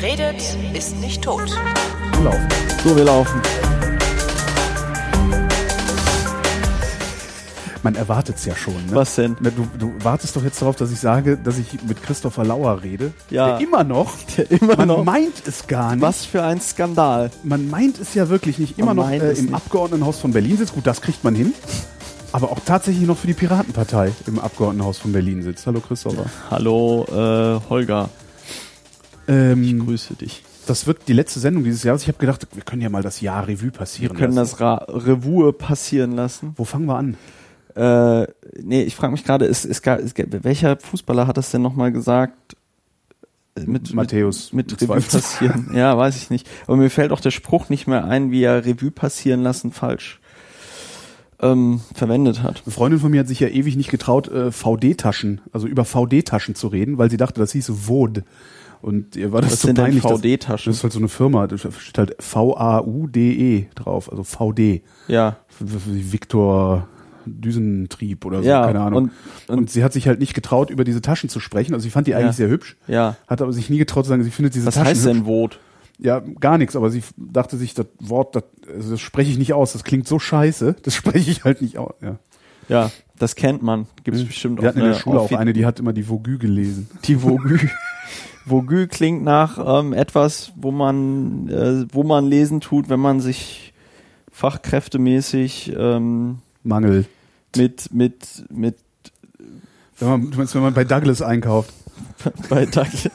Wer redet, ist nicht tot. Laufen. So, wir laufen. Man erwartet es ja schon. Ne? Was denn? Du, du wartest doch jetzt darauf, dass ich sage, dass ich mit Christopher Lauer rede. Ja. Der immer noch. Der immer man noch. meint es gar nicht. Was für ein Skandal. Man meint es ja wirklich nicht. Immer Man noch äh, im nicht. Abgeordnetenhaus von Berlin sitzt. Gut, das kriegt man hin. Aber auch tatsächlich noch für die Piratenpartei im Abgeordnetenhaus von Berlin sitzt. Hallo Christopher. Hallo, äh, Holger. Ich Ähm, grüße dich. das wird die letzte Sendung dieses Jahres. Ich habe gedacht, wir können ja mal das Jahr Revue passieren Wir können lassen. das Ra Revue passieren lassen. Wo fangen wir an? Äh, nee, ich frage mich gerade, ist, ist, gar- ist, welcher Fußballer hat das denn nochmal gesagt? Äh, Mit, Matthäus. Mit, mit Revue passieren. Ja, weiß ich nicht. Aber mir fällt auch der Spruch nicht mehr ein, wie er Revue passieren lassen falsch ähm, verwendet hat. Eine Freundin von mir hat sich ja ewig nicht getraut, äh, VD-Taschen, also über VD-Taschen zu reden, weil sie dachte, das hieße VOD. Und ihr war das Was so sind peinlich. VD-Taschen? Das ist halt so eine Firma, da steht halt V-A-U-D-E drauf, also VD. Ja, Wie Viktor Düsentrieb oder so, Ja, keine Ahnung. und- Und, und- sie hat sich halt nicht getraut, über diese Taschen zu sprechen. Also sie fand die eigentlich Ja. sehr hübsch, ja. hat aber sich nie getraut zu sagen, sie findet diese Was Taschen heißt hübsch. denn Vot? Ja, gar nichts, aber sie dachte sich, das Wort, das, also das spreche ich nicht aus, das klingt so scheiße, das spreche ich halt nicht aus. Ja. Ja, das kennt man. Gibt es bestimmt Wir hatten in der Schule auch eine, die hat immer die Vogü gelesen. Die Vogü. Vogü klingt nach ähm, etwas, wo man, äh, wo man lesen tut, wenn man sich fachkräftemäßig ähm, Mangel. mit, mit, mit Wenn man, meinst, wenn man bei Douglas einkauft. bei Douglas.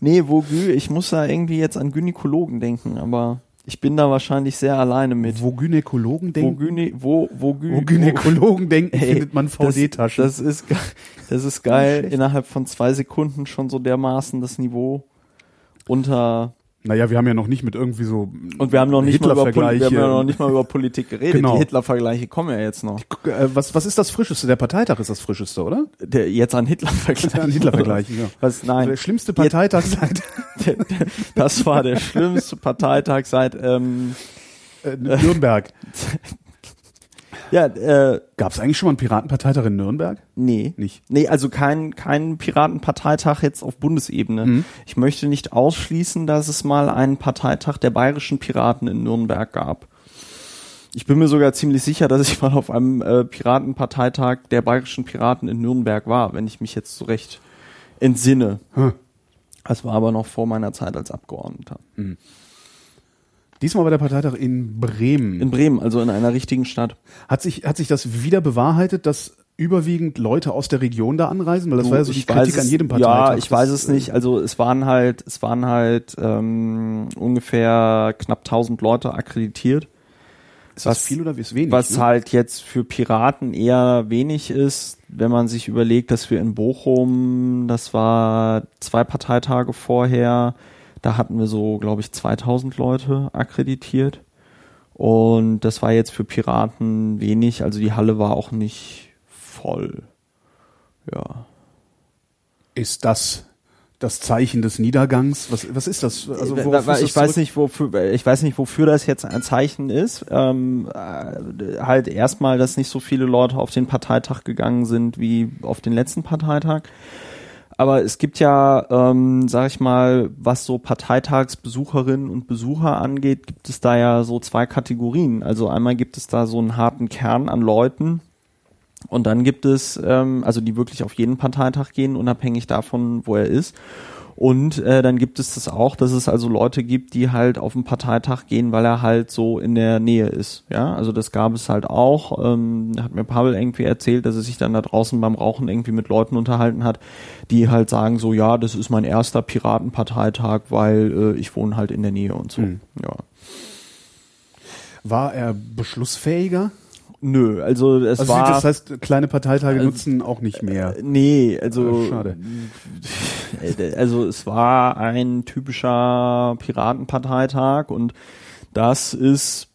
Nee, Vogü, ich muss da irgendwie jetzt an Gynäkologen denken, aber ich bin da wahrscheinlich sehr alleine mit. Wo Gynäkologen denken, Vogü, wo, Vogü, wo Gynäkologen denken, Ey, findet man VD-Taschen. Das, das ist, das ist geil, innerhalb von zwei Sekunden schon so dermaßen das Niveau unter Naja, wir haben ja noch nicht mit irgendwie so und wir haben noch nicht mal über, Poli- wir haben ja noch nicht mal über Politik geredet. Genau. Die Hitler-Vergleiche kommen ja jetzt noch. Äh, was, was ist das Frischeste? Der Parteitag ist das Frischeste, oder? Der, jetzt an Hitler-Vergleichen. An Hitler-Vergleichen, ja. Was? Nein. Der schlimmste Parteitag seit das war der schlimmste Parteitag seit, ähm, äh, Nürnberg. ja, äh, Gab es eigentlich schon mal einen Piratenparteitag in Nürnberg? nee. Nicht. Nee, also kein, kein Piratenparteitag jetzt auf Bundesebene. Mhm. Ich möchte nicht ausschließen, dass es mal einen Parteitag der bayerischen Piraten in Nürnberg gab. Ich bin mir sogar ziemlich sicher, dass ich mal auf einem äh, Piratenparteitag der bayerischen Piraten in Nürnberg war, wenn ich mich jetzt so recht entsinne. Hm. Das war aber noch vor meiner Zeit als Abgeordneter. Diesmal war der Parteitag in Bremen. In Bremen, also in einer richtigen Stadt. hat, sich, hat sich das wieder bewahrheitet, dass überwiegend Leute aus der Region da anreisen? Weil das war ja so die Kritik es- an jedem Parteitag. Ja, ich weiß es äh, nicht. Also es waren halt, es waren halt ähm, ungefähr knapp 1000 Leute akkreditiert. Ist das was- viel oder ist wenig? was ne? halt jetzt für Piraten eher wenig ist, wenn man sich überlegt, dass wir in Bochum, das war zwei Parteitage vorher, da hatten wir so, glaube ich, 2000 Leute akkreditiert. Und das war jetzt für Piraten wenig, also die Halle war auch nicht voll. Ja. Ist das das Zeichen des Niedergangs? Was, was ist das? Also, Äh, worauf ich weiß nicht, wofür, ich weiß nicht, wofür das jetzt ein Zeichen ist. Ähm, äh, halt erstmal, dass nicht so viele Leute auf den Parteitag gegangen sind wie auf den letzten Parteitag. Aber es gibt ja, ähm, sag ich mal, was so Parteitagsbesucherinnen und Besucher angeht, gibt es da ja so zwei Kategorien. Also einmal gibt es da so einen harten Kern an Leuten, und dann gibt es, ähm, also die wirklich auf jeden Parteitag gehen, unabhängig davon, wo er ist. Und äh, dann gibt es das auch, dass es also Leute gibt, die halt auf den Parteitag gehen, weil er halt so in der Nähe ist. Ja, also das gab es halt auch. Ähm, hat mir Pavel irgendwie erzählt, dass er sich dann da draußen beim Rauchen irgendwie mit Leuten unterhalten hat, die halt sagen so, ja, das ist mein erster Piratenparteitag, weil äh, ich wohne halt in der Nähe und so. Mhm. Ja. War er beschlussfähiger? Nö, also es Also war. das heißt, kleine Parteitage Äh, nutzen auch nicht mehr. Äh, Nee, also schade. äh, also es war ein typischer Piratenparteitag und das ist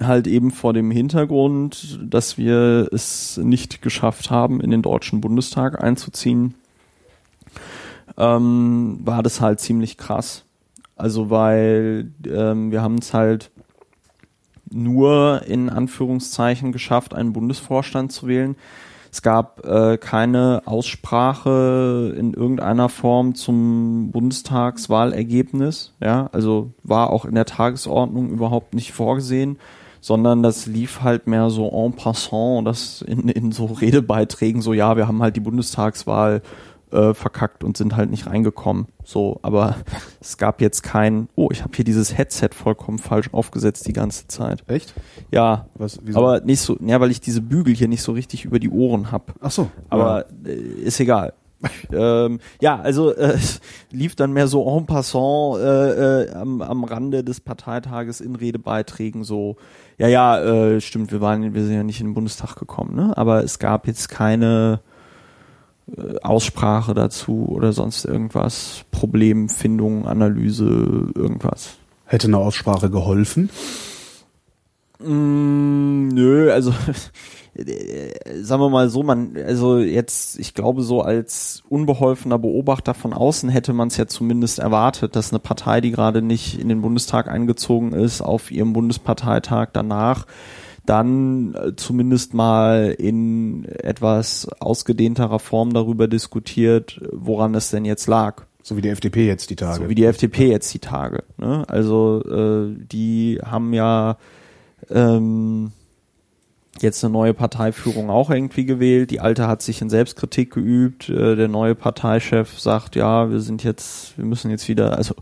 halt eben vor dem Hintergrund, dass wir es nicht geschafft haben, in den Deutschen Bundestag einzuziehen, ähm, war das halt ziemlich krass. Also weil ähm, wir haben es halt nur in Anführungszeichen geschafft, einen Bundesvorstand zu wählen. Es gab äh, keine Aussprache in irgendeiner Form zum Bundestagswahlergebnis. Ja, also war auch in der Tagesordnung überhaupt nicht vorgesehen, sondern das lief halt mehr so en passant, das in, in so Redebeiträgen so, ja, wir haben halt die Bundestagswahl äh, verkackt und sind halt nicht reingekommen. So, aber es gab jetzt kein, oh, ich habe hier dieses Headset vollkommen falsch aufgesetzt die ganze Zeit. Echt? Ja, Was, wieso? aber nicht so, ja, weil ich diese Bügel hier nicht so richtig über die Ohren hab. Ach so. Aber äh, ist egal. ähm, ja, also äh, es lief dann mehr so en passant äh, äh, am, am Rande des Parteitages in Redebeiträgen so, ja, ja, äh, stimmt, wir waren, wir sind ja nicht in den Bundestag gekommen, ne? Aber es gab jetzt keine Aussprache dazu oder sonst irgendwas, Problemfindung, Analyse, irgendwas. Hätte eine Aussprache geholfen? Mm, nö, also äh, sagen wir mal so, man, also jetzt, ich glaube, so als unbeholfener Beobachter von außen hätte man es ja zumindest erwartet, dass eine Partei, die gerade nicht in den Bundestag eingezogen ist, auf ihrem Bundesparteitag danach dann äh, zumindest mal in etwas ausgedehnterer Form darüber diskutiert, woran es denn jetzt lag. So wie die FDP jetzt die Tage. So wie die FDP jetzt die Tage. Ne? Also äh, die haben ja ähm, jetzt eine neue Parteiführung auch irgendwie gewählt. Die alte hat sich in Selbstkritik geübt. Äh, der neue Parteichef sagt, ja, wir sind jetzt, wir müssen jetzt wieder, also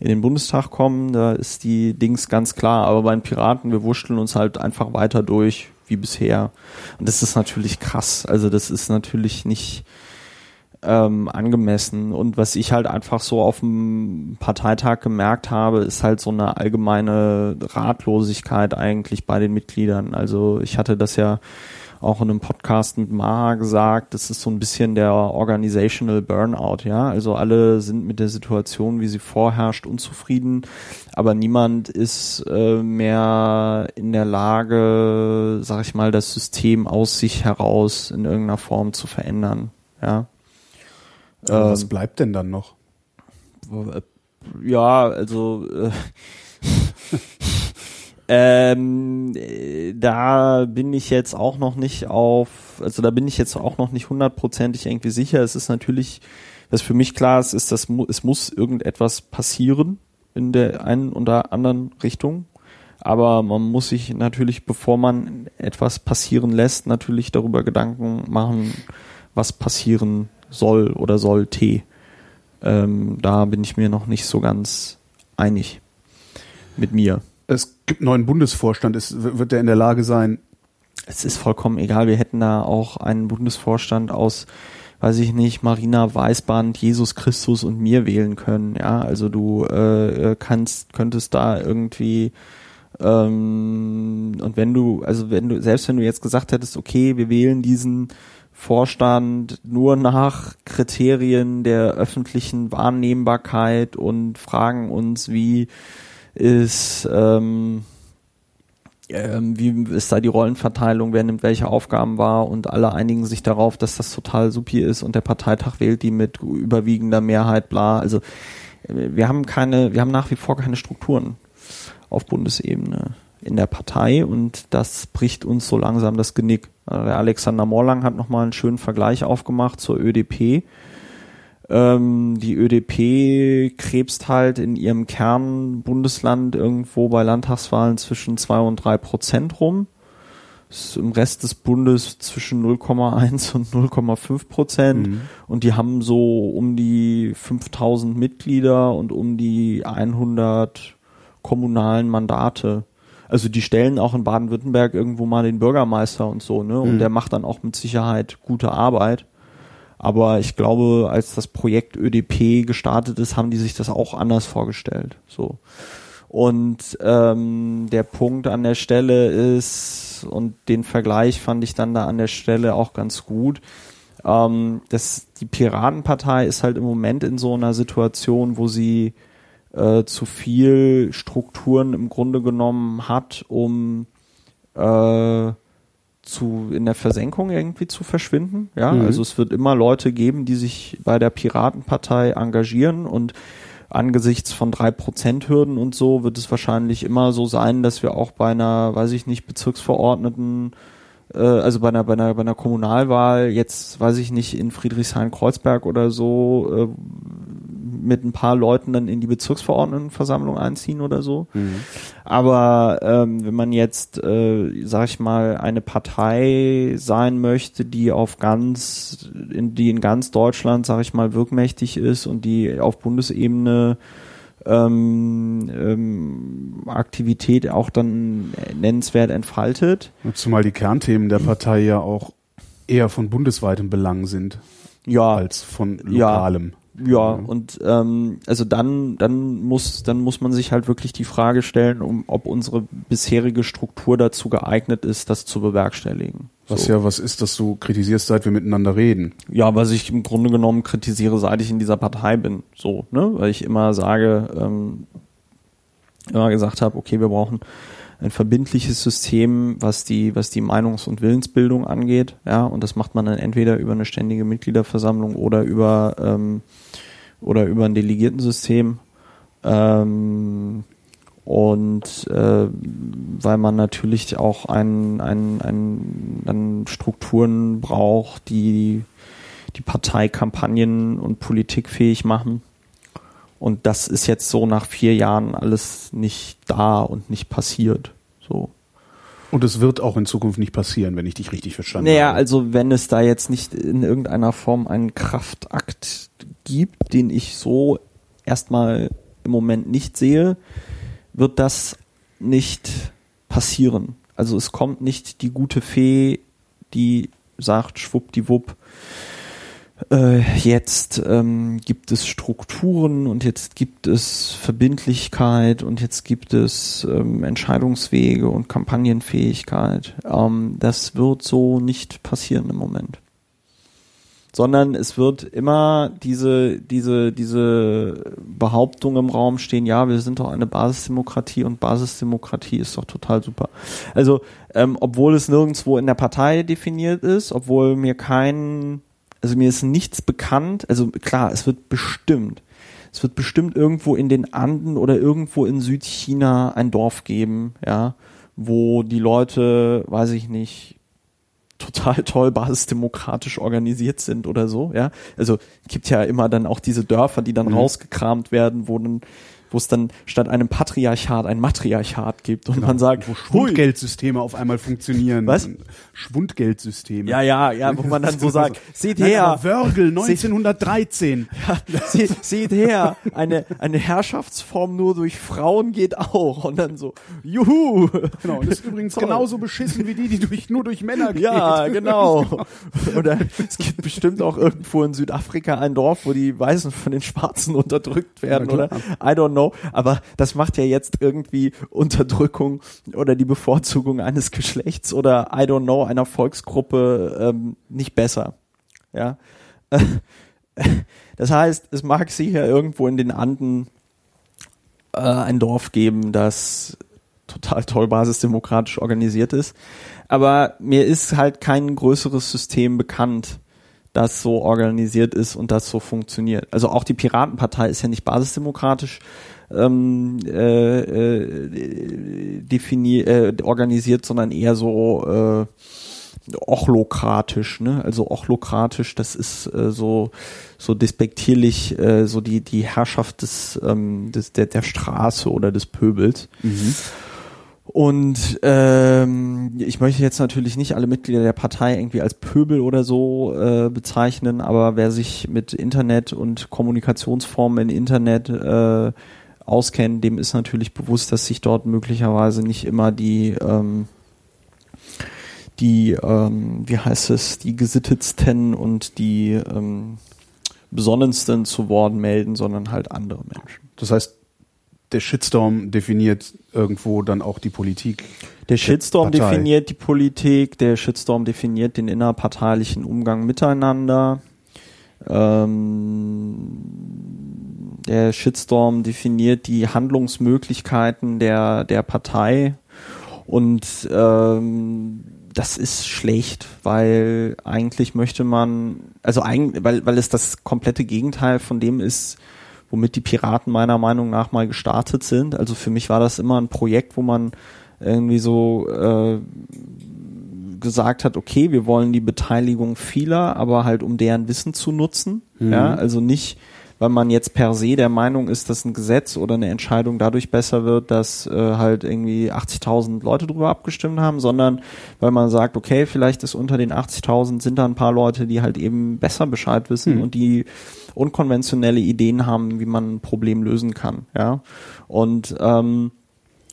in den Bundestag kommen, da ist die Dings ganz klar. Aber bei den Piraten, wir wurschteln uns halt einfach weiter durch wie bisher. Und das ist natürlich krass. Also das ist natürlich nicht ähm, angemessen. Und was ich halt einfach so auf dem Parteitag gemerkt habe, ist halt so eine allgemeine Ratlosigkeit eigentlich bei den Mitgliedern. Also ich hatte das ja auch in einem Podcast mit Maha gesagt, das ist so ein bisschen der Organizational Burnout, ja. Also alle sind mit der Situation, wie sie vorherrscht, unzufrieden, aber niemand ist äh, mehr in der Lage, sag ich mal, das System aus sich heraus in irgendeiner Form zu verändern, ja. Aber was Ähm, bleibt denn dann noch? ja, also äh, ähm, äh, da bin ich jetzt auch noch nicht auf, also da bin ich jetzt auch noch nicht hundertprozentig irgendwie sicher. Es ist natürlich, was für mich klar ist, ist, dass es muss irgendetwas passieren in der einen oder anderen Richtung. Aber man muss sich natürlich, bevor man etwas passieren lässt, natürlich darüber Gedanken machen, was passieren soll oder sollte. Ähm, da bin ich mir noch nicht so ganz einig mit mir. Es gibt einen neuen Bundesvorstand. Ist, wird der in der Lage sein, Es ist vollkommen egal. Wir hätten da auch einen Bundesvorstand aus, weiß ich nicht, Marina Weißband, Jesus Christus und mir wählen können. Ja, also du äh, kannst, könntest da irgendwie ähm, und wenn du, also wenn du, selbst wenn du jetzt gesagt hättest, okay, wir wählen diesen Vorstand nur nach Kriterien der öffentlichen Wahrnehmbarkeit und fragen uns, wie ist ähm, ähm, wie ist da die Rollenverteilung, wer nimmt welche Aufgaben wahr und alle einigen sich darauf, dass das total supi ist und der Parteitag wählt die mit überwiegender Mehrheit, bla. Also äh, wir haben keine, wir haben nach wie vor keine Strukturen auf Bundesebene in der Partei und das bricht uns so langsam das Genick. Der Alexander Morlang hat nochmal einen schönen Vergleich aufgemacht zur ÖDP. Ähm, die ÖDP krebst halt in ihrem Kernbundesland irgendwo bei Landtagswahlen zwischen zwei und drei Prozent rum. Ist Im Rest des Bundes zwischen 0,1 und 0,5 Prozent. Mhm. Und die haben so um die 5000 Mitglieder und um die 100 kommunalen Mandate. Also die stellen auch in Baden-Württemberg irgendwo mal den Bürgermeister und so, ne? Und Mhm. der macht dann auch mit Sicherheit gute Arbeit. Aber ich glaube, als das Projekt ÖDP gestartet ist, haben die sich das auch anders vorgestellt. So. Und ähm, der Punkt an der Stelle ist, und den Vergleich fand ich dann da an der Stelle auch ganz gut, ähm, dass die Piratenpartei ist halt im Moment in so einer Situation, wo sie äh, zu viel Strukturen im Grunde genommen hat, um äh, zu in der Versenkung irgendwie zu verschwinden. Ja, Mhm. also es wird immer Leute geben, die sich bei der Piratenpartei engagieren und angesichts von drei Prozent Hürden und so wird es wahrscheinlich immer so sein, dass wir auch bei einer, weiß ich nicht, Bezirksverordneten äh, also bei einer, bei einer, bei einer Kommunalwahl, jetzt weiß ich nicht, in Friedrichshain-Kreuzberg oder so, äh, mit ein paar Leuten dann in die Bezirksverordnetenversammlung einziehen oder so. Mhm. Aber ähm, wenn man jetzt, äh, sag ich mal, eine Partei sein möchte, die auf ganz, in, die in ganz Deutschland, sag ich mal, wirkmächtig ist und die auf Bundesebene ähm, ähm, Aktivität auch dann nennenswert entfaltet. Zumal die Kernthemen der Partei ja auch eher von bundesweitem Belang sind Ja, als von lokalem. Ja, und ähm, also dann, dann muss, dann muss man sich halt wirklich die Frage stellen, um, ob unsere bisherige Struktur dazu geeignet ist, das zu bewerkstelligen. Was So. ja was ist, dass du kritisierst, seit wir miteinander reden. Ja, was ich im Grunde genommen kritisiere, seit ich in dieser Partei bin. So, ne? Weil ich immer sage, ähm, immer gesagt habe, okay, wir brauchen ein verbindliches System, was die, was die Meinungs- und Willensbildung angeht. Ja, und das macht man dann entweder über eine ständige Mitgliederversammlung oder über ähm, oder über ein Delegiertensystem. Ähm, und äh, weil man natürlich auch ein, ein, ein, dann Strukturen braucht, die die Partei und Politik fähig machen. Und das ist jetzt so nach vier Jahren alles nicht da und nicht passiert. So. Und es wird auch in Zukunft nicht passieren, wenn ich dich richtig verstanden Naja, habe. also wenn es da jetzt nicht in irgendeiner Form einen Kraftakt gibt, den ich so erstmal im Moment nicht sehe, wird das nicht passieren. Also es kommt nicht die gute Fee, die sagt, schwuppdiwupp, äh, jetzt ähm, gibt es Strukturen und jetzt gibt es Verbindlichkeit und jetzt gibt es ähm, Entscheidungswege und Kampagnenfähigkeit. Ähm, das wird so nicht passieren im Moment. Sondern es wird immer diese, diese, diese Behauptung im Raum stehen, ja, wir sind doch eine Basisdemokratie und Basisdemokratie ist doch total super. Also, ähm, obwohl es nirgendwo in der Partei definiert ist, obwohl mir kein also mir ist nichts bekannt. Also klar, es wird bestimmt. Es wird bestimmt irgendwo in den Anden oder irgendwo in Südchina ein Dorf geben, ja, wo die Leute, weiß ich nicht, total toll basisdemokratisch organisiert sind oder so, ja. Also gibt ja immer dann auch diese Dörfer, die dann Mhm. rausgekramt werden, wo dann wo es dann statt einem Patriarchat ein Matriarchat gibt und man sagt, wo hui, Schwundgeldsysteme auf einmal funktionieren. Was? Schwundgeldsysteme. ja, ja, ja, wo man dann so sagt, seht Nein, her, Wörgl 1913. Sie, seht her, eine, eine Herrschaftsform nur durch Frauen geht auch. Und dann so, juhu. Genau, und das ist übrigens Toll. genauso beschissen wie die, die durch, nur durch Männer geht. Ja, genau. Oder es gibt bestimmt auch irgendwo in Südafrika ein Dorf, wo die Weißen von den Schwarzen unterdrückt werden, Ja, oder? I don't know. Aber das macht ja jetzt irgendwie Unterdrückung oder die Bevorzugung eines Geschlechts oder I don't know, einer Volksgruppe ähm, nicht besser. Ja. Das heißt, es mag sicher irgendwo in den Anden äh, ein Dorf geben, das total toll basisdemokratisch organisiert ist. Aber mir ist halt kein größeres System bekannt, das so organisiert ist und das so funktioniert. Also auch die Piratenpartei ist ja nicht basisdemokratisch ähm, äh, äh, äh, organisiert, sondern eher so äh, ochlokratisch, ne? Also ochlokratisch, das ist äh, so so despektierlich, äh, so die die Herrschaft des, ähm, des der der Straße oder des Pöbels. Und ähm, ich möchte jetzt natürlich nicht alle Mitglieder der Partei irgendwie als Pöbel oder so äh, bezeichnen, aber wer sich mit Internet und Kommunikationsformen im Internet äh, auskennt, dem ist natürlich bewusst, dass sich dort möglicherweise nicht immer die ähm, die, ähm, wie heißt es, die gesittetsten und die ähm, besonnensten zu Wort melden, sondern halt andere Menschen. Das heißt, der Shitstorm definiert irgendwo dann auch die Politik. Der Shitstorm Partei. definiert die Politik, der Shitstorm definiert den innerparteilichen Umgang miteinander. Ähm, der Shitstorm definiert die Handlungsmöglichkeiten der, der Partei. Und ähm, das ist schlecht, weil eigentlich möchte man, also eigentlich, weil, weil es das komplette Gegenteil von dem ist, womit die Piraten meiner Meinung nach mal gestartet sind. Also für mich war das immer ein Projekt, wo man irgendwie so äh, gesagt hat, okay, wir wollen die Beteiligung vieler, aber halt um deren Wissen zu nutzen. Mhm. Ja, also nicht, weil man jetzt per se der Meinung ist, dass ein Gesetz oder eine Entscheidung dadurch besser wird, dass äh, halt irgendwie 80.000 Leute drüber abgestimmt haben, sondern weil man sagt, okay, vielleicht ist unter den 80.000 sind da ein paar Leute, die halt eben besser Bescheid wissen Mhm. und die unkonventionelle Ideen haben, wie man ein Problem lösen kann. Ja, und ähm,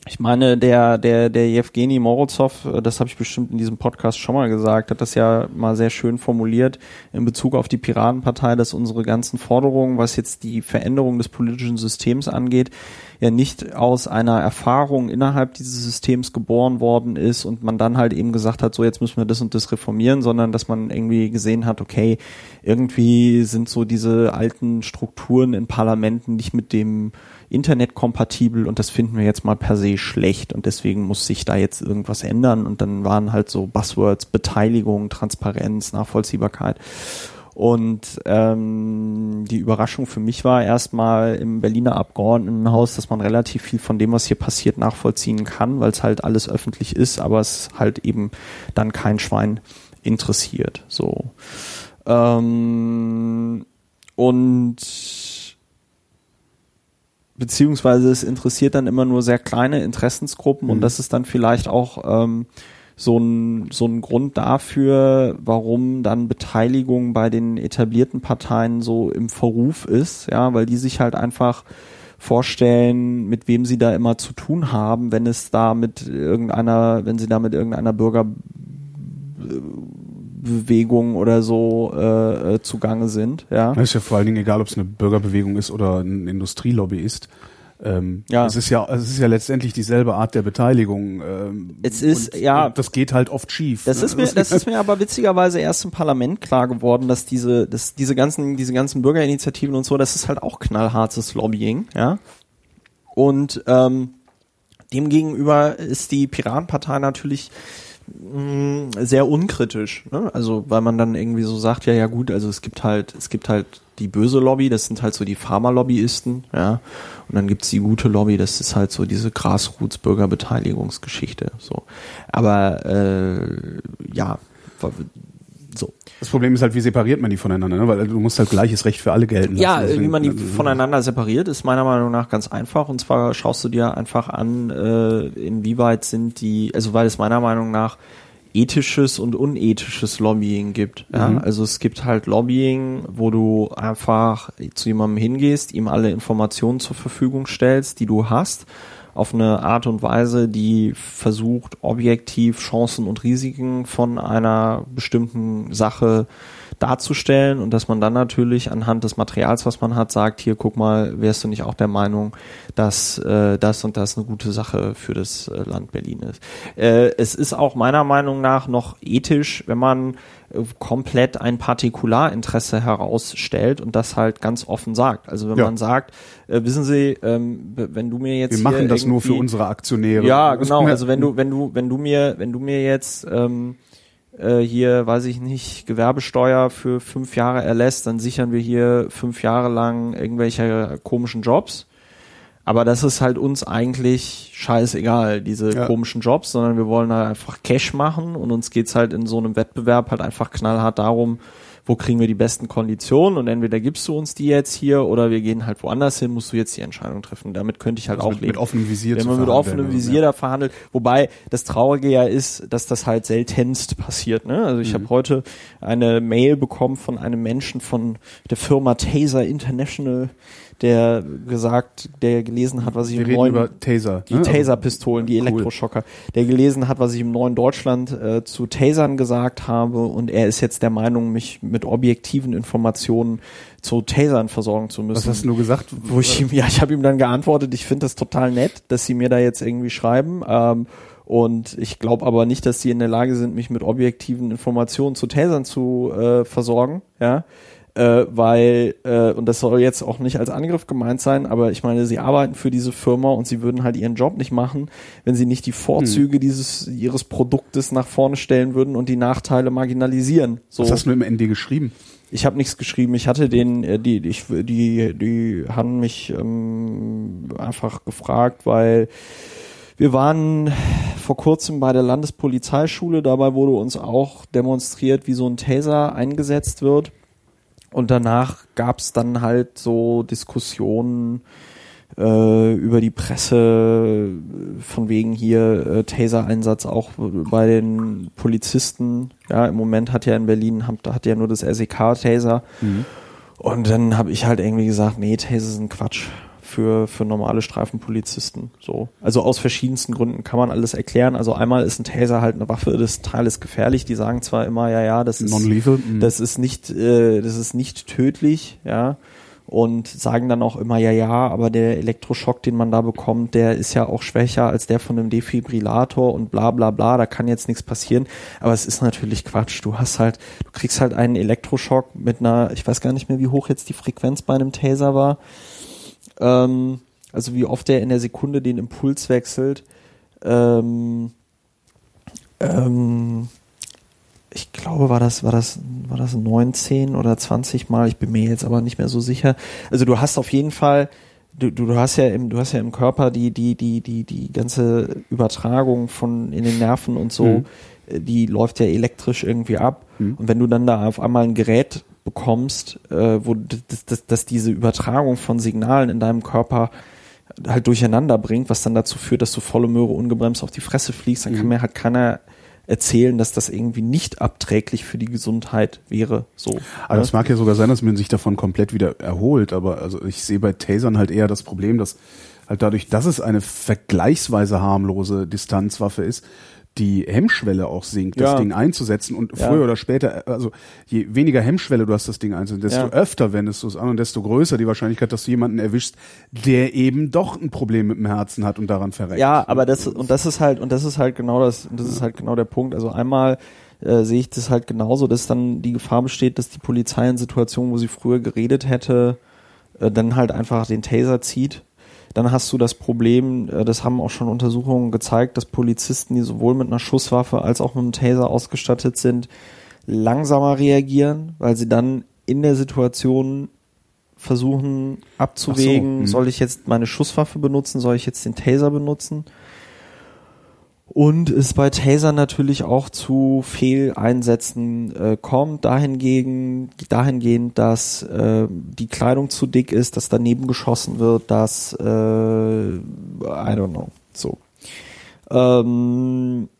ich meine, der, der, der Jewgeni Morozov, äh, das habe ich bestimmt in diesem Podcast schon mal gesagt, hat das ja mal sehr schön formuliert in Bezug auf die Piratenpartei, dass unsere ganzen Forderungen, was jetzt die Veränderung des politischen Systems angeht, ja nicht aus einer Erfahrung innerhalb dieses Systems geboren worden ist und man dann halt eben gesagt hat, so jetzt müssen wir das und das reformieren, sondern dass man irgendwie gesehen hat, okay, irgendwie sind so diese alten Strukturen in Parlamenten nicht mit dem Internet kompatibel und das finden wir jetzt mal per se schlecht und deswegen muss sich da jetzt irgendwas ändern und dann waren halt so Buzzwords Beteiligung, Transparenz, Nachvollziehbarkeit und ähm, die Überraschung für mich war erstmal im Berliner Abgeordnetenhaus, dass man relativ viel von dem, was hier passiert, nachvollziehen kann, weil es halt alles öffentlich ist, aber es halt eben dann kein Schwein interessiert. So. Ähm, und beziehungsweise es interessiert dann immer nur sehr kleine Interessensgruppen und Mhm. das ist dann vielleicht auch ähm, so ein, so ein Grund dafür, warum dann Beteiligung bei den etablierten Parteien so im Verruf ist, ja, weil die sich halt einfach vorstellen, mit wem sie da immer zu tun haben, wenn es da mit irgendeiner, wenn sie da mit irgendeiner Bürgerbewegung oder so äh, äh, zugange sind, ja. Das ist ja vor allen Dingen egal, ob es eine Bürgerbewegung ist oder ein Industrielobby ist. Ähm, Ja. Es ist ja, es ist ja letztendlich dieselbe Art der Beteiligung. Ähm, Es ist, und, ja. und das geht halt oft schief. Das ne? ist mir, das ist mir aber witzigerweise erst im Parlament klar geworden, dass diese, dass diese ganzen, diese ganzen Bürgerinitiativen und so, das ist halt auch knallhartes Lobbying, ja. Und ähm, demgegenüber ist die Piratenpartei natürlich sehr unkritisch, ne? Also weil man dann irgendwie so sagt, ja, ja gut, also es gibt halt, es gibt halt die böse Lobby, das sind halt so die Pharma-Lobbyisten, ja. Und dann gibt's die gute Lobby, das ist halt so diese Grassroots-Bürgerbeteiligungsgeschichte. So. Aber äh, ja, so. Das Problem ist halt, wie separiert man die voneinander, ne? weil du musst halt gleiches Recht für alle gelten lassen. Ja, Deswegen- wie man die also- voneinander separiert, ist meiner Meinung nach ganz einfach. Und zwar schaust du dir einfach an, äh, inwieweit sind die, also weil es meiner Meinung nach ethisches und unethisches Lobbying gibt. Ja? Mhm. Also es gibt halt Lobbying, wo du einfach zu jemandem hingehst, ihm alle Informationen zur Verfügung stellst, die du hast, auf eine Art und Weise, die versucht, objektiv Chancen und Risiken von einer bestimmten Sache darzustellen und dass man dann natürlich anhand des Materials, was man hat, sagt, hier guck mal, wärst du nicht auch der Meinung, dass äh, das und das eine gute Sache für das äh, Land Berlin ist. Äh, es ist auch meiner Meinung nach noch ethisch, wenn man äh, komplett ein Partikularinteresse herausstellt und das halt ganz offen sagt. Also wenn Ja. man sagt, äh, wissen Sie, ähm, wenn du mir jetzt Wir machen das nur für unsere Aktionäre. ja, genau. Also wenn du, wenn du, wenn du mir, wenn du mir jetzt ähm, äh, hier, weiß ich nicht, Gewerbesteuer für fünf Jahre erlässt, dann sichern wir hier fünf Jahre lang irgendwelche komischen Jobs. Aber das ist halt uns eigentlich scheißegal, diese Ja. komischen Jobs, sondern wir wollen halt einfach Cash machen und uns geht's halt in so einem Wettbewerb halt einfach knallhart darum, wo kriegen wir die besten Konditionen und entweder gibst du uns die jetzt hier oder wir gehen halt woanders hin, musst du jetzt die Entscheidung treffen. Damit könnte ich halt Also auch mit, leben mit offenem Visier wenn man mit verhandeln, offenem ja. Visier da verhandelt. Wobei das Traurige ja ist, dass das halt seltenst passiert. Ne? Also ich Mhm. habe heute eine Mail bekommen von einem Menschen von der Firma Taser International, der gesagt, der gelesen hat, was ich Wir im neuen über Taser. die ne? Taser-Pistolen, die Elektroschocker, der gelesen hat, was ich im neuen Deutschland äh, zu Tasern gesagt habe und er ist jetzt der Meinung, mich mit objektiven Informationen zu Tasern versorgen zu müssen. Was hast du nur gesagt? Wo ich ihm, ja, ich habe ihm dann geantwortet, ich finde das total nett, dass sie mir da jetzt irgendwie schreiben. Ähm, und ich glaube aber nicht, dass sie in der Lage sind, mich mit objektiven Informationen zu Tasern zu äh, versorgen, ja. Äh, weil, äh, und das soll jetzt auch nicht als Angriff gemeint sein, aber ich meine, sie arbeiten für diese Firma und sie würden halt ihren Job nicht machen, wenn sie nicht die Vorzüge dieses ihres Produktes nach vorne stellen würden und die Nachteile marginalisieren. So. Was hast du im ND geschrieben? Ich habe nichts geschrieben. Ich hatte den, äh, die, ich, die, die haben mich ähm, einfach gefragt, weil Wir waren vor kurzem bei der Landespolizeischule. Dabei wurde uns auch demonstriert, wie so ein Taser eingesetzt wird. Und danach gab es dann halt so Diskussionen äh, über die Presse von wegen hier äh, Taser-Einsatz auch bei den Polizisten. Ja, im Moment hat ja in Berlin hat, hat ja nur das SEK-Taser. Mhm. Und dann habe ich halt irgendwie gesagt, nee, Taser sind Quatsch für, für normale Streifenpolizisten. So. Also aus verschiedensten Gründen kann man alles erklären. Also einmal ist ein Taser halt eine Waffe, das Teil ist gefährlich. Die sagen zwar immer, ja, ja, das ist, mhm. das ist nicht, äh, das ist nicht tödlich, ja. Und sagen dann auch immer, ja, ja, aber der Elektroschock, den man da bekommt, der ist ja auch schwächer als der von einem Defibrillator und bla bla bla, da kann jetzt nichts passieren. Aber es ist natürlich Quatsch. Du hast halt, du kriegst halt einen Elektroschock mit einer, ich weiß gar nicht mehr, wie hoch jetzt die Frequenz bei einem Taser war ähm, also wie oft er in der Sekunde den Impuls wechselt. Ähm, ähm, ich glaube, war das, war das, war das 19 oder 20 Mal, ich bin mir jetzt aber nicht mehr so sicher. Also du hast auf jeden Fall, du, du hast ja im, du hast ja im Körper die, die, die, die, die ganze Übertragung von in den Nerven und so, mhm. die läuft ja elektrisch irgendwie ab. Mhm. Und wenn du dann da auf einmal ein Gerät bekommst, äh, wo dass, dass, dass diese Übertragung von Signalen in deinem Körper halt durcheinander bringt, was dann dazu führt, dass du volle Möhre ungebremst auf die Fresse fliegst, dann kann mhm. mir halt keiner erzählen, dass das irgendwie nicht abträglich für die Gesundheit wäre. So. Ne? es mag ja sogar sein, dass man sich davon komplett wieder erholt, aber also ich sehe bei Tasern halt eher das Problem, dass halt dadurch, dass es eine vergleichsweise harmlose Distanzwaffe ist, die Hemmschwelle auch sinkt, ja. das Ding einzusetzen und ja. früher oder später, also je weniger Hemmschwelle du hast, das Ding einzusetzen, desto ja. öfter wendest du es an und desto größer die Wahrscheinlichkeit, dass du jemanden erwischst, der eben doch ein Problem mit dem Herzen hat und daran verreckt. Ja, aber das und das ist halt und das ist halt genau das, das ist halt genau der Punkt. Also einmal äh, sehe ich das halt genauso, dass dann die Gefahr besteht, dass die Polizei in Situationen, wo sie früher geredet hätte, äh, dann halt einfach den Taser zieht dann hast du das Problem, äh, das haben auch schon Untersuchungen gezeigt, dass Polizisten, die sowohl mit einer Schusswaffe als auch mit einem Taser ausgestattet sind, langsamer reagieren, weil sie dann in der Situation versuchen abzuwägen, so, hm. soll ich jetzt meine Schusswaffe benutzen, soll ich jetzt den Taser benutzen? Und es bei Taser natürlich auch zu Fehleinsätzen äh, kommt, dahingegen, dahingehend, dass äh, die Kleidung zu dick ist, dass daneben geschossen wird, dass äh, I don't know, so. Ähm,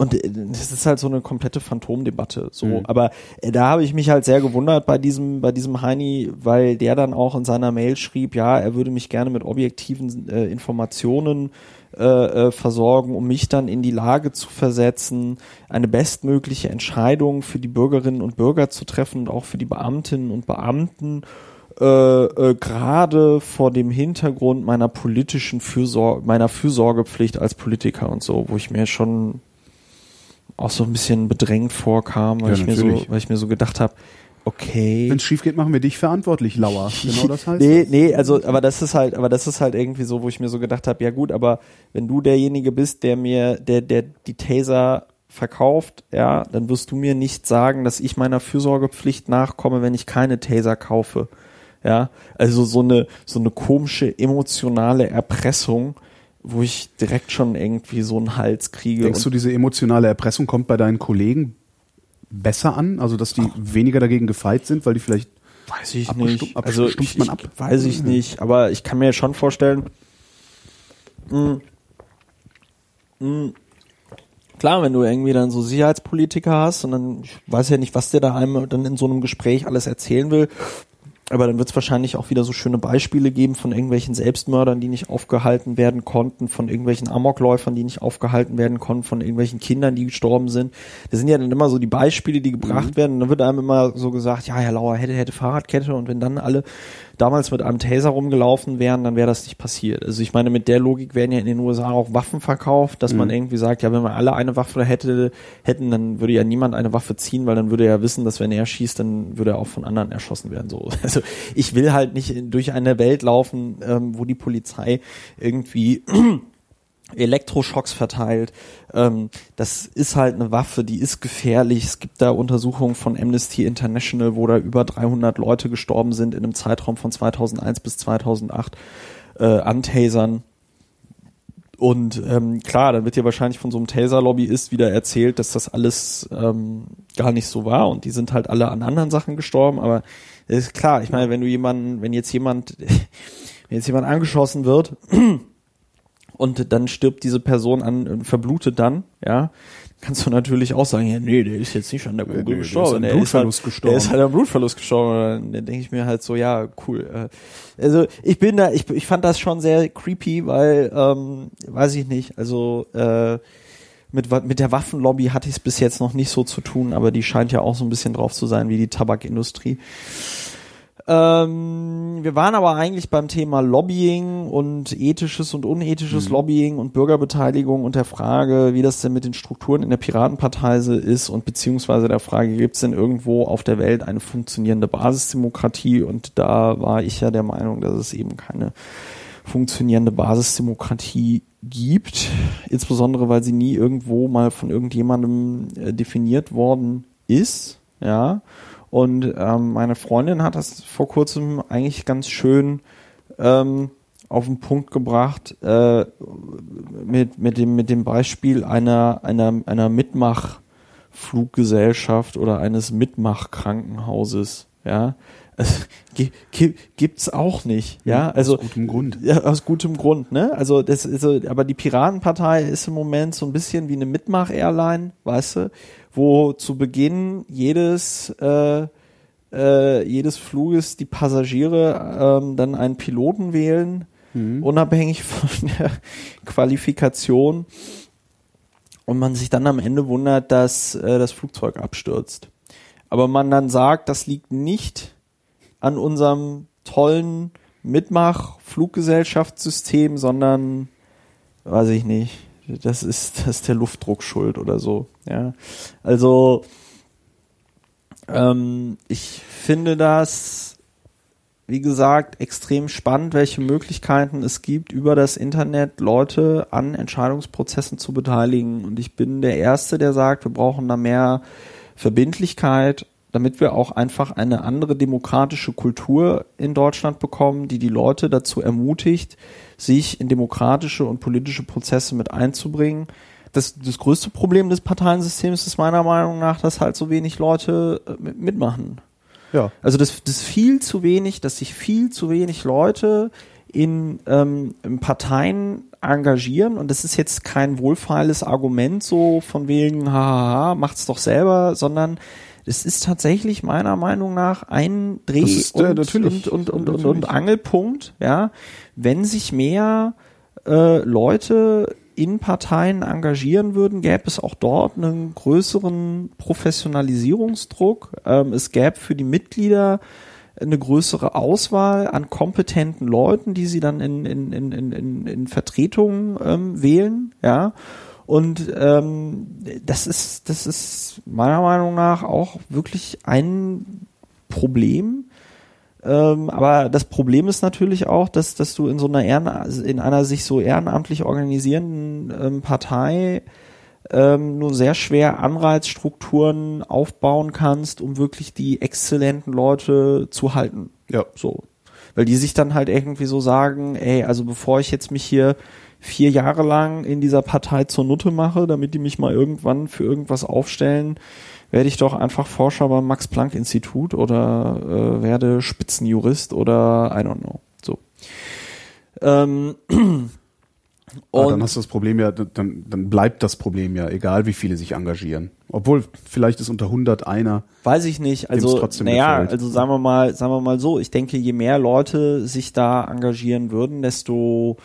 und es ist halt so eine komplette Phantomdebatte. So, mhm. aber äh, da habe ich mich halt sehr gewundert bei diesem, bei diesem Heini, weil der dann auch in seiner Mail schrieb, ja, er würde mich gerne mit objektiven äh, Informationen äh, äh, versorgen, um mich dann in die Lage zu versetzen, eine bestmögliche Entscheidung für die Bürgerinnen und Bürger zu treffen und auch für die Beamtinnen und Beamten. Äh, äh, gerade vor dem Hintergrund meiner politischen Fürsorge, meiner Fürsorgepflicht als Politiker und so, wo ich mir schon auch so ein bisschen bedrängt vorkam, weil, ja, ich, mir so, weil ich mir so gedacht habe, okay. Wenn es schief geht, machen wir dich verantwortlich, Lauer. Genau das heißt. nee, nee, also aber das ist halt, aber das ist halt irgendwie so, wo ich mir so gedacht habe, ja gut, aber wenn du derjenige bist, der mir, der, der die Taser verkauft, ja, dann wirst du mir nicht sagen, dass ich meiner Fürsorgepflicht nachkomme, wenn ich keine Taser kaufe. Ja, also so eine so eine komische emotionale Erpressung, wo ich direkt schon irgendwie so einen Hals kriege. Denkst du, diese emotionale Erpressung kommt bei deinen Kollegen besser an? Also, dass die Ach. weniger dagegen gefeit sind, weil die vielleicht Weiß ich nicht. Also ich, man ab? weiß ich nicht, aber ich kann mir schon vorstellen, mh, mh, klar, wenn du irgendwie dann so Sicherheitspolitiker hast und dann, ich weiß ja nicht, was der da einem dann in so einem Gespräch alles erzählen will, aber dann wird es wahrscheinlich auch wieder so schöne Beispiele geben von irgendwelchen Selbstmördern, die nicht aufgehalten werden konnten, von irgendwelchen Amokläufern, die nicht aufgehalten werden konnten, von irgendwelchen Kindern, die gestorben sind. Das sind ja dann immer so die Beispiele, die gebracht mhm. werden. Und dann wird einem immer so gesagt, ja, Herr Lauer hätte, hätte Fahrradkette. Und wenn dann alle damals mit einem Taser rumgelaufen wären, dann wäre das nicht passiert. Also ich meine, mit der Logik werden ja in den USA auch Waffen verkauft, dass mhm. man irgendwie sagt, ja, wenn wir alle eine Waffe hätte, hätten, dann würde ja niemand eine Waffe ziehen, weil dann würde er ja wissen, dass wenn er schießt, dann würde er auch von anderen erschossen werden. So. Also ich will halt nicht durch eine Welt laufen, ähm, wo die Polizei irgendwie Elektroschocks verteilt. Ähm, das ist halt eine Waffe, die ist gefährlich. Es gibt da Untersuchungen von Amnesty International, wo da über 300 Leute gestorben sind in einem Zeitraum von 2001 bis 2008 äh, an Tasern. Und ähm, klar, dann wird dir wahrscheinlich von so einem Taser-Lobbyist wieder erzählt, dass das alles ähm, gar nicht so war und die sind halt alle an anderen Sachen gestorben, aber ist klar, ich meine, wenn du jemanden, wenn jetzt jemand, wenn jetzt jemand angeschossen wird und dann stirbt diese Person an, verblutet dann, ja, kannst du natürlich auch sagen, ja, nee, der ist jetzt nicht an der Kugel Nee, der gestorben. ist an Der ist, halt, Blutverlust gestorben. der ist halt am Blutverlust gestorben. Dann denke ich mir halt so, ja, cool. Äh, Also ich bin da, ich, ich fand das schon sehr creepy, weil, ähm, weiß ich nicht, also äh, mit, mit der Waffenlobby hatte ich es bis jetzt noch nicht so zu tun, aber die scheint ja auch so ein bisschen drauf zu sein wie die Tabakindustrie. Ähm, wir waren aber eigentlich beim Thema Lobbying und ethisches und unethisches Lobbying und Bürgerbeteiligung und der Frage, wie das denn mit den Strukturen in der Piratenpartei ist und beziehungsweise der Frage, gibt es denn irgendwo auf der Welt eine funktionierende Basisdemokratie? Und da war ich ja der Meinung, dass es eben keine funktionierende Basisdemokratie gibt, insbesondere weil sie nie irgendwo mal von irgendjemandem äh, definiert worden ist, ja. Und ähm, meine Freundin hat das vor kurzem eigentlich ganz schön ähm, auf den Punkt gebracht äh, mit, mit, dem, mit dem Beispiel einer, einer, einer Mitmachfluggesellschaft oder eines Mitmachkrankenhauses. Ja, gi- gibt's auch nicht. Ja, also Aus gutem Grund. ja, aus gutem Grund, ne? Also das ist so, aber die Piratenpartei ist im Moment so ein bisschen wie eine Mitmach-Airline, weißt du, wo zu Beginn jedes äh, äh, jedes Fluges die Passagiere ähm, dann einen Piloten wählen, unabhängig von der Qualifikation und man sich dann am Ende wundert, dass äh, das Flugzeug abstürzt. Aber man dann sagt, das liegt nicht an unserem tollen Mitmach-Fluggesellschaftssystem, sondern weiß ich nicht, das ist, das ist der Luftdruck schuld oder so. Ja, also ähm, ich finde das, wie gesagt, extrem spannend, welche Möglichkeiten es gibt, über das Internet Leute an Entscheidungsprozessen zu beteiligen. Und ich bin der Erste, der sagt, wir brauchen da mehr Verbindlichkeit, damit wir auch einfach eine andere demokratische Kultur in Deutschland bekommen, die die Leute dazu ermutigt, sich in demokratische und politische Prozesse mit einzubringen. Das, das größte Problem des Parteiensystems ist meiner Meinung nach, dass halt so wenig Leute äh, mit- mitmachen. Ja. Also das, das ist viel zu wenig, dass sich viel zu wenig Leute in, ähm, in Parteien engagieren und das ist jetzt kein wohlfeiles Argument so von wegen, haha, macht's doch selber, sondern es ist tatsächlich meiner Meinung nach ein Dreh- ist, und, äh, und, und, und, und, Natürlich. und Angelpunkt, ja, wenn sich mehr äh, Leute in Parteien engagieren würden, gäbe es auch dort einen größeren Professionalisierungsdruck. Ähm, es gäbe für die Mitglieder eine größere Auswahl an kompetenten Leuten, die sie dann in, in, in, in, in, Vertretungen ähm, wählen, ja. Und ähm, das ist, das ist meiner Meinung nach auch wirklich ein Problem, ähm, aber das Problem ist natürlich auch, dass, dass du in so einer Ehren, in einer sich so ehrenamtlich organisierenden ähm, Partei ähm, nur sehr schwer Anreizstrukturen aufbauen kannst, um wirklich die exzellenten Leute zu halten. Ja. So. Weil die sich dann halt irgendwie so sagen, ey, also bevor ich jetzt mich hier vier Jahre lang in dieser Partei zur Nutte mache, damit die mich mal irgendwann für irgendwas aufstellen, werde ich doch einfach Forscher beim Max-Planck-Institut oder äh, werde Spitzenjurist oder I don't know. So. Ähm, Aber und dann hast du das Problem ja, dann, dann bleibt das Problem ja, egal wie viele sich engagieren. Obwohl, vielleicht ist unter 100 einer. Weiß ich nicht. Also, naja, also sagen wir mal, sagen wir mal so. Ich denke, je mehr Leute sich da engagieren würden, desto,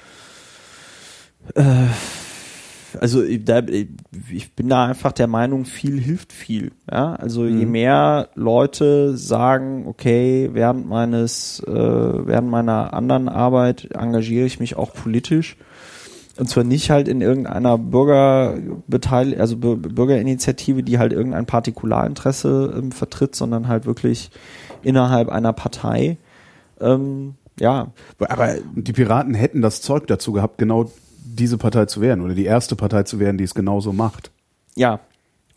äh, also ich- da, ich bin da einfach der Meinung, viel hilft viel. Ja, also je mehr Leute sagen, okay, während meines, äh, während meiner anderen Arbeit engagiere ich mich auch politisch. Und zwar nicht halt in irgendeiner Bürgerbeteil also Bür- Bürgerinitiative, die halt irgendein Partikularinteresse ähm, vertritt, sondern halt wirklich innerhalb einer Partei. Ähm, ja, aber die Piraten hätten das Zeug dazu gehabt, genau diese Partei zu werden oder die erste Partei zu werden, die es genauso macht. ja,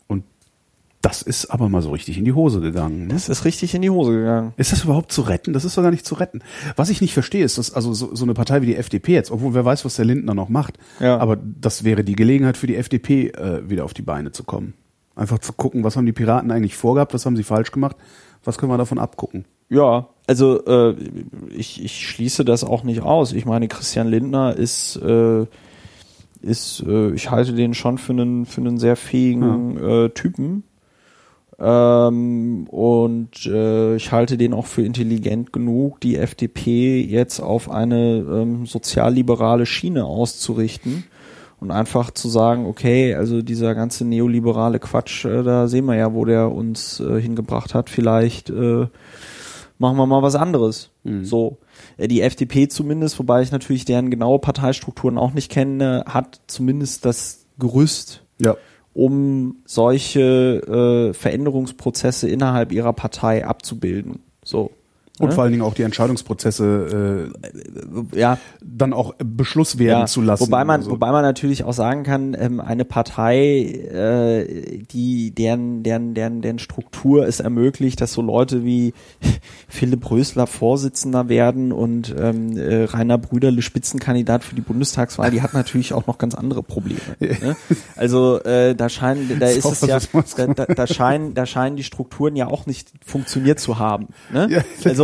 Und das ist aber mal so richtig in die Hose gegangen. Ne? Das ist richtig in die Hose gegangen. Ist das überhaupt zu retten? Das ist doch gar nicht zu retten. Was ich nicht verstehe, ist, dass also so, so eine Partei wie die FDP jetzt, obwohl wer weiß, was der Lindner noch macht, Ja. aber das wäre die Gelegenheit für die FDP, äh, wieder auf die Beine zu kommen. Einfach zu gucken, was haben die Piraten eigentlich vorgehabt, was haben sie falsch gemacht, was können wir davon abgucken. Ja, also äh, ich, ich schließe das auch nicht aus. Ich meine, Christian Lindner ist, äh, ist äh, ich halte den schon für einen, für einen sehr fähigen äh, Typen. Ähm, und äh, ich halte den auch für intelligent genug, die FDP jetzt auf eine ähm, sozialliberale Schiene auszurichten und einfach zu sagen, okay, also dieser ganze neoliberale Quatsch, äh, da sehen wir ja, wo der uns äh, hingebracht hat. Vielleicht äh, machen wir mal was anderes. So. Äh, Die FDP zumindest, wobei ich natürlich deren genaue Parteistrukturen auch nicht kenne, hat zumindest das Gerüst, Ja. um solche äh, Veränderungsprozesse innerhalb ihrer Partei abzubilden. So. Und Ne? vor allen Dingen auch die Entscheidungsprozesse äh, Ja, dann auch Beschluss werden ja, zu lassen. Wobei man, Also, wobei man natürlich auch sagen kann, ähm, eine Partei, äh, die deren, deren, deren, deren Struktur es ermöglicht, dass so Leute wie Philipp Rösler Vorsitzender werden und ähm, äh, Rainer Brüderle Spitzenkandidat für die Bundestagswahl, die hat natürlich auch noch ganz andere Probleme. ne? Also äh, da scheinen, da ist So es ja, da, da, da scheinen, da scheinen die Strukturen ja auch nicht funktioniert zu haben. Ne? Ja.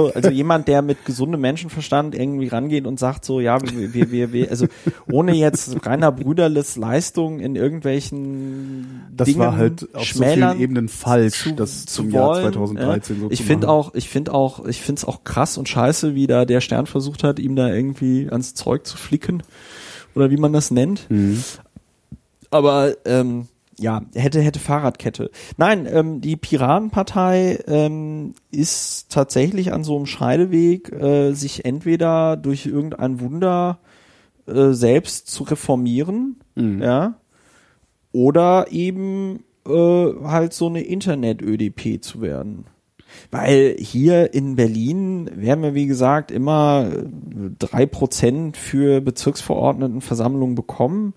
Also, also jemand, der mit gesundem Menschenverstand irgendwie rangeht und sagt so, ja, wir, wir, wir, wir also ohne jetzt Rainer Brüderles Leistung in irgendwelchen das Dingen war halt auf so vielen Ebenen falsch, zu, das zu zum wollen. Jahr 2013 ja. so Ich zu finde auch, ich finde auch, ich finde es auch krass und scheiße, wie da der Stern versucht hat, ihm da irgendwie ans Zeug zu flicken oder wie man das nennt. Mhm. Aber ähm, ja, hätte, hätte Fahrradkette. Nein, ähm, die Piratenpartei ähm, ist tatsächlich an so einem Scheideweg, äh, sich entweder durch irgendein Wunder äh, selbst zu reformieren, ja, oder eben äh, halt so eine Internet-ÖDP zu werden. Weil hier in Berlin werden wir, wie gesagt, immer drei Prozent für Bezirksverordnetenversammlungen bekommen.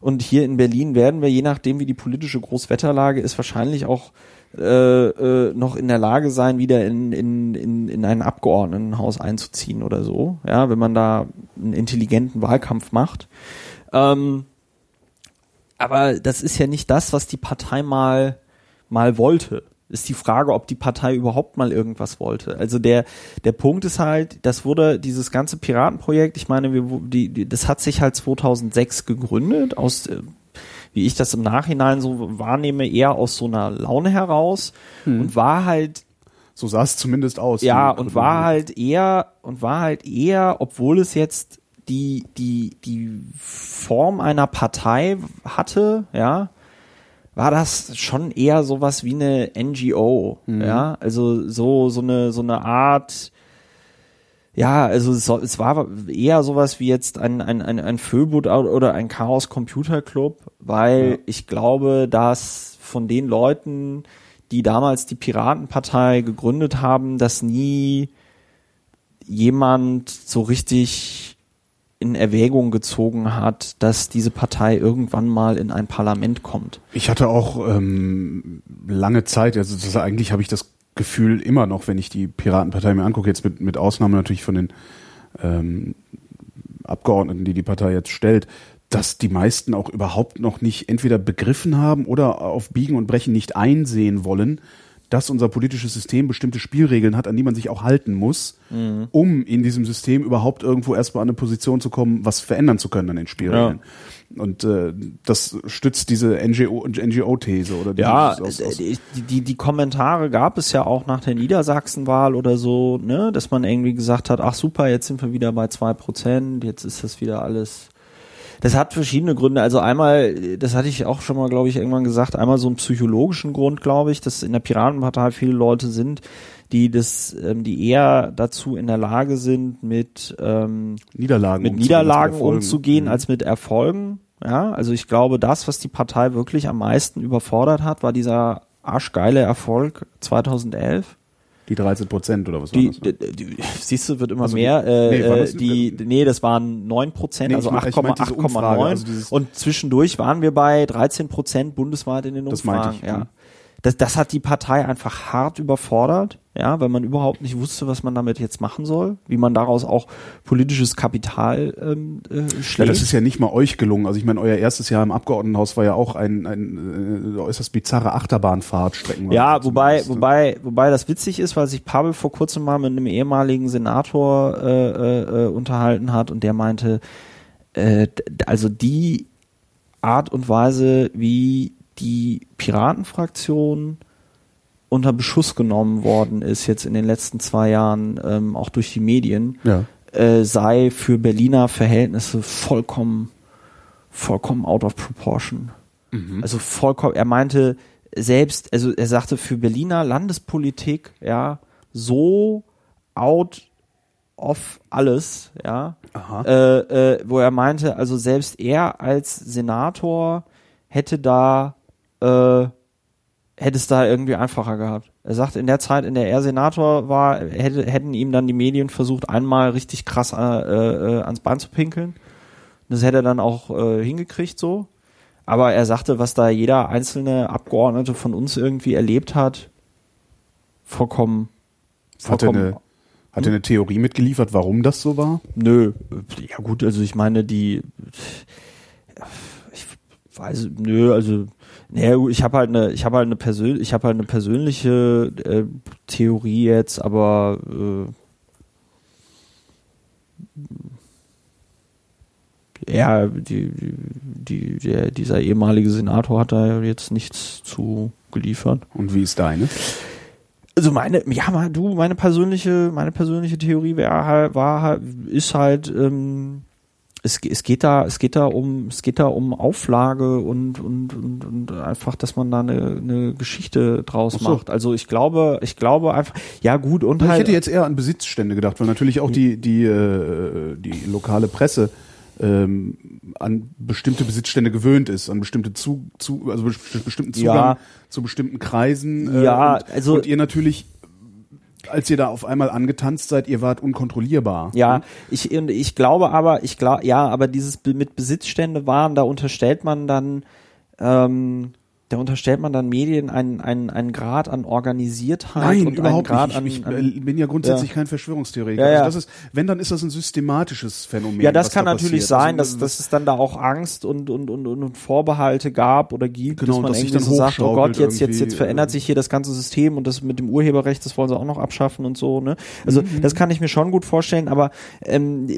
Und hier in Berlin werden wir, je nachdem wie die politische Großwetterlage ist, wahrscheinlich auch äh, äh, noch in der Lage sein, wieder in, in, in, in ein Abgeordnetenhaus einzuziehen oder so. Ja, wenn man da einen intelligenten Wahlkampf macht. Ähm, aber das ist ja nicht das, was die Partei mal, mal wollte. Ist die Frage, ob die Partei überhaupt mal irgendwas wollte. Also der, der Punkt ist halt, das wurde, dieses ganze Piratenprojekt, ich meine, wir, die, die, das hat sich halt 2006 gegründet, aus, äh, wie ich das im Nachhinein so wahrnehme, eher aus so einer Laune heraus und war halt So sah es zumindest aus. ja, und war halt eher, und war halt eher, obwohl es jetzt die, die, die Form einer Partei hatte, ja, war das schon eher sowas wie eine NGO, ja, also so, so eine, so eine Art, ja, also es, es war eher sowas wie jetzt ein, ein, ein, ein Föbut oder ein Chaos Computer Club, weil Ja. ich glaube, dass von den Leuten, die damals die Piratenpartei gegründet haben, dass nie jemand so richtig in Erwägung gezogen hat, dass diese Partei irgendwann mal in ein Parlament kommt. Ich hatte auch ähm, lange Zeit, also das eigentlich habe ich das Gefühl immer noch, wenn ich die Piratenpartei mir angucke, jetzt mit, mit Ausnahme natürlich von den ähm, Abgeordneten, die die Partei jetzt stellt, dass die meisten auch überhaupt noch nicht entweder begriffen haben oder auf Biegen und Brechen nicht einsehen wollen, dass unser politisches System bestimmte Spielregeln hat, an die man sich auch halten muss, um in diesem System überhaupt irgendwo erstmal an eine Position zu kommen, was verändern zu können an den Spielregeln. Und äh, das stützt diese NGO NGO-These oder die Ja, aus, aus, äh, die, die, die Kommentare gab es ja auch nach der Niedersachsenwahl oder so, ne, dass man irgendwie gesagt hat, ach super, jetzt sind wir wieder bei zwei Prozent, jetzt ist das wieder alles. Das hat verschiedene Gründe. Also einmal, das hatte ich auch schon mal, glaube ich, irgendwann gesagt, einmal so einen psychologischen Grund, glaube ich, dass in der Piratenpartei viele Leute sind, die das, ähm, die eher dazu in der Lage sind, mit ähm, Niederlagen mit umzugehen, Niederlagen als mit Erfolgen. umzugehen Mhm. als mit Erfolgen. Ja, also ich glaube, das, was die Partei wirklich am meisten überfordert hat, war dieser arschgeile Erfolg 2011. Die 13 Prozent oder was Die, war das? ne? die, die siehst du, wird immer Also, mehr. Äh, nee, war äh, das- die, nee, das waren 9 Prozent, Nee, also ich mein- ich meinte diese 8,8,9. Umfrage, also dieses- und zwischendurch waren wir bei 13 Prozent bundesweit in den Das meinte Umfragen. ich, ja. mhm. das, das hat die Partei einfach hart überfordert, ja, weil man überhaupt nicht wusste, was man damit jetzt machen soll, wie man daraus auch politisches Kapital ähm, äh, schlägt. Ja, das ist ja nicht mal euch gelungen. Also ich meine, euer erstes Jahr im Abgeordnetenhaus war ja auch ein, ein äh, äußerst bizarre Achterbahnfahrt strecken. Ja, wobei, wobei, wobei das witzig ist, weil sich Pavel vor kurzem mal mit einem ehemaligen Senator äh, äh, äh unterhalten hat und der meinte, äh, also die Art und Weise, wie die Piratenfraktion unter Beschuss genommen worden ist, jetzt in den letzten zwei Jahren, ähm, auch durch die Medien, ja. äh, sei für Berliner Verhältnisse vollkommen, vollkommen out of proportion. Mhm. Also vollkommen, er meinte selbst, also er sagte für Berliner Landespolitik, ja, so out of alles, ja, äh, äh, wo er meinte, also selbst er als Senator hätte da äh, hätte es da irgendwie einfacher gehabt. Er sagt, in der Zeit, in der er Senator war, hätte, hätten ihm dann die Medien versucht, einmal richtig krass äh, äh, ans Bein zu pinkeln. Das hätte er dann auch äh, hingekriegt so. Aber er sagte, was da jeder einzelne Abgeordnete von uns irgendwie erlebt hat, vollkommen, vollkommen hat er eine, hat er eine Theorie mitgeliefert, warum das so war? Nö. Ja gut, also ich meine, die ich weiß, nö, also naja, ich habe halt eine, ich habe halt eine persönliche, ich habe halt eine persönliche äh, Theorie jetzt, aber äh, ja, die, die, der, dieser ehemalige Senator hat da jetzt nichts zu geliefert. Und wie ist deine? Also meine, ja, du, meine persönliche, meine persönliche Theorie wäre halt, war halt, ist halt, ähm, es, es geht da, es geht da um, es geht da um Auflage und, und, und, und einfach, dass man da eine, eine Geschichte draus so. macht. Also ich glaube, ich glaube einfach, ja gut und ich halt. hätte jetzt eher an Besitzstände gedacht, weil natürlich auch die, die, äh, die lokale Presse ähm, an bestimmte Besitzstände gewöhnt ist, an bestimmte zu, zu also bestimmten Zugang ja. zu bestimmten Kreisen. Äh, ja, und, also und ihr natürlich als ihr da auf einmal angetanzt seid, ihr wart unkontrollierbar. Ja, ich, ich glaube aber, ich glaube, ja, aber dieses mit Besitzstände waren, da unterstellt man dann, ähm, da unterstellt man dann Medien einen, einen, einen Grad an Organisiertheit Nein, und überhaupt einen Grad nicht. an, Ich, an, ich bin ja grundsätzlich ja. kein Verschwörungstheoretiker. Ja, ja. Also das ist, wenn, dann ist das ein systematisches Phänomen. Ja, das was kann da natürlich passiert. sein, Also, dass, dass es dann da auch Angst und, und, und, und Vorbehalte gab oder gibt, Genau, dass man dass irgendwie so sagt, oh Gott, jetzt, jetzt, jetzt verändert äh, sich hier das ganze System und das mit dem Urheberrecht, das wollen sie auch noch abschaffen und so, ne? Also, Mhm. das kann ich mir schon gut vorstellen, aber, ähm,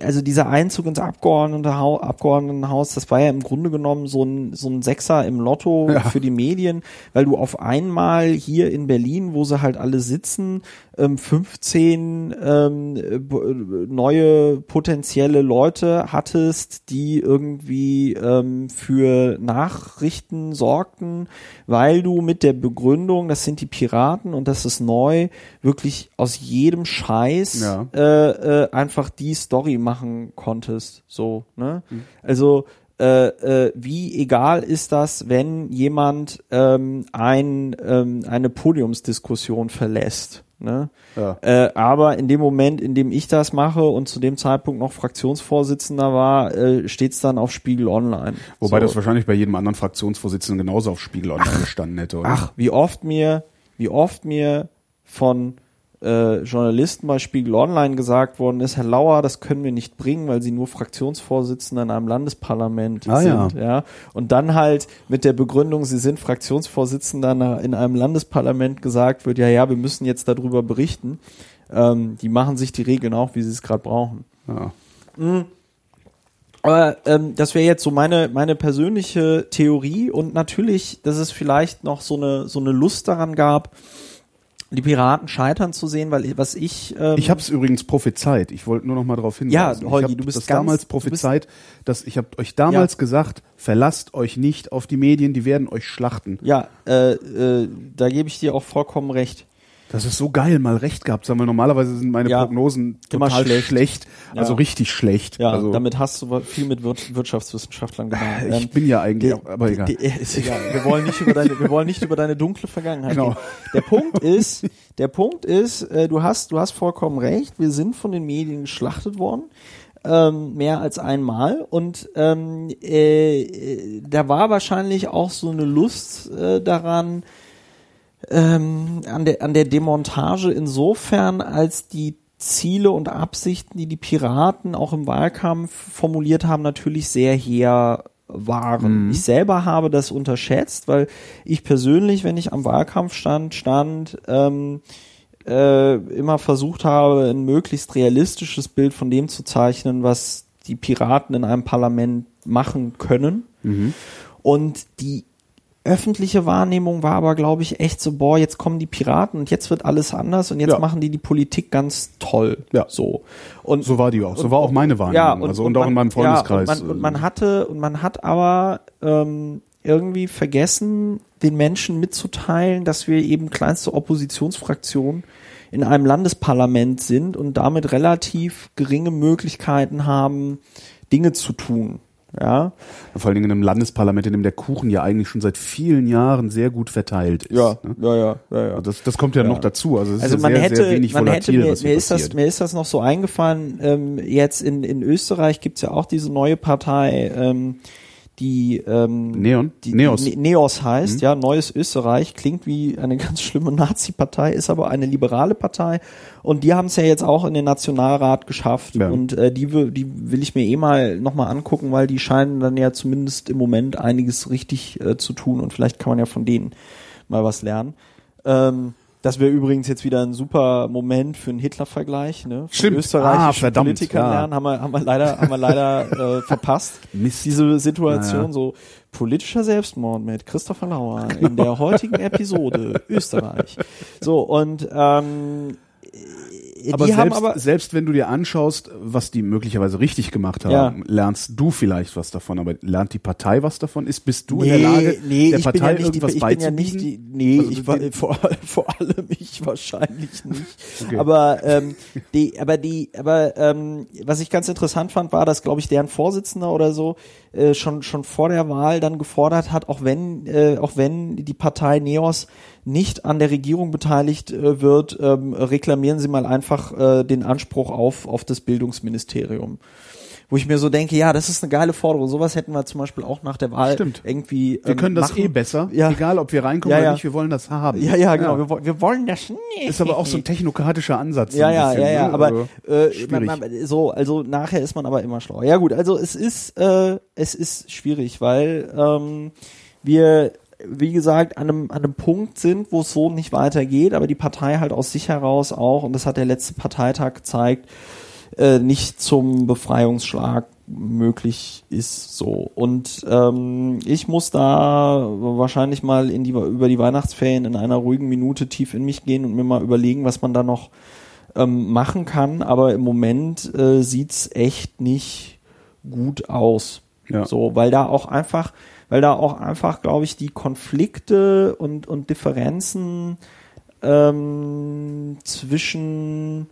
also dieser Einzug ins Abgeordnetenhaus, Abgeordnetenhaus, das war ja im Grunde genommen so ein, so ein Sechser im Lotto Ja. für die Medien, weil du auf einmal hier in Berlin, wo sie halt alle sitzen, ähm, 15 ähm, äh, b- neue potenzielle Leute hattest, die irgendwie ähm, für Nachrichten sorgten, weil du mit der Begründung, das sind die Piraten und das ist neu, wirklich aus jedem Scheiß Ja. äh, äh, einfach die Story machen konntest. So, ne? Also äh, äh, wie egal ist das, wenn jemand ähm, ein, ähm, eine Podiumsdiskussion verlässt. Ne? Ja. Äh, aber in dem Moment, in dem ich das mache und zu dem Zeitpunkt noch Fraktionsvorsitzender war, äh, steht's dann auf Spiegel Online. Wobei so. das wahrscheinlich bei jedem anderen Fraktionsvorsitzenden genauso auf Spiegel Online gestanden hätte, oder? Ach, wie oft mir, wie oft mir von äh, Journalisten bei Spiegel Online gesagt worden ist, Herr Lauer, das können wir nicht bringen, weil Sie nur Fraktionsvorsitzender in einem Landesparlament Ah, ja. sind. Ja. Und dann halt mit der Begründung, Sie sind Fraktionsvorsitzender in einem Landesparlament gesagt wird, ja, ja, wir müssen jetzt darüber berichten. Ähm, die machen sich die Regeln auch, wie sie es gerade brauchen. Ja. Aber ähm, das wäre jetzt so meine meine persönliche Theorie und natürlich, dass es vielleicht noch so eine so eine Lust daran gab, die Piraten scheitern zu sehen, weil was ich ähm, Ich habe es übrigens prophezeit. Ich wollte nur noch mal darauf hinweisen. Ja, Holgi, du bist das ganz- damals prophezeit, dass ich habe euch damals gesagt, verlasst euch nicht auf die Medien, die werden euch schlachten. ja, äh, äh, da gebe ich dir auch vollkommen recht. Das ist so geil, mal recht gehabt zu haben, weil normalerweise sind meine Ja, Prognosen immer total schlecht. schlecht, also Ja. richtig schlecht. Ja, also, damit hast du viel mit Wir Wirtschaftswissenschaftlern gemacht. ich Ähm, bin ja eigentlich, auch, aber egal. die- die- ist egal. Wir wollen nicht über deine, wir wollen nicht über deine dunkle Vergangenheit Genau. reden. Der Punkt ist, der Punkt ist, äh, du hast, du hast vollkommen recht. Wir sind von den Medien geschlachtet worden. Ähm, mehr als einmal und ähm, äh, äh, da war wahrscheinlich auch so eine Lust äh, daran, ähm, an, der, an der Demontage insofern, als die Ziele und Absichten, die die Piraten auch im Wahlkampf formuliert haben, natürlich sehr her waren. Mhm. Ich selber habe das unterschätzt, weil ich persönlich, wenn ich am Wahlkampf stand, stand, ähm, äh, immer versucht habe, ein möglichst realistisches Bild von dem zu zeichnen, was die Piraten in einem Parlament machen können. Mhm. Und die öffentliche Wahrnehmung war aber, glaube ich, echt so, boah, jetzt kommen die Piraten und jetzt wird alles anders und jetzt Ja. machen die die Politik ganz toll. Ja. So. Und So war die auch. So war auch meine Wahrnehmung. ja, und, also und, auch man, in meinem Freundeskreis. Ja, und, man, und äh, man hatte und man hat aber ähm, irgendwie vergessen, den Menschen mitzuteilen, dass wir eben kleinste Oppositionsfraktion in einem Landesparlament sind und damit relativ geringe Möglichkeiten haben, Dinge zu tun. Ja, vor allen Dingen in einem Landesparlament, in dem der Kuchen ja eigentlich schon seit vielen Jahren sehr gut verteilt ist. ja, ne? ja, ja, ja, ja. Das, das kommt ja, Ja. noch dazu. Also es ist Also ja man sehr, hätte, sehr wenig man hätte volatil, mir, was mir ist das, mir ist das noch so eingefallen. Ähm, jetzt in in Österreich gibt's ja auch diese neue Partei, ähm, die ähm, Neon? die, Neos. Ne- Neos Mhm. heißt, ja, Neues Österreich, klingt wie eine ganz schlimme Nazi-Partei, ist aber eine liberale Partei und die haben es ja jetzt auch in den Nationalrat geschafft Ja. und äh, die, will- die will ich mir eh mal nochmal angucken, weil die scheinen dann ja zumindest im Moment einiges richtig äh, zu tun und vielleicht kann man ja von denen mal was lernen. Ähm, das wäre übrigens jetzt wieder ein super Moment für einen Hitler-Vergleich, ne? Von Stimmt. österreichischen Ah, verdammt, Politikern ja. lernen, haben wir, haben wir leider, haben wir leider äh, verpasst. Mist. Diese Situation Naja. so politischer Selbstmord mit Christopher Lauer in der heutigen Episode Österreich. So und ähm, äh, aber die selbst, haben aber selbst wenn du dir anschaust, was die möglicherweise richtig gemacht haben, Ja. lernst du vielleicht was davon, aber lernt die Partei was davon? Ist, bist du nee, in der Lage, nee, der Partei ja nicht irgendwas die, ich bin ja nicht die, nee, Also ich war, vor, vor allem ich wahrscheinlich nicht. Okay. Aber ähm, die, aber die, aber ähm, was ich ganz interessant fand, war, dass glaube ich deren Vorsitzender oder so äh, schon schon vor der Wahl dann gefordert hat, auch wenn äh, auch wenn die Partei Neos nicht an der Regierung beteiligt äh, wird, ähm, reklamieren sie mal einfach äh, den Anspruch auf auf das Bildungsministerium. Wo ich mir so denke, ja, das ist eine geile Forderung. Sowas hätten wir zum Beispiel auch nach der Wahl Stimmt. irgendwie. wir ähm, können das machen. eh besser, Ja. egal ob wir reinkommen Ja, oder ja. nicht, wir wollen das haben. Ja, ja, genau. Wir, wir wollen das nicht. Ist aber auch so ein technokratischer Ansatz. Ja, ja, bisschen, ja, ja, ne? aber Also, äh, man, man, so, also nachher ist man aber immer schlauer. Ja gut, also es ist, äh, es ist schwierig, weil ähm, wir, wie gesagt, an einem, an einem Punkt sind, wo es so nicht weitergeht, aber die Partei halt aus sich heraus auch, und das hat der letzte Parteitag gezeigt, äh, nicht zum Befreiungsschlag möglich ist so und ähm, ich muss da wahrscheinlich mal in die über die Weihnachtsferien in einer ruhigen Minute tief in mich gehen und mir mal überlegen, was man da noch ähm, machen kann, aber im Moment äh, sieht's echt nicht gut aus. Ja. So, weil da auch einfach, weil da auch einfach, glaube ich, die Konflikte und, und Differenzen ähm, zwischen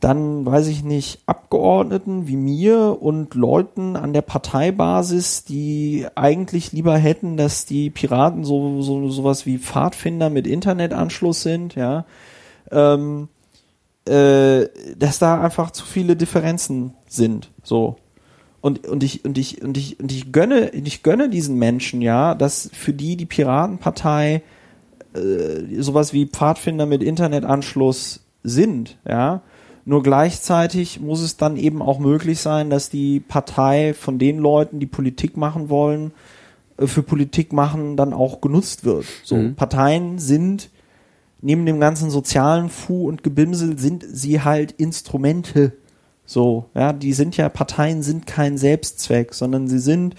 dann, weiß ich nicht, Abgeordneten wie mir und Leuten an der Parteibasis, die eigentlich lieber hätten, dass die Piraten so, so sowas wie Pfadfinder mit Internetanschluss sind, ja, ähm, äh, dass da einfach zu viele Differenzen sind, so. Und, und ich, und ich, und ich, und ich gönne, ich gönne diesen Menschen, ja, dass für die die Piratenpartei äh, sowas wie Pfadfinder mit Internetanschluss sind, ja. Nur gleichzeitig muss es dann eben auch möglich sein, dass die Partei von den Leuten, die Politik machen wollen, äh, für Politik machen, dann auch genutzt wird. So, Mhm. Parteien sind neben dem ganzen sozialen Fu und Gebimsel sind sie halt Instrumente. So, ja, die sind ja, Parteien sind kein Selbstzweck, sondern sie sind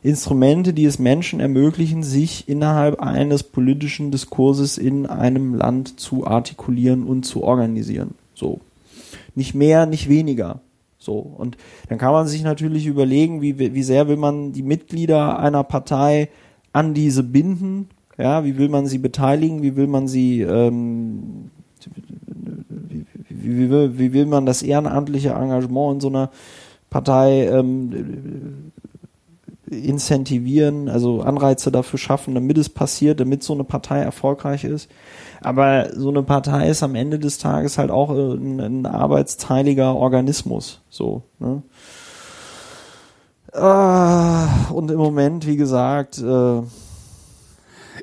Instrumente, die es Menschen ermöglichen, sich innerhalb eines politischen Diskurses in einem Land zu artikulieren und zu organisieren. So. Nicht mehr, nicht weniger. So. Und dann kann man sich natürlich überlegen, wie, wie sehr will man die Mitglieder einer Partei an diese binden? Ja, wie will man sie beteiligen? Wie will man sie, ähm, wie, wie, wie, will, man das ehrenamtliche Engagement in so einer Partei ähm, incentivieren, also Anreize dafür schaffen, damit es passiert, damit so eine Partei erfolgreich ist. Aber so eine Partei ist am Ende des Tages halt auch äh, ein, ein arbeitsteiliger Organismus. So. Ne? Ah, und im Moment, wie gesagt, äh,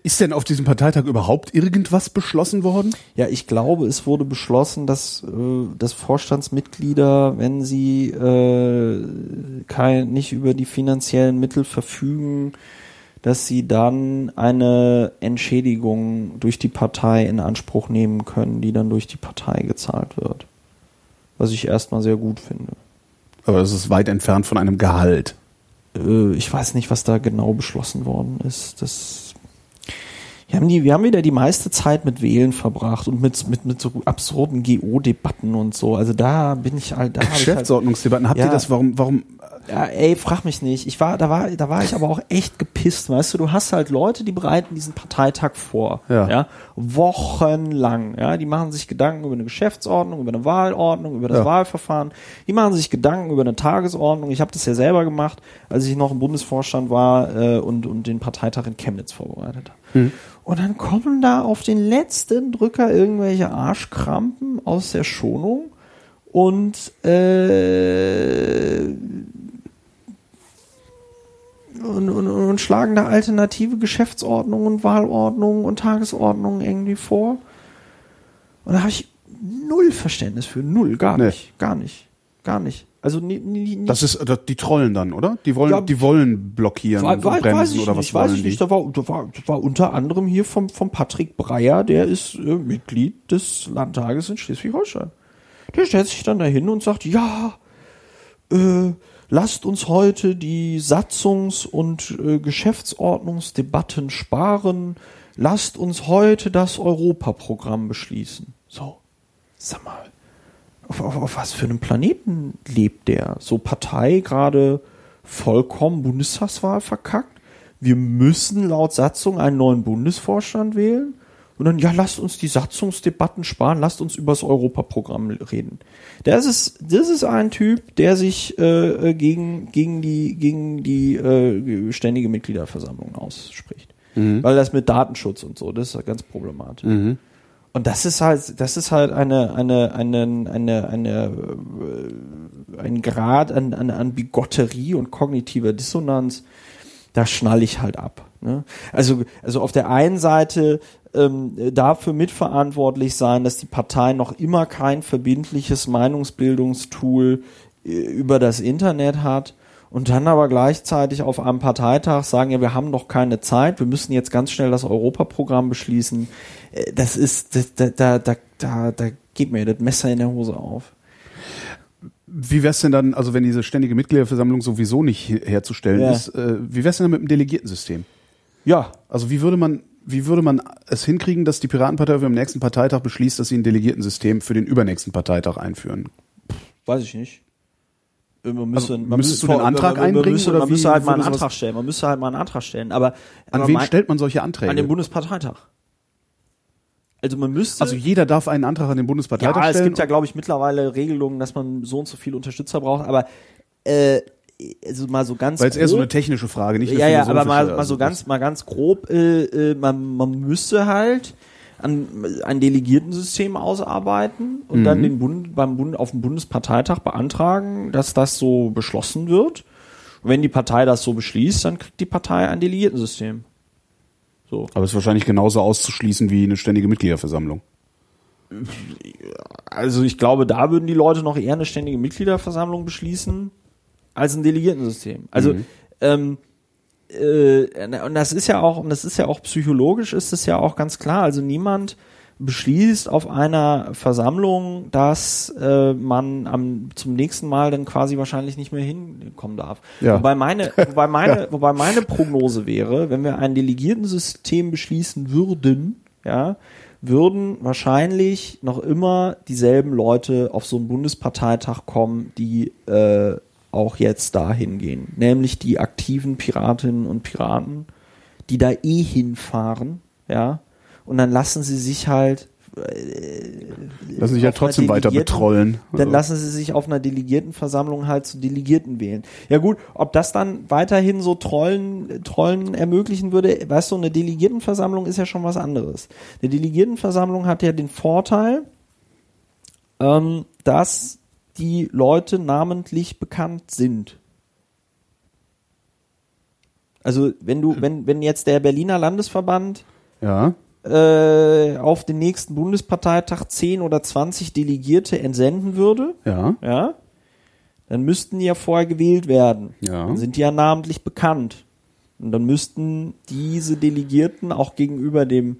Ist denn auf diesem Parteitag überhaupt irgendwas beschlossen worden? Ja, ich glaube, es wurde beschlossen, dass, äh, dass Vorstandsmitglieder, wenn sie äh, kein, nicht über die finanziellen Mittel verfügen, dass sie dann eine Entschädigung durch die Partei in Anspruch nehmen können, die dann durch die Partei gezahlt wird. Was ich erstmal sehr gut finde. Aber das ist weit entfernt von einem Gehalt. Äh, ich weiß nicht, was da genau beschlossen worden ist. Das wir haben, die, wir haben wieder die meiste Zeit mit Wählen verbracht und mit, mit, mit so absurden GO-Debatten und so. Also da bin ich halt. Da Geschäftsordnungsdebatten. Habt Ja. ihr das? Warum? Warum? Ja, ey, frag mich nicht. Ich war, da war, da war ich aber auch echt gepisst, weißt du, du hast halt Leute, die bereiten diesen Parteitag vor. Ja. ja wochenlang. Ja, die machen sich Gedanken über eine Geschäftsordnung, über eine Wahlordnung, über das Ja. Wahlverfahren. Die machen sich Gedanken über eine Tagesordnung. Ich habe das ja selber gemacht, als ich noch im Bundesvorstand war äh, und, und den Parteitag in Chemnitz vorbereitet habe. Und dann kommen da auf den letzten Drücker irgendwelche Arschkrampen aus der Schonung und äh, und, und, und schlagen da alternative Geschäftsordnungen und Wahlordnungen und Tagesordnungen irgendwie vor. Und da habe ich null Verständnis für, null, gar Nee. nicht, gar nicht, gar nicht. Also nie, nie, nie, Das ist das, die Trollen dann, oder? Die wollen, Ja. die wollen blockieren und wei- bremsen weiß ich oder was nicht, weiß wollen ich die? nicht. Da war, da war, da war unter anderem hier vom, vom Patrick Breyer, der ist äh, Mitglied des Landtages in Schleswig-Holstein. Der stellt sich dann dahin und sagt, ja, äh, lasst uns heute die Satzungs- und äh, Geschäftsordnungsdebatten sparen. Lasst uns heute das Europaprogramm beschließen. So, sag mal, auf, auf, auf was für einem Planeten lebt der? So Partei gerade vollkommen Bundestagswahl verkackt. Wir müssen laut Satzung einen neuen Bundesvorstand wählen. Und dann, ja, lasst uns die Satzungsdebatten sparen, lasst uns über das Europaprogramm reden. Das ist, das ist ein Typ, der sich äh, äh, gegen, gegen die, gegen die äh, ständige Mitgliederversammlung ausspricht. Weil das mit Datenschutz und so, das ist ja ganz problematisch. Und das ist halt, das ist halt eine, eine, eine, eine, eine, äh, ein Grad an, an, an Bigotterie und kognitiver Dissonanz, da schnall ich halt ab. Ne? Also, also auf der einen Seite ähm, dafür mitverantwortlich sein, dass die Partei noch immer kein verbindliches Meinungsbildungstool äh, über das Internet hat und dann aber gleichzeitig auf einem Parteitag sagen, ja, wir haben noch keine Zeit, wir müssen jetzt ganz schnell das Europaprogramm beschließen. Äh, Das ist, das, da, da, da, da, da geht mir das Messer in der Hose auf. Wie wär's denn dann, also wenn diese ständige Mitgliederversammlung sowieso nicht he- herzustellen Ja. ist, äh, wie wär's denn dann mit dem Delegiertensystem? Ja, Also wie würde man, wie würde man es hinkriegen, dass die Piratenpartei beim nächsten Parteitag beschließt, dass sie ein Delegiertensystem für den übernächsten Parteitag einführen? weiß ich nicht. Man müsste, Also man müsste- den Antrag man, einbringen, müsste, oder man müsste halt mal einen Antrag stellen. Man müsste halt mal einen Antrag stellen. Aber, An aber wen mein- stellt man solche Anträge? An den Bundesparteitag. Also man müsste. also jeder darf einen Antrag an den Bundesparteitag ja, es stellen. gibt ja, glaube ich, mittlerweile Regelungen, dass man so und so viel Unterstützer braucht. Aber äh, also mal so ganz weil es eher so eine technische Frage, nicht eine ja, ja, aber mal, mal so also ganz, mal ganz grob, äh, äh, man, man müsste halt an, ein Delegiertensystem ausarbeiten und dann den Bund, beim Bund, auf dem Bundesparteitag beantragen, dass das so beschlossen wird. Und wenn die Partei das so beschließt, dann kriegt die Partei ein Delegiertensystem. So. Aber es ist wahrscheinlich genauso auszuschließen wie eine ständige Mitgliederversammlung. Also ich glaube, da würden die Leute noch eher eine ständige Mitgliederversammlung beschließen als ein Delegiertensystem. Also ähm, äh, und das ist ja auch und das ist ja auch psychologisch ist es ja auch ganz klar. Also niemand beschließt auf einer Versammlung, dass äh, man am zum nächsten Mal dann quasi wahrscheinlich nicht mehr hinkommen darf. Ja. Wobei meine, wobei meine, wobei meine Prognose wäre, wenn wir ein Delegiertensystem beschließen würden, ja, würden wahrscheinlich noch immer dieselben Leute auf so einen Bundesparteitag kommen, die äh, auch jetzt dahin gehen. Nämlich die aktiven Piratinnen und Piraten, die da eh hinfahren, ja. Und dann lassen sie sich halt Lassen sich ja einer trotzdem weiter betrollen. Dann Also- lassen sie sich auf einer Delegiertenversammlung halt zu Delegierten wählen. Ja gut, ob das dann weiterhin so Trollen, Trollen ermöglichen würde, weißt du, eine Delegiertenversammlung ist ja schon was anderes. Eine Delegiertenversammlung hat ja den Vorteil, ähm, dass die Leute namentlich bekannt sind. Also wenn du, wenn, wenn jetzt der Berliner Landesverband Ja. äh, auf den nächsten Bundesparteitag 10 oder 20 Delegierte entsenden würde, Ja. ja, dann müssten die ja vorher gewählt werden. Ja. Dann sind die ja namentlich bekannt. Und dann müssten diese Delegierten auch gegenüber dem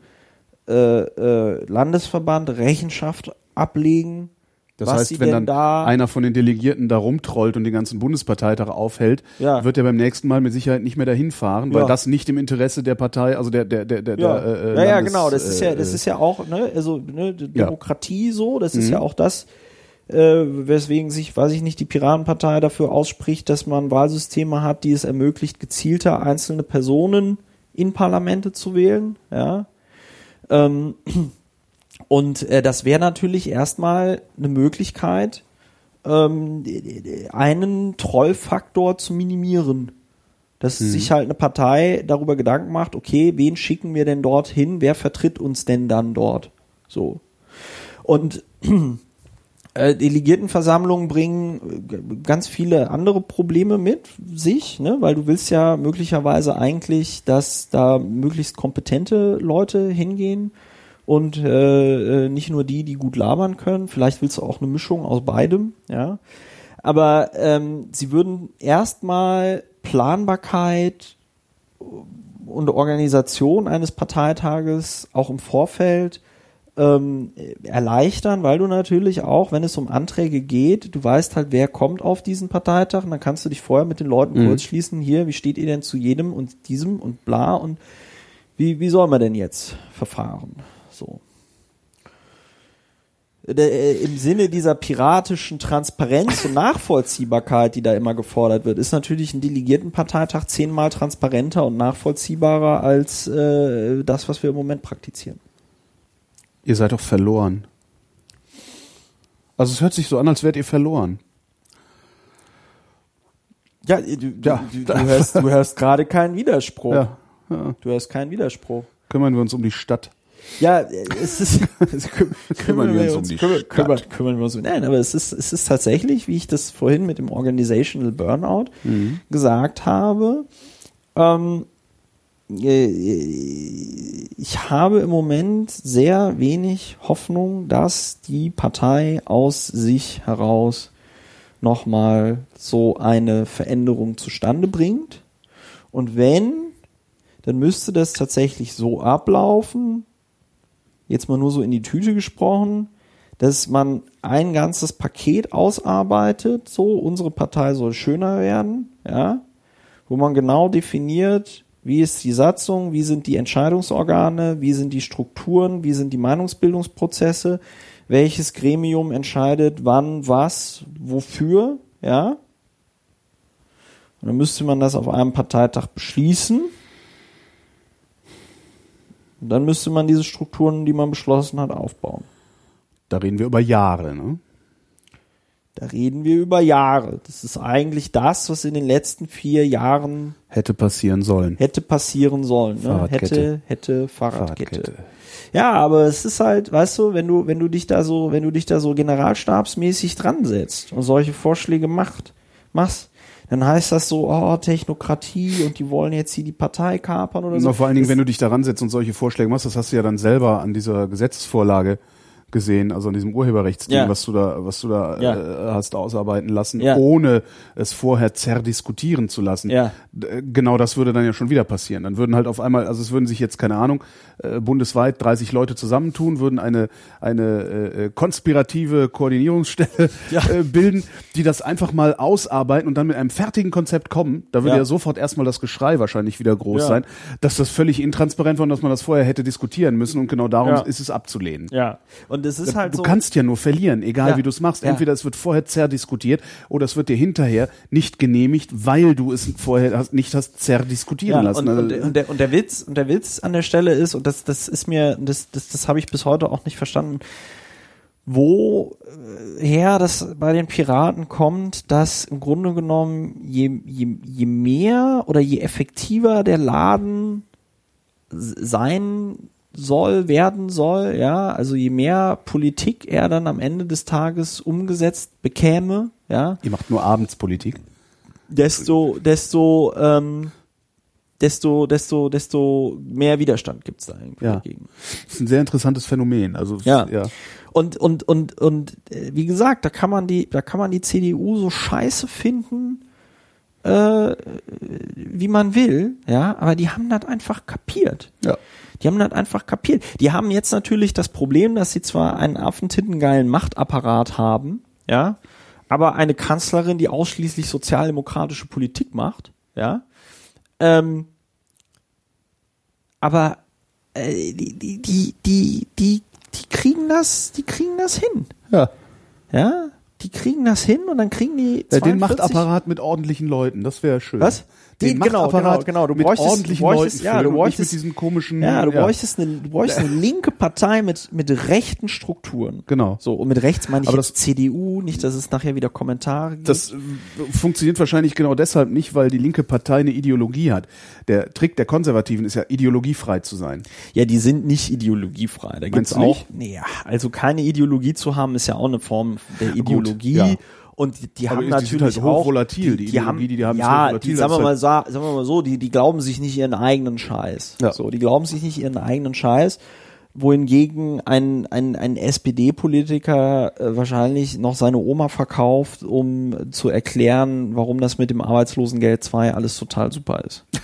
äh, äh, Landesverband Rechenschaft ablegen, Das was heißt, wenn dann da einer von den Delegierten da rumtrollt und den ganzen Bundesparteitag aufhält, Ja. wird er beim nächsten Mal mit Sicherheit nicht mehr dahin fahren, weil Ja. das nicht im Interesse der Partei, also der der der der, ja, der äh, ja, ja, Landes- genau. Das ist ja, äh, das ist ja auch, ne, also ne. Demokratie so. Das ist Mhm. ja auch das, äh, weswegen sich, weiß ich nicht, die Piratenpartei dafür ausspricht, dass man Wahlsysteme hat, die es ermöglicht, gezielter einzelne Personen in Parlamente zu wählen. Ja. Ähm, und äh, das wäre natürlich erstmal eine Möglichkeit, ähm, einen Trollfaktor zu minimieren. Dass sich halt eine Partei darüber Gedanken macht, okay, wen schicken wir denn dorthin, wer vertritt uns denn dann dort? So. Und äh, Delegiertenversammlungen bringen äh, ganz viele andere Probleme mit sich, ne? weil du willst ja möglicherweise eigentlich, dass da möglichst kompetente Leute hingehen und äh, äh, nicht nur die, die gut labern können. Vielleicht willst du auch eine Mischung aus beidem, ja. Aber ähm, sie würden erstmal Planbarkeit und Organisation eines Parteitages auch im Vorfeld ähm, erleichtern, weil du natürlich auch, wenn es um Anträge geht, du weißt halt, wer kommt auf diesen Parteitag und dann kannst du dich vorher mit den Leuten Mhm. kurz schließen, hier, wie steht ihr denn zu jedem und diesem und bla und wie, wie soll man denn jetzt verfahren? So. Äh, Im Sinne dieser piratischen Transparenz und Nachvollziehbarkeit, die da immer gefordert wird, ist natürlich ein Delegiertenparteitag zehnmal transparenter und nachvollziehbarer als äh, das, was wir im Moment praktizieren. Ihr seid doch verloren. Also es hört sich so an, als wärt ihr verloren. Ja, du, Ja. du, du hörst, hörst gerade keinen Widerspruch. Ja. ja. Du hörst keinen Widerspruch. Kümmern wir uns um die Stadt. Ja, es ist es kü kümmern wir uns, um die kümmern, kümmern, kümmern wir uns um. Nein, aber es ist es ist tatsächlich, wie ich das vorhin mit dem Organizational Burnout Mhm. gesagt habe. Ähm, äh, ich habe im Moment sehr wenig Hoffnung, dass die Partei aus sich heraus nochmal so eine Veränderung zustande bringt. Und wenn, dann müsste das tatsächlich so ablaufen, jetzt mal nur so in die Tüte gesprochen, dass man ein ganzes Paket ausarbeitet, so unsere Partei soll schöner werden, ja, wo man genau definiert, wie ist die Satzung, wie sind die Entscheidungsorgane, wie sind die Strukturen, wie sind die Meinungsbildungsprozesse, welches Gremium entscheidet wann, was, wofür, ja. Und dann müsste man das auf einem Parteitag beschließen. Und dann müsste man diese Strukturen, die man beschlossen hat, aufbauen. Da reden wir über Jahre, ne? Da reden wir über Jahre. Das ist eigentlich das, was in den letzten vier Jahren Hätte passieren sollen. hätte passieren sollen. Ne? Fahrradkette. Hätte, hätte Fahrradkette. Fahrradkette. Ja, aber es ist halt, weißt du, wenn du, wenn du dich da so, wenn du dich da so generalstabsmäßig dran setzt und solche Vorschläge macht, machst, dann heißt das so, oh, Technokratie und die wollen jetzt hier die Partei kapern oder so. Na, vor allen Dingen, Das- wenn du dich daran setzt und solche Vorschläge machst, das hast du ja dann selber an dieser Gesetzesvorlage gesehen, also an diesem Urheberrechtsding, Ja. was du da, was du da Ja. äh, hast ausarbeiten lassen, Ja. ohne es vorher zerdiskutieren zu lassen. Äh, Genau das würde dann ja schon wieder passieren. Dann würden halt auf einmal, also es würden sich jetzt, keine Ahnung, äh, bundesweit 30 Leute zusammentun, würden eine, eine äh, äh, konspirative Koordinierungsstelle äh, bilden, die das einfach mal ausarbeiten und dann mit einem fertigen Konzept kommen. Da würde Ja. sofort erstmal das Geschrei wahrscheinlich wieder groß sein, dass das völlig intransparent war und dass man das vorher hätte diskutieren müssen und genau darum ist es abzulehnen. Ja. Und es ist halt du so. kannst ja nur verlieren, egal Ja. wie du es machst. Ja. Entweder es wird vorher zerdiskutiert oder es wird dir hinterher nicht genehmigt, weil du es vorher hast, nicht hast zerdiskutieren Ja, lassen. und, und, Also, und, der, und der Witz, und der Witz an der Stelle ist, und das, das ist mir, das, das, das habe ich bis heute auch nicht verstanden, woher das bei den Piraten kommt, dass im Grunde genommen je, je, je mehr oder je effektiver der Laden sein soll, werden soll, ja, also je mehr Politik er dann am Ende des Tages umgesetzt bekäme, ja, ihr macht nur Abendspolitik. desto, desto, ähm, desto, desto, desto mehr Widerstand gibt's da irgendwie Ja. dagegen. Das ist ein sehr interessantes Phänomen. Also Ja. ja. Und, und, und, und äh, wie gesagt, da kann man die, da kann man die CDU so scheiße finden, äh, wie man will, ja, aber die haben das einfach kapiert. Ja. Die haben das einfach kapiert. Die haben jetzt natürlich das Problem, dass sie zwar einen affentittengeilen Machtapparat haben, ja, aber eine Kanzlerin, die ausschließlich sozialdemokratische Politik macht, ja, ähm, aber äh, die, die, die, die, die, die kriegen das, die kriegen das hin, ja. ja, die kriegen das hin und dann kriegen die Ja, den 42 Machtapparat mit ordentlichen Leuten, das wäre schön. Was? Den Die- genau, genau, genau. Du mit bräuchtest- ordentlichen bräuchtest- Leuten ja, du bräuchtest- mit diesen komischen. Ja, du bräuchtest eine, du bräuchtest eine linke Partei mit, mit rechten Strukturen. Genau. So, und mit rechts meine ich Aber jetzt CDU, nicht, dass es nachher wieder Kommentare gibt. Das äh, funktioniert wahrscheinlich genau deshalb nicht, weil die linke Partei eine Ideologie hat. Der Trick der Konservativen ist ja, ideologiefrei zu sein. ja, die sind nicht ideologiefrei. Da gibt's auch, nicht? nee, ja, also keine Ideologie zu haben, ist ja auch eine Form der Ideologie. ja. Und die, die haben die natürlich halt auch, hochvolatil. Die die die haben, ist ja, hochvolatil. die, Das sagen wir mal, sa- sagen wir mal so, die, die glauben sich nicht ihren eigenen Scheiß. Ja. So, die glauben sich nicht ihren eigenen Scheiß, wohingegen ein, ein, ein SPD-Politiker äh, wahrscheinlich noch seine Oma verkauft, um zu erklären, warum das mit dem Arbeitslosengeld 2 alles total super ist.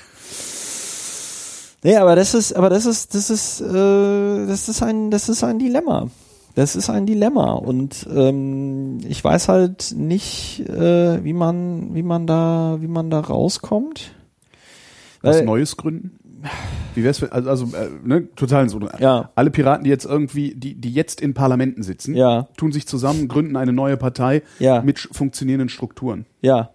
Nee, aber das ist, aber das ist, das ist, äh, das ist ein, das ist ein Dilemma. Das ist ein Dilemma und ähm, ich weiß halt nicht, äh, wie man, wie man da, wie man da rauskommt. was Weil- Neues gründen? Wie wär's, wenn- also, also äh, ne, total so. Ja. Alle Piraten, die jetzt irgendwie, die, die jetzt in Parlamenten sitzen, Ja. tun sich zusammen, gründen eine neue Partei Ja. mit funktionierenden Strukturen. Ja,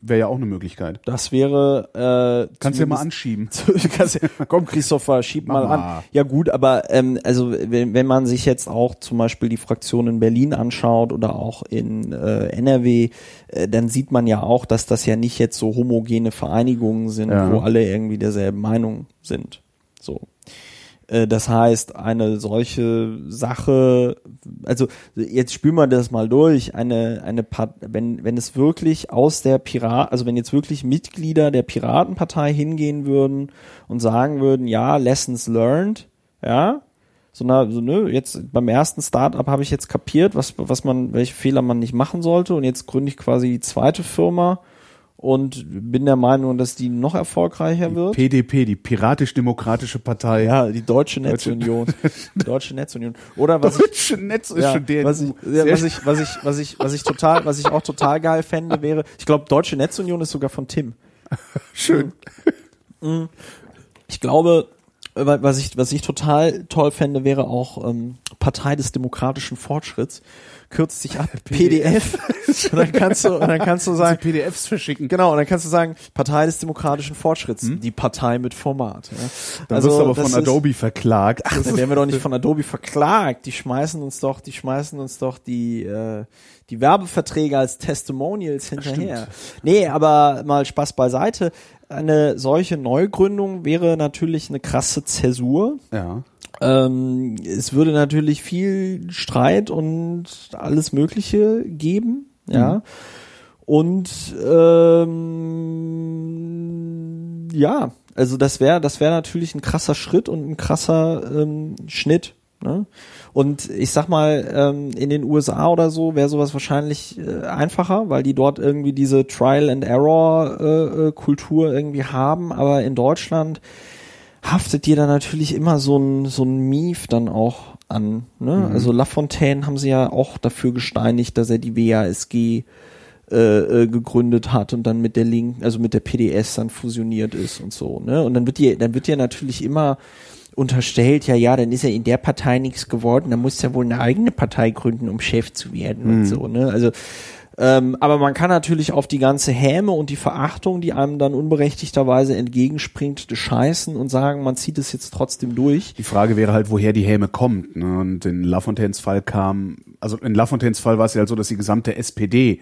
Wäre ja auch eine Möglichkeit. das wäre. Äh, Kannst du ja mal anschieben. Kannst Komm, Christopher, schieb mal Mach an. mal. Ja gut, aber ähm, also wenn, wenn man sich jetzt auch zum Beispiel die Fraktion in Berlin anschaut oder auch in äh, NRW, äh, dann sieht man ja auch, dass das ja nicht jetzt so homogene Vereinigungen sind, Ja. wo alle irgendwie derselben Meinung sind. So. Äh, Das heißt, eine solche Sache, also jetzt spüren wir das mal durch, eine, eine Part, wenn, wenn es wirklich aus der Pirat, also wenn jetzt wirklich Mitglieder der Piratenpartei hingehen würden und sagen würden, ja, Lessons learned, ja, so, na, so ne, jetzt beim ersten Startup habe ich jetzt kapiert, was, was man, welche Fehler man nicht machen sollte und jetzt gründe ich quasi die zweite Firma und bin der Meinung, dass die noch erfolgreicher wird. PDP, die Piratisch-Demokratische Partei. Ja, die Deutsche Netzunion. Die Deutsche Netzunion. Oder was ich, Deutsche Netz ist ja, schon der. was ich, ja, was ich, was ich, was ich, was ich total, was ich auch total geil fände, wäre, ich glaube, Deutsche Netzunion ist sogar von Tim. schön. Ich glaube, äh, wa- was ich, was ich total toll fände, wäre auch ähm, Partei des demokratischen Fortschritts. Kürzt sich ab PDF. und dann kannst du, und dann kannst du sagen, PDFs verschicken. Genau, und dann kannst du sagen, Partei des demokratischen Fortschritts, die Partei mit Format. Ja. Hm? Dann wirst du aber von ist- Adobe verklagt. Ach, dann werden wir doch nicht von Adobe verklagt. Die schmeißen uns doch, die schmeißen uns doch die, äh, die Werbeverträge als Testimonials hinterher. Nee, aber mal Spaß beiseite. Eine solche Neugründung wäre natürlich eine krasse Zäsur. ja. Ähm, es würde natürlich viel Streit und alles Mögliche geben, ja. Und ähm, ja, also das wäre, das wäre natürlich ein krasser Schritt und ein krasser ähm, Schnitt. Ne? Und ich sag mal, ähm, in den USA oder so wäre sowas wahrscheinlich äh, einfacher, weil die dort irgendwie diese Trial and Error äh, äh, Kultur irgendwie haben. Aber in Deutschland haftet dir da natürlich immer so ein, so ein Mief dann auch an. Ne? Also Lafontaine haben sie ja auch dafür gesteinigt, dass er die WASG äh, äh, gegründet hat und dann mit der Linken, also mit der PDS dann fusioniert ist und so. Ne? Und dann wird dir, dann wird dir natürlich immer unterstellt, ja, ja, dann ist ja in der Partei nichts geworden, dann muss ja wohl eine eigene Partei gründen, um Chef zu werden und so. Ne? Also ähm, aber man kann natürlich auf die ganze Häme und die Verachtung, die einem dann unberechtigterweise entgegenspringt, scheißen und sagen, man zieht es jetzt trotzdem durch. Die Frage wäre halt, woher die Häme kommt. Ne? Und in Lafontaines Fall kam, also in Lafontaines Fall war es ja halt so, dass die gesamte SPD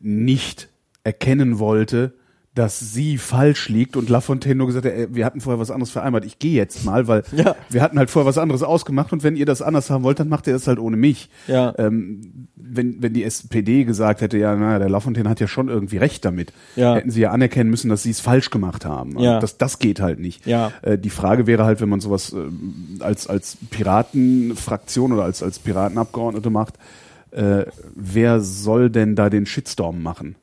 nicht erkennen wollte, dass sie falsch liegt und Lafontaine nur gesagt hat, ey, wir hatten vorher was anderes vereinbart, ich gehe jetzt mal, weil Ja. wir hatten halt vorher was anderes ausgemacht und wenn ihr das anders haben wollt, dann macht ihr das halt ohne mich. Ja. Ähm, wenn, wenn die SPD gesagt hätte, ja, naja, der Lafontaine hat ja schon irgendwie recht damit, Ja. hätten sie ja anerkennen müssen, dass sie es falsch gemacht haben. Ja. Das, das geht halt nicht. Ja. Äh, die Frage wäre halt, wenn man sowas ähm, als, als Piratenfraktion oder als, als Piratenabgeordnete macht, äh, wer soll denn da den Shitstorm machen?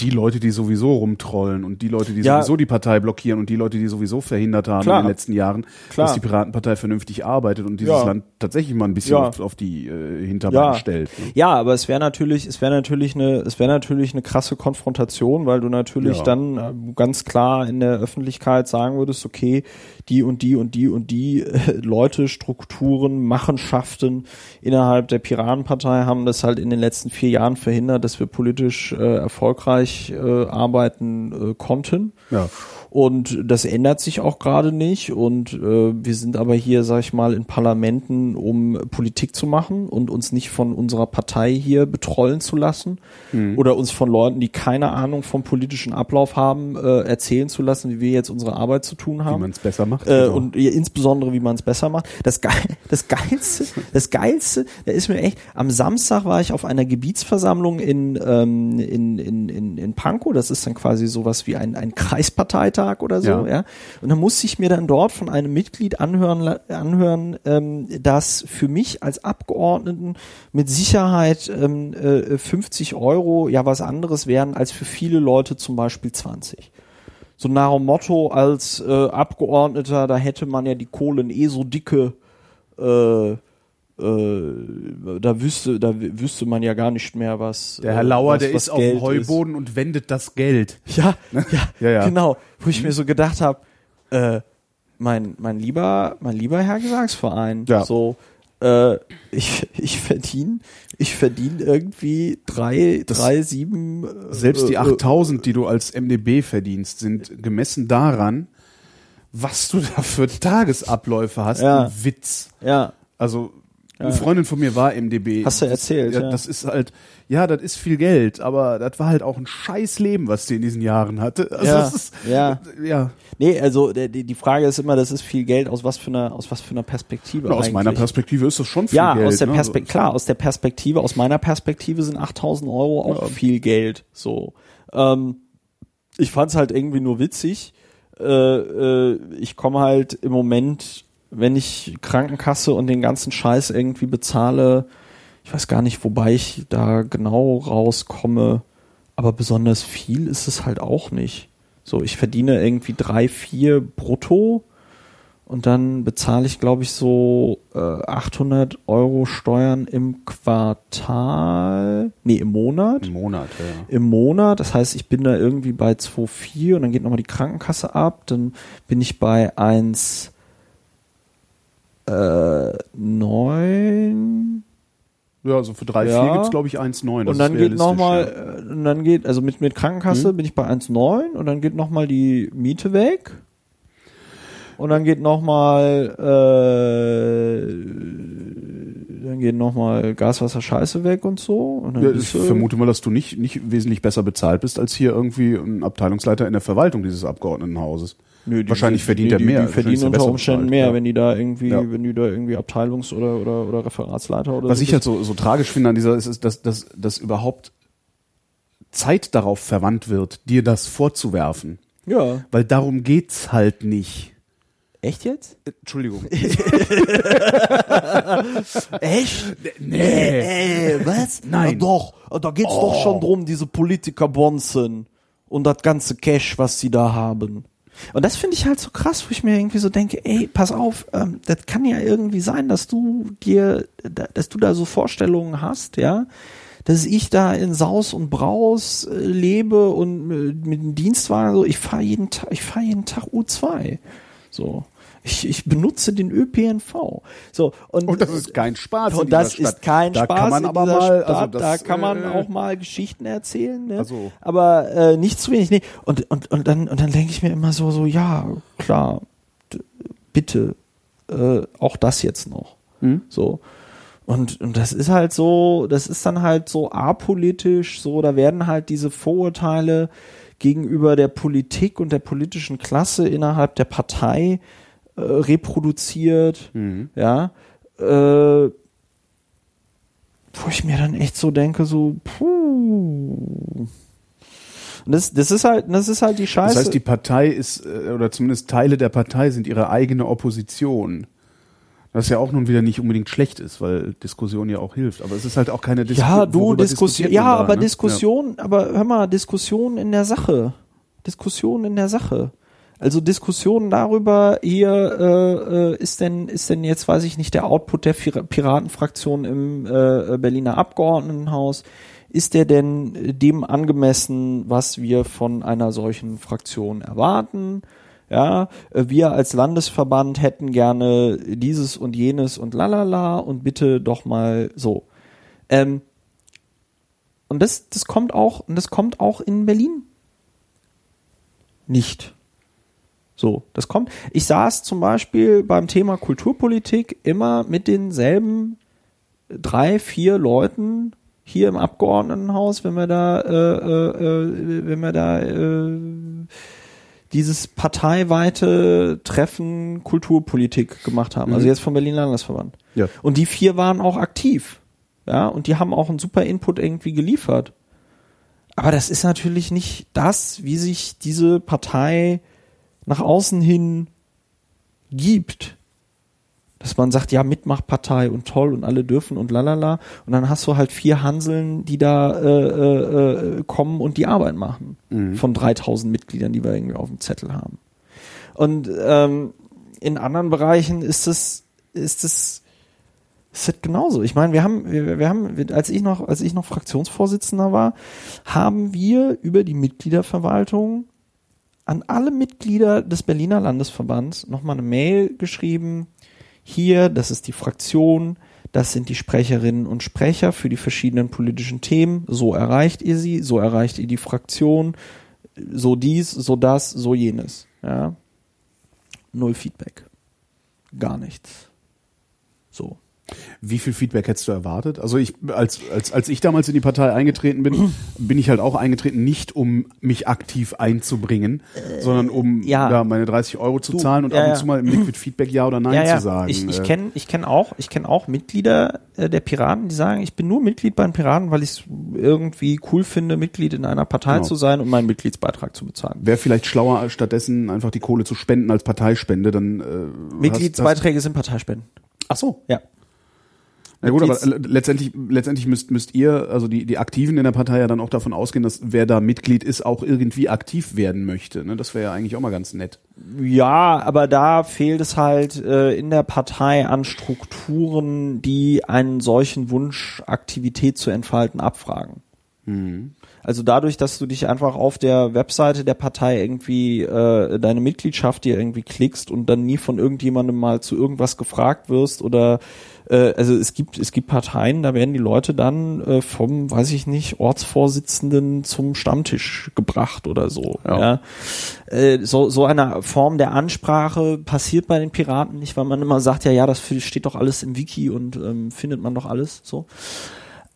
Die Leute, die sowieso rumtrollen und die Leute, die Ja. sowieso die Partei blockieren und die Leute, die sowieso verhindert haben Klar. in den letzten Jahren, Klar. dass die Piratenpartei vernünftig arbeitet und dieses Ja. Land tatsächlich mal ein bisschen Ja. auf, die äh, Hinterbeine stellt. ne? Ja, aber es wäre natürlich, es wäre natürlich eine, es wäre natürlich eine krasse Konfrontation, weil du natürlich dann äh, ganz klar in der Öffentlichkeit sagen würdest, okay, die und die und die und die äh, Leute, Strukturen, Machenschaften innerhalb der Piratenpartei haben das halt in den letzten vier Jahren verhindert, dass wir politisch äh, erfolgreich äh, arbeiten äh, konnten. Ja. Und das ändert sich auch gerade nicht. Und äh, wir sind aber hier, sag ich mal, in Parlamenten, um Politik zu machen und uns nicht von unserer Partei hier betrollen zu lassen oder uns von Leuten, die keine Ahnung vom politischen Ablauf haben, äh, erzählen zu lassen, wie wir jetzt unsere Arbeit zu tun Wie haben. man es besser macht. Äh, genau. und insbesondere, wie man es besser macht. Das, Geil, das Geilste, das Geilste, da ist mir echt, am Samstag war ich auf einer Gebietsversammlung in, ähm, in, in, in, in Pankow, das ist dann quasi sowas wie ein, ein Kreisparteitag oder so, ja. Ja. Und dann musste ich mir dann dort von einem Mitglied anhören, anhören ähm, dass für mich als Abgeordneten mit Sicherheit ähm, äh, 50 Euro ja was anderes wären als für viele Leute zum Beispiel 20 so nach dem Motto als äh, Abgeordneter, da hätte man ja die Kohlen eh so dicke, äh, äh, da wüsste, da wüsste man ja gar nicht mehr, was. der Herr äh, Lauer, was, der was ist auf Geld dem Heuboden und wendet das Geld. Ist. Ja, ja, Ja, ja. genau. Wo ich mir so gedacht habe, äh, mein, mein lieber, mein lieber Herr Gesangsverein, Ja. so, äh, ich, ich verdiene, ich verdiene irgendwie drei, drei, sieben, äh, Selbst die äh, 8000, die du als MDB verdienst, sind gemessen daran, was du da für Tagesabläufe hast, Ja. ein Witz. Ja, Also eine Freundin von mir war MDB. Hast du erzählt, Das, ja. das ist halt, ja, das ist viel Geld, aber das war halt auch ein scheiß Leben, was die in diesen Jahren hatte. Also Ja, ist, ja. ja. Nee, also die, die Frage ist immer, das ist viel Geld aus was für einer aus was für einer Perspektive Aus eigentlich. meiner Perspektive ist das schon viel ja, Geld. aus der ne? Perspektive, klar, aus der Perspektive, aus meiner Perspektive sind 8000 Euro auch viel Geld. So, ähm, ich fand's halt irgendwie nur witzig. Äh, äh, ich komme halt im Moment, wenn ich Krankenkasse und den ganzen Scheiß irgendwie bezahle, ich weiß gar nicht, wobei ich da genau rauskomme, aber besonders viel ist es halt auch nicht. So, ich verdiene irgendwie drei, vier brutto und dann bezahle ich, glaube ich, so äh, 800 Euro Steuern im Quartal, nee, im Monat. Im Monat, ja. Im Monat, das heißt, ich bin da irgendwie bei 2,4 und dann geht nochmal die Krankenkasse ab, dann bin ich bei 1, äh, 9 Ja, also für 3, Ja. 4 gibt's glaube ich 1,9. und dann geht nochmal, äh, und dann geht, also mit, mit Krankenkasse bin ich bei 1,9 und dann geht nochmal die Miete weg. Und dann geht nochmal, äh, dann geht nochmal Gas, Wasser, Scheiße weg und so. Und dann Ja, ich vermute mal, dass du nicht, nicht wesentlich besser bezahlt bist als hier irgendwie ein Abteilungsleiter in der Verwaltung dieses Abgeordnetenhauses. Nö, die- Wahrscheinlich die- verdient die, er mehr. Die Wahrscheinlich verdienen er unter Umständen bezahlt, mehr, ja. wenn die da irgendwie, Ja. wenn die da irgendwie Abteilungs- oder, oder, oder Referatsleiter oder Was so ich halt so, so tragisch finde an dieser ist, ist dass, dass, dass überhaupt Zeit darauf verwandt wird, dir das vorzuwerfen. Ja. Weil darum geht's halt nicht. Echt jetzt? Entschuldigung. Echt? Nee. Äh, was? Nein. Na doch, da geht's doch schon drum, diese Politiker-Bonzen und das ganze Cash, was sie da haben. Und das finde ich halt so krass, wo ich mir irgendwie so denke, ey, pass auf, ähm, das kann ja irgendwie sein, dass du dir, da- dass du da so Vorstellungen hast, ja, dass ich da in Saus und Braus äh, lebe und äh, mit dem Dienstwagen so, ich fahre jeden Tag, ich fahre jeden Tag U2. So. Ich, ich benutze den ÖPNV. So, und, Und das ist kein Spaß. und das Stadt. ist kein da Spaß Kann man aber mal, Stadt. also das, da kann man äh, auch mal Geschichten erzählen, ne? Also- aber äh, nicht zu wenig. Nee. Und, und, und dann, und dann denke ich mir immer so, so ja, klar, bitte, äh, auch das jetzt noch. Hm? So. Und, und das ist halt so, das ist dann halt so apolitisch, so, da werden halt diese Vorurteile gegenüber der Politik und der politischen Klasse innerhalb der Partei äh, reproduziert, Mhm. ja. Äh, wo ich mir dann echt so denke, so, puh. Und das, das ist halt, das ist halt die Scheiße. Das heißt, die Partei ist, äh, oder zumindest Teile der Partei sind ihre eigene Opposition. Was ja auch nun wieder nicht unbedingt schlecht ist, weil Diskussion ja auch hilft. Aber es ist halt auch keine Diskussion. Ja, du, Diskussion, ja, da, aber ne? Diskussion, ja. aber hör mal, Diskussion in der Sache. Diskussion in der Sache. Also Diskussionen darüber, hier äh, äh, ist denn ist denn jetzt, weiß ich nicht, der Output der Piratenfraktion im äh, Berliner Abgeordnetenhaus, ist der denn dem angemessen, was wir von einer solchen Fraktion erwarten? Ja, wir als Landesverband hätten gerne dieses und jenes und lalala und bitte doch mal so. Ähm, und das, das kommt auch, und das kommt auch in Berlin nicht. So, das kommt. Ich saß zum Beispiel beim Thema Kulturpolitik immer mit denselben drei, vier Leuten hier im Abgeordnetenhaus, wenn wir da, äh, äh, äh wenn wir da äh, dieses parteiweite Treffen Kulturpolitik gemacht haben. Also mhm. Also jetzt vom Berlin Landesverband. Ja. Und die vier waren auch aktiv. Ja, und die haben auch einen super Input irgendwie geliefert. Aber das ist natürlich nicht das, wie sich diese Partei nach außen hin gibt. Dass man sagt, ja, Mitmachpartei und toll und alle dürfen und lalala. Und dann hast du halt vier Hanseln, die da äh, äh, äh kommen und die Arbeit machen. Mhm. Von 3000 Mitgliedern, die wir irgendwie auf dem Zettel haben. Und ähm, in anderen Bereichen ist es, ist es, ist es genauso. Ich meine, wir haben, wir, wir haben, als ich noch, als ich noch Fraktionsvorsitzender war, haben wir über die Mitgliederverwaltung an alle Mitglieder des Berliner Landesverbands nochmal eine Mail geschrieben. Hier, das ist die Fraktion, das sind die Sprecherinnen und Sprecher für die verschiedenen politischen Themen. So erreicht ihr sie, so erreicht ihr die Fraktion, so dies, so das, so jenes. Ja. Null Feedback. Gar nichts. Wie viel Feedback hättest du erwartet? Also ich, als, als, als ich damals in die Partei eingetreten bin, bin ich halt auch eingetreten, nicht um mich aktiv einzubringen, äh, sondern um ja. da meine 30 Euro zu du, zahlen und ja, ab und zu mal im Liquid Feedback Ja oder Nein ja, zu sagen. Ich, ich äh. kenne ich kenn auch, ich kenn auch Mitglieder äh, der Piraten, die sagen, ich bin nur Mitglied bei den Piraten, weil ich es irgendwie cool finde, Mitglied in einer Partei genau. zu sein und meinen Mitgliedsbeitrag zu bezahlen. Wäre vielleicht schlauer, stattdessen einfach die Kohle zu spenden als Parteispende, dann äh, Mitgliedsbeiträge hast, hast sind Parteispenden. Ach so. Ja. Na gut, aber letztendlich, letztendlich müsst, müsst ihr, also die, die Aktiven in der Partei ja dann auch davon ausgehen, dass wer da Mitglied ist, auch irgendwie aktiv werden möchte. Ne? Das wäre ja eigentlich auch mal ganz nett. Ja, aber da fehlt es halt äh, in der Partei an Strukturen, die einen solchen Wunsch, Aktivität zu entfalten, abfragen. Mhm. Also dadurch, dass du dich einfach auf der Webseite der Partei irgendwie äh, deine Mitgliedschaft dir irgendwie klickst und dann nie von irgendjemandem mal zu irgendwas gefragt wirst oder äh, also es gibt es gibt Parteien, da werden die Leute dann äh, vom, weiß ich nicht, Ortsvorsitzenden zum Stammtisch gebracht oder so. Ja. ja. Äh, so so eine Form der Ansprache passiert bei den Piraten nicht, weil man immer sagt, ja ja, das steht doch alles im Wiki und ähm, findet man doch alles so.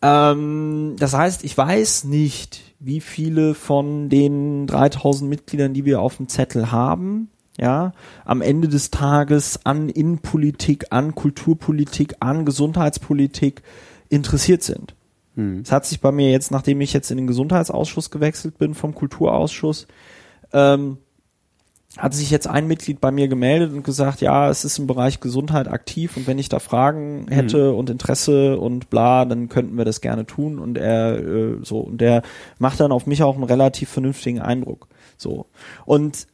Ähm, das heißt, ich weiß nicht, wie viele von den 3000 Mitgliedern, die wir auf dem Zettel haben, ja, am Ende des Tages an Innenpolitik, an Kulturpolitik, an Gesundheitspolitik interessiert sind. Hm. Es hat sich bei mir jetzt, nachdem ich jetzt in den Gesundheitsausschuss gewechselt bin vom Kulturausschuss, ähm, hat sich jetzt ein Mitglied bei mir gemeldet und gesagt, ja, es ist im Bereich Gesundheit aktiv und wenn ich da Fragen hätte mhm. und Interesse und bla, dann könnten wir das gerne tun und er äh, so und der macht dann auf mich auch einen relativ vernünftigen Eindruck. So. Und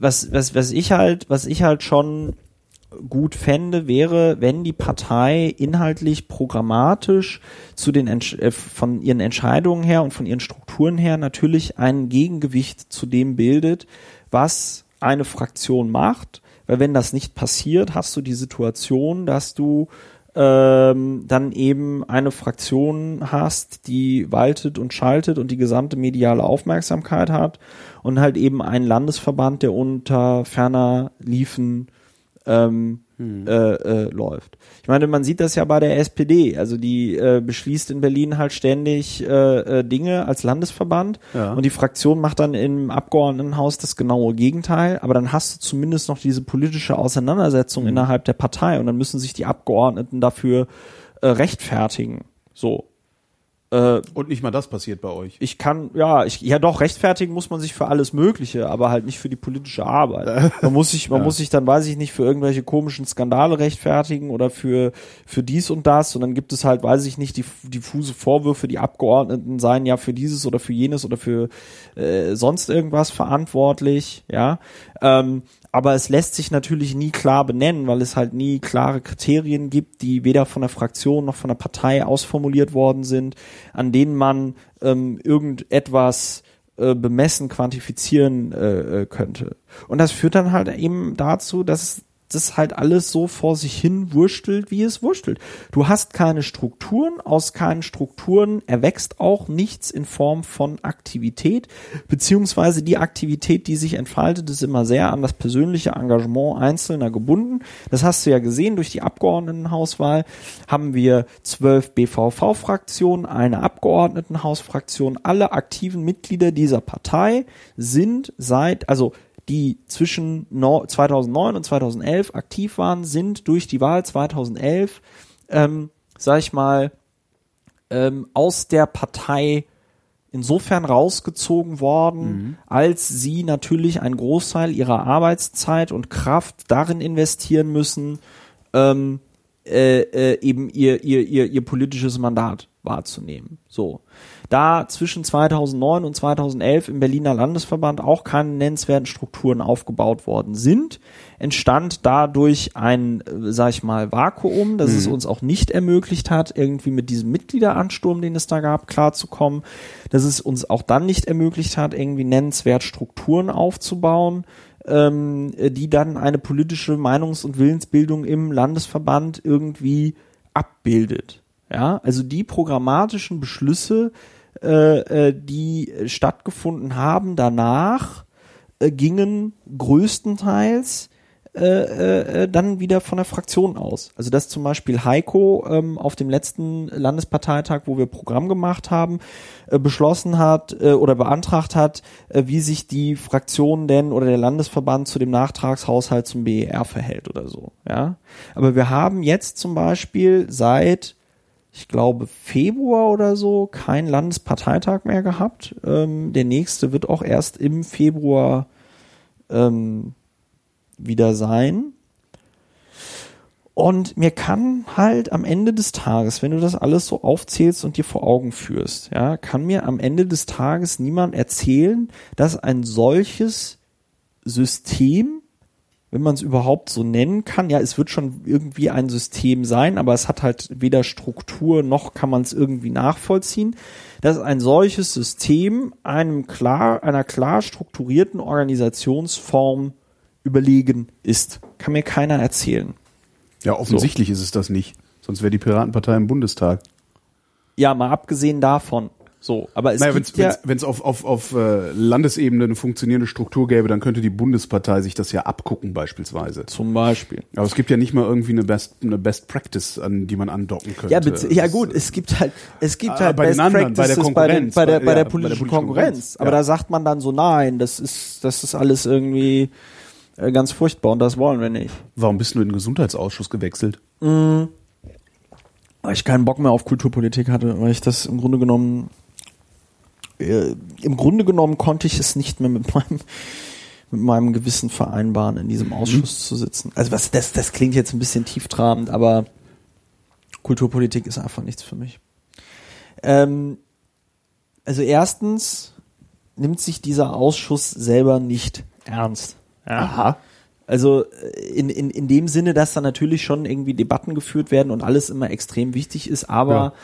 was was was ich halt, was ich halt schon gut fände, wäre, wenn die Partei inhaltlich programmatisch zu den äh, von ihren Entscheidungen her und von ihren Strukturen her natürlich ein Gegengewicht zu dem bildet, was eine Fraktion macht, weil wenn das nicht passiert, hast du die Situation, dass du ähm, dann eben eine Fraktion hast, die waltet und schaltet und die gesamte mediale Aufmerksamkeit hat und halt eben einen Landesverband, der unter ferner liefen ähm, hm. äh, äh, läuft. Ich meine, man sieht das ja bei der SPD. Also die äh, beschließt in Berlin halt ständig äh, äh, Dinge als Landesverband ja. und die Fraktion macht dann im Abgeordnetenhaus das genaue Gegenteil. Aber dann hast du zumindest noch diese politische Auseinandersetzung mhm. innerhalb der Partei und dann müssen sich die Abgeordneten dafür äh, rechtfertigen. So. Äh, Und nicht mal das passiert bei euch. ich kann, ja, ich, ja doch, rechtfertigen muss man sich für alles Mögliche, aber halt nicht für die politische Arbeit. Man muss sich, man Ja. muss sich dann, weiß ich nicht, für irgendwelche komischen Skandale rechtfertigen oder für, für dies und das und dann gibt es halt, weiß ich nicht, die diffuse Vorwürfe, die Abgeordneten seien ja für dieses oder für jenes oder für äh, sonst irgendwas verantwortlich, ja. Ähm, aber es lässt sich natürlich nie klar benennen, weil es halt nie klare Kriterien gibt, die weder von der Fraktion noch von der Partei ausformuliert worden sind, an denen man ähm, irgendetwas äh, bemessen, quantifizieren äh, äh, könnte. Und das führt dann halt eben dazu, dass das halt alles so vor sich hin wurstelt, wie es wurstelt. Du hast keine Strukturen, aus keinen Strukturen erwächst auch nichts in Form von Aktivität, beziehungsweise die Aktivität, die sich entfaltet, ist immer sehr an das persönliche Engagement Einzelner gebunden. Das hast du ja gesehen, durch die Abgeordnetenhauswahl haben wir zwölf BVV-Fraktionen, eine Abgeordnetenhausfraktion. Alle aktiven Mitglieder dieser Partei sind seit, also die zwischen no- 2009 und 2011 aktiv waren, sind durch die Wahl 2011, ähm, sag ich mal, ähm, aus der Partei insofern rausgezogen worden, als sie natürlich einen Großteil ihrer Arbeitszeit und Kraft darin investieren müssen, ähm, äh, äh, eben ihr, ihr, ihr, ihr politisches Mandat wahrzunehmen. So. Da zwischen 2009 und 2011 im Berliner Landesverband auch keine nennenswerten Strukturen aufgebaut worden sind, entstand dadurch ein, äh, sag ich mal, Vakuum, das es uns auch nicht ermöglicht hat, irgendwie mit diesem Mitgliederansturm, den es da gab, klarzukommen, dass es uns auch dann nicht ermöglicht hat, irgendwie nennenswert Strukturen aufzubauen, ähm, die dann eine politische Meinungs- und Willensbildung im Landesverband irgendwie abbildet. Ja, also die programmatischen Beschlüsse, äh, äh, die stattgefunden haben danach, äh, gingen größtenteils äh, äh, äh, dann wieder von der Fraktion aus. Also dass zum Beispiel Heiko ähm, auf dem letzten Landesparteitag, wo wir Programm gemacht haben, äh, beschlossen hat äh, oder beantragt hat, äh, wie sich die Fraktion denn oder der Landesverband zu dem Nachtragshaushalt zum BER verhält oder so. Ja, aber wir haben jetzt zum Beispiel seit ich glaube, Februar oder so keinen Landesparteitag mehr gehabt. Ähm, der nächste wird auch erst im Februar ähm, wieder sein. Und mir kann halt am Ende des Tages, wenn du das alles so aufzählst und dir vor Augen führst, ja, kann mir am Ende des Tages niemand erzählen, dass ein solches System, wenn man es überhaupt so nennen kann, ja, es wird schon irgendwie ein System sein, aber es hat halt weder Struktur noch kann man es irgendwie nachvollziehen, dass ein solches System einem klar, einer klar strukturierten Organisationsform überlegen ist. Kann mir keiner erzählen. Ja, offensichtlich ist es das nicht. Sonst wäre die Piratenpartei im Bundestag. Ja, mal abgesehen davon. So, aber es naja, wenn es ja, auf, auf, auf äh, Landesebene eine funktionierende Struktur gäbe, dann könnte die Bundespartei sich das ja abgucken beispielsweise. zum Beispiel. Aber es gibt ja nicht mal irgendwie eine Best, eine Best Practice, an die man andocken könnte. Ja, ja gut, es gibt halt, es gibt Ah, halt bei Best anderen, bei der Practices bei, den, Konkurrenz, bei, der, bei- bei der ja, bei der politischen Konkurrenz. Konkurrenz, Aber ja. da sagt man dann so, nein, das ist, das ist alles irgendwie äh, ganz furchtbar und das wollen wir nicht. Warum bist du in den Gesundheitsausschuss gewechselt? Weil ich keinen Bock mehr auf Kulturpolitik hatte, weil ich das im Grunde genommen, äh, im Grunde genommen konnte ich es nicht mehr mit meinem, mit meinem Gewissen vereinbaren, in diesem Ausschuss zu sitzen. Also was, das, das klingt jetzt ein bisschen tieftrabend, aber Kulturpolitik ist einfach nichts für mich. Ähm, also erstens nimmt sich dieser Ausschuss selber nicht ernst. Ja. Aha. Also äh, in, in, in dem Sinne, dass da natürlich schon irgendwie Debatten geführt werden und alles immer extrem wichtig ist, aber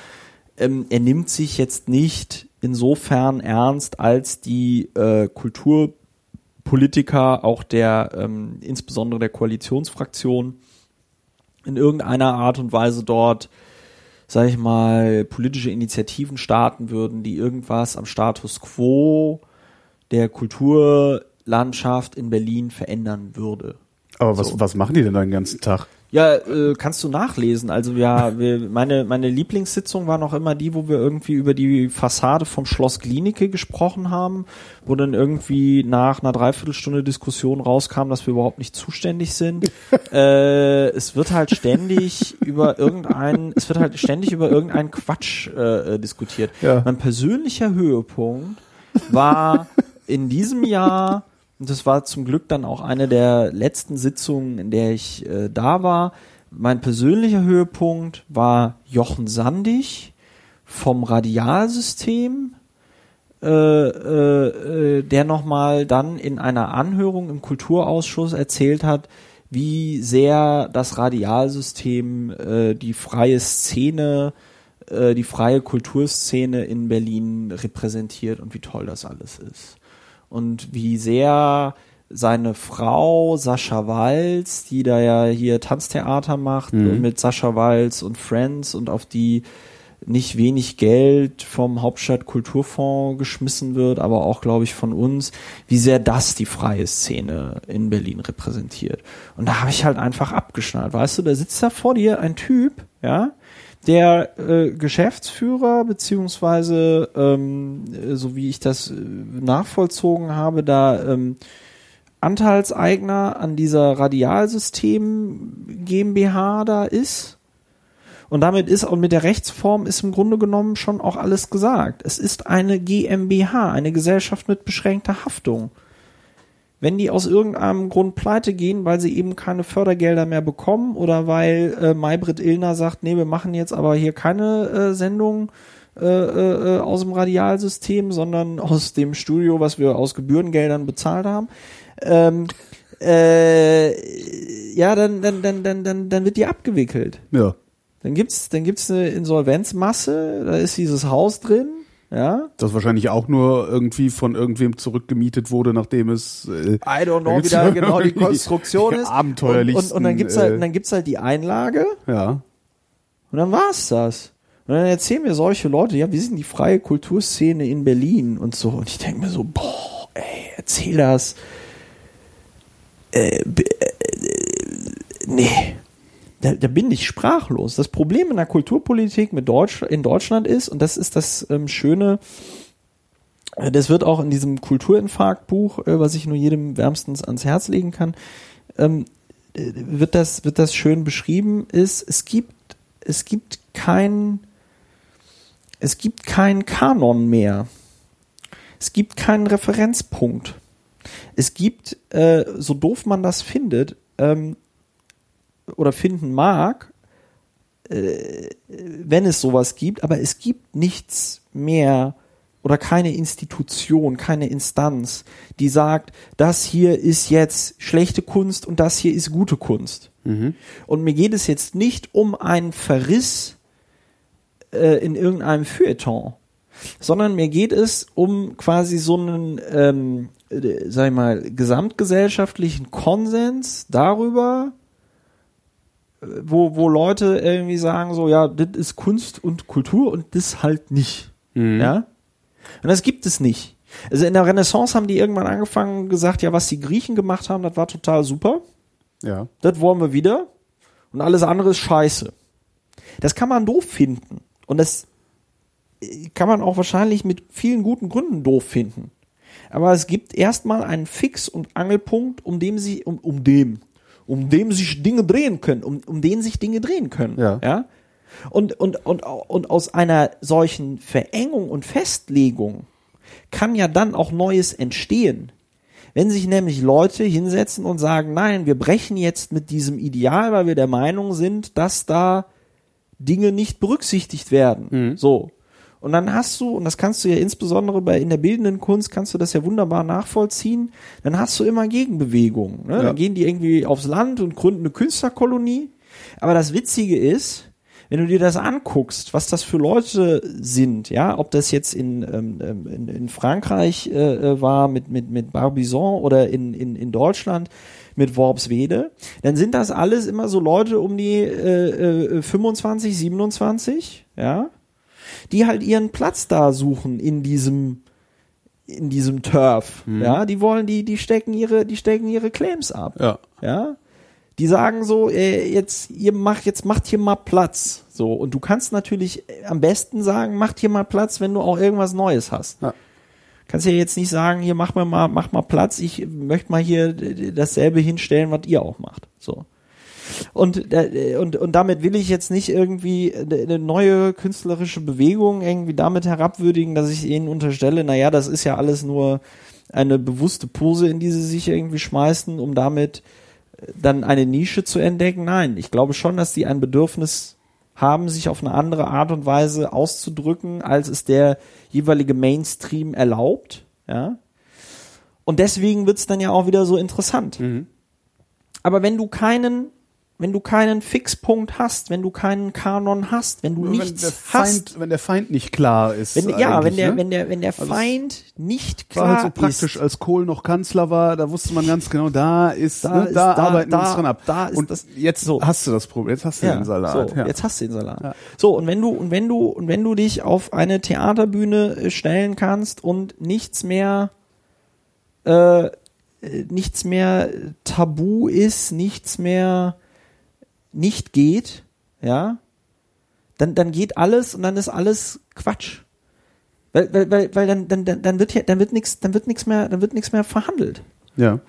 ähm, er nimmt sich jetzt nicht insofern ernst, als die äh, Kulturpolitiker, auch der ähm, insbesondere der Koalitionsfraktion, in irgendeiner Art und Weise dort, sag ich mal, politische Initiativen starten würden, die irgendwas am Status quo der Kulturlandschaft in Berlin verändern würde. Aber was, So. was machen die denn da den ganzen Tag? Ja, äh, kannst du nachlesen. Also ja, wir, meine meine Lieblingssitzung war noch immer die, wo wir irgendwie über die Fassade vom Schloss Klinike gesprochen haben, wo dann irgendwie nach einer Dreiviertelstunde Diskussion rauskam, dass wir überhaupt nicht zuständig sind. äh, es wird halt ständig über irgendeinen, es wird halt ständig über irgendeinen Quatsch äh, diskutiert. Ja. Mein persönlicher Höhepunkt war in diesem Jahr das war zum Glück dann auch eine der letzten Sitzungen, in der ich äh, da war. Mein persönlicher Höhepunkt war Jochen Sandig vom Radialsystem, äh, äh, äh, der nochmal dann in einer Anhörung im Kulturausschuss erzählt hat, wie sehr das Radialsystem äh, die freie Szene, äh, die freie Kulturszene in Berlin repräsentiert und wie toll das alles ist und wie sehr seine Frau Sascha Walz, die da ja hier Tanztheater macht Mhm. mit Sascha Walz und Friends und auf die nicht wenig Geld vom Hauptstadtkulturfonds geschmissen wird, aber auch, glaube ich, von uns, wie sehr das die freie Szene in Berlin repräsentiert. Und da habe ich halt einfach abgeschnallt. Weißt du, da sitzt da vor dir ein Typ, ja, der äh, Geschäftsführer beziehungsweise ähm, äh, so wie ich das äh, nachvollzogen habe, da ähm, Anteilseigner an dieser Radialsystem GmbH da ist. Und damit ist und mit der Rechtsform ist im Grunde genommen schon auch alles gesagt. Es ist eine GmbH, eine Gesellschaft mit beschränkter Haftung. Wenn die aus irgendeinem Grund pleite gehen, weil sie eben keine Fördergelder mehr bekommen oder weil äh, Maybrit Illner sagt, nee, wir machen jetzt aber hier keine äh, Sendung äh, äh, aus dem Radialsystem, sondern aus dem Studio, was wir aus Gebührengeldern bezahlt haben, ähm, äh, ja, dann, dann, dann, dann, dann, dann wird die abgewickelt. Ja. Dann gibt's, dann gibt's eine Insolvenzmasse, da ist dieses Haus drin, ja. Das wahrscheinlich auch nur irgendwie von irgendwem zurückgemietet wurde, nachdem es äh, I don't know, wie da genau die Konstruktion die ist. Und, abenteuerlichsten, und, und dann gibt's halt, äh, und dann gibt's halt die Einlage ja. und dann war's das. Und dann erzählen mir solche Leute, ja, wir sind die freie Kulturszene in Berlin und so. Und ich denke mir so, boah, ey, erzähl das. Äh, b- äh, nee. Da, da bin ich sprachlos. Das Problem in der Kulturpolitik mit Deutsch, in Deutschland ist, und das ist das ähm, Schöne, äh, das wird auch in diesem Kulturinfarkt-Buch, äh, was ich nur jedem wärmstens ans Herz legen kann, ähm, äh, wird das, wird das schön beschrieben, ist, es gibt, es gibt kein, es gibt keinen Kanon mehr. Es gibt keinen Referenzpunkt. Es gibt, äh, so doof man das findet, ähm, oder finden mag, äh, wenn es sowas gibt, aber es gibt nichts mehr oder keine Institution, keine Instanz, die sagt, das hier ist jetzt schlechte Kunst und das hier ist gute Kunst. Und mir geht es jetzt nicht um einen Verriss äh, in irgendeinem Feuilleton, sondern mir geht es um quasi so einen, ähm, äh, sag ich mal, gesamtgesellschaftlichen Konsens darüber, wo, wo Leute irgendwie sagen so, ja, das ist Kunst und Kultur und das halt nicht. Ja? Und das gibt es nicht. Also in der Renaissance haben die irgendwann angefangen und gesagt, ja, was die Griechen gemacht haben, das war total super. Ja. Das wollen wir wieder. Und alles andere ist scheiße. Das kann man doof finden. Und das äh, kann man auch wahrscheinlich mit vielen guten Gründen doof finden. Aber es gibt erstmal einen Fix- und Angelpunkt, um dem sie, um, um dem, um dem sich Dinge drehen können, um, um den sich Dinge drehen können. Ja. ja? Und, und, und, und aus einer solchen Verengung und Festlegung kann ja dann auch Neues entstehen. Wenn sich nämlich Leute hinsetzen und sagen, nein, wir brechen jetzt mit diesem Ideal, weil wir der Meinung sind, dass da Dinge nicht berücksichtigt werden. So. Und dann hast du, und das kannst du ja insbesondere bei in der bildenden Kunst, kannst du das ja wunderbar nachvollziehen, dann hast du immer Gegenbewegungen. Ne? Ja. Dann gehen die irgendwie aufs Land und gründen eine Künstlerkolonie. Aber das Witzige ist, wenn du dir das anguckst, was das für Leute sind, ja, ob das jetzt in, ähm, ähm, in, in Frankreich äh, äh, war mit, mit, mit Barbizon oder in, in, in Deutschland mit Worpswede, dann sind das alles immer so Leute um die äh, äh, 25, 27, ja, die halt ihren Platz da suchen in diesem in diesem Turf, ja, die wollen die die stecken ihre die stecken ihre Claims ab Ja. ja, Die sagen so, äh, jetzt, ihr macht, jetzt macht hier mal Platz. So. Und du kannst natürlich äh, am besten sagen, macht hier mal Platz, wenn du auch irgendwas Neues hast. Ja. Kannst ja jetzt nicht sagen, hier mach mal, mach mal Platz, ich möchte mal hier dasselbe hinstellen, was ihr auch macht. So. Und, äh, und, und damit will ich jetzt nicht irgendwie eine neue künstlerische Bewegung irgendwie damit herabwürdigen, dass ich ihnen unterstelle, naja, das ist ja alles nur eine bewusste Pose, in die sie sich irgendwie schmeißen, um damit äh, dann eine Nische zu entdecken. Nein, ich glaube schon, dass die ein Bedürfnis haben, sich auf eine andere Art und Weise auszudrücken, als es der jeweilige Mainstream erlaubt. Ja. Und deswegen wird's dann ja auch wieder so interessant. Mhm. Aber wenn du keinen wenn du keinen Fixpunkt hast, wenn du keinen Kanon hast, wenn du wenn nichts Feind, hast, wenn der Feind nicht klar ist. wenn, ja, wenn der, ne? wenn der, wenn der Also Feind nicht war klar halt so praktisch, ist, als Kohl noch Kanzler war, da wusste man ganz genau, da ist, Da ne, ist- da, da- arbeiten wir da- uns dran ab. da ist und das- jetzt so. hast du das Problem, jetzt hast du den Salat. So, ja. jetzt hast du den Salat. Ja. So, und wenn du, und wenn du, und wenn du dich auf eine Theaterbühne äh, stellen kannst und nichts mehr, äh, äh, nichts mehr tabu ist, nichts mehr nicht geht, ja, dann, dann geht alles und dann ist alles Quatsch. Weil, weil, weil, weil dann, dann, dann wird hier, dann wird nichts, dann wird nichts mehr, dann wird nichts mehr verhandelt. ja.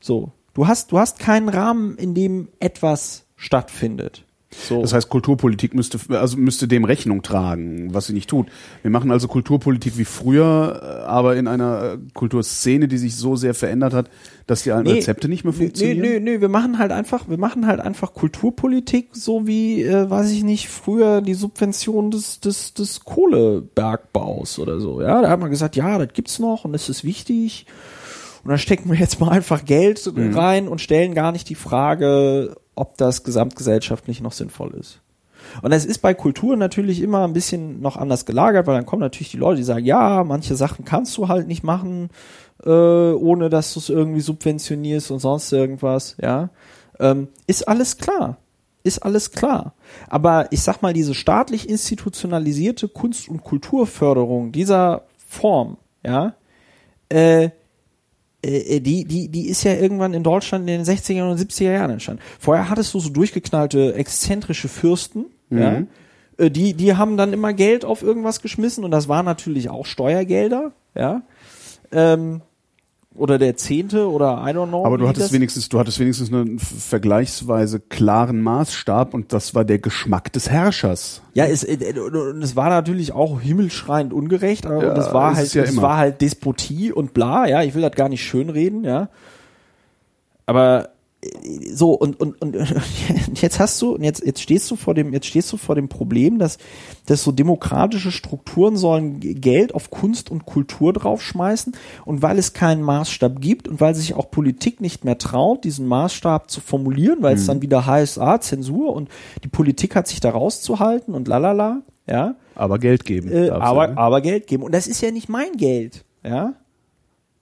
So. Du hast, du hast keinen Rahmen, in dem etwas stattfindet. So. Das heißt, Kulturpolitik müsste, also müsste dem Rechnung tragen, was sie nicht tut. Wir machen also Kulturpolitik wie früher, äh, aber in einer äh, Kulturszene, die sich so sehr verändert hat, dass die alten Nee, Rezepte nicht mehr Nö, funktionieren. nö, nö, wir machen halt einfach, wir machen halt einfach Kulturpolitik, so wie, äh, weiß ich nicht, früher die Subvention des, des, des Kohlebergbaus oder so. Ja, da hat man gesagt, ja, das gibt's noch und das ist wichtig. Und dann stecken wir jetzt mal einfach Geld rein und stellen gar nicht die Frage, ob das gesamtgesellschaftlich noch sinnvoll ist. Und es ist bei Kultur natürlich immer ein bisschen noch anders gelagert, weil dann kommen natürlich die Leute, die sagen, ja, manche Sachen kannst du halt nicht machen, äh, ohne dass du es irgendwie subventionierst und sonst irgendwas, ja. Ähm, ist alles klar. Ist alles klar. Aber ich sag mal, diese staatlich institutionalisierte Kunst- und Kulturförderung dieser Form, ja, äh, die, die, die ist ja irgendwann in Deutschland in den 60er und 70er Jahren entstanden. Vorher hattest du so durchgeknallte, exzentrische Fürsten, ja, äh, die, die haben dann immer Geld auf irgendwas geschmissen und das waren natürlich auch Steuergelder, ja. Ähm, oder der Zehnte oder I don't know. Aber du hattest das- wenigstens, du hattest wenigstens einen vergleichsweise klaren Maßstab und das war der Geschmack des Herrschers. Ja, es, äh, und- und es war natürlich auch himmelschreiend ungerecht, aber Ja, und es war halt, ja es immer. war halt Despotie und bla, ja, ich will das gar nicht schönreden, ja. Aber äh, so und, und, und jetzt hast du, und jetzt, jetzt stehst du vor dem, jetzt stehst du vor dem Problem, dass, dass so demokratische Strukturen sollen Geld auf Kunst und Kultur draufschmeißen und weil es keinen Maßstab gibt und weil sich auch Politik nicht mehr traut, diesen Maßstab zu formulieren, weil es dann wieder heißt, ah, Zensur und die Politik hat sich da rauszuhalten und lalala, ja, Aber Geld geben. äh, aber, ja, ne? aber Geld geben. Und das ist ja nicht mein Geld, ja.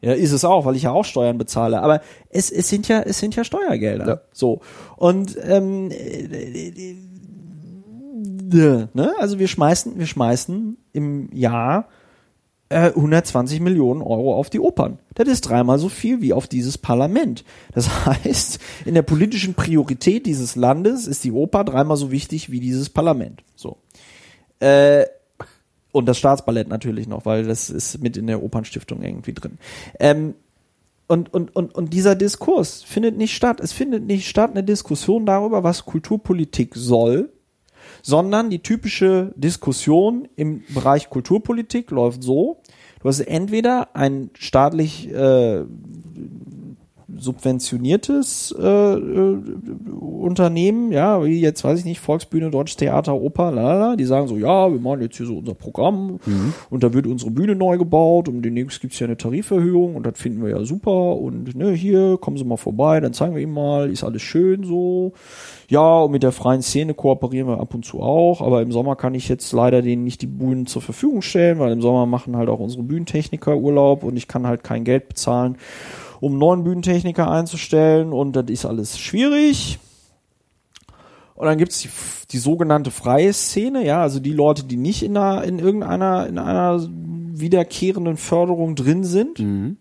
Ja, ist es auch, weil ich ja auch Steuern bezahle. Aber es, es sind ja, es sind ja Steuergelder. Ja. So. Und ähm, äh, ne? also wir schmeißen, wir schmeißen im Jahr äh, 120 Millionen Euro auf die Opern. Das ist dreimal so viel wie auf dieses Parlament. Das heißt, in der politischen Priorität dieses Landes ist die Oper dreimal so wichtig wie dieses Parlament. So. Äh, und das Staatsballett natürlich noch, weil das ist mit in der Opernstiftung irgendwie drin. Ähm, und, und, und, und dieser Diskurs findet nicht statt. Es findet nicht statt eine Diskussion darüber, was Kulturpolitik soll, sondern die typische Diskussion im Bereich Kulturpolitik läuft so, du hast entweder ein staatlich äh, subventioniertes äh, äh, Unternehmen, ja, wie jetzt weiß ich nicht, Volksbühne, Deutsches Theater, Oper, lalala, die sagen so, ja, wir machen jetzt hier so unser Programm und da wird unsere Bühne neu gebaut und demnächst gibt's ja eine Tariferhöhung und das finden wir ja super und ne, hier, kommen Sie mal vorbei, dann zeigen wir Ihnen mal, ist alles schön so. Ja, und mit der freien Szene kooperieren wir ab und zu auch, aber im Sommer kann ich jetzt leider denen nicht die Bühnen zur Verfügung stellen, weil im Sommer machen halt auch unsere Bühnentechniker Urlaub und ich kann halt kein Geld bezahlen um neuen Bühnentechniker einzustellen und das ist alles schwierig. Und dann gibt's die, die sogenannte freie Szene, ja, also die Leute, die nicht in, einer, in irgendeiner, in einer wiederkehrenden Förderung drin sind. Und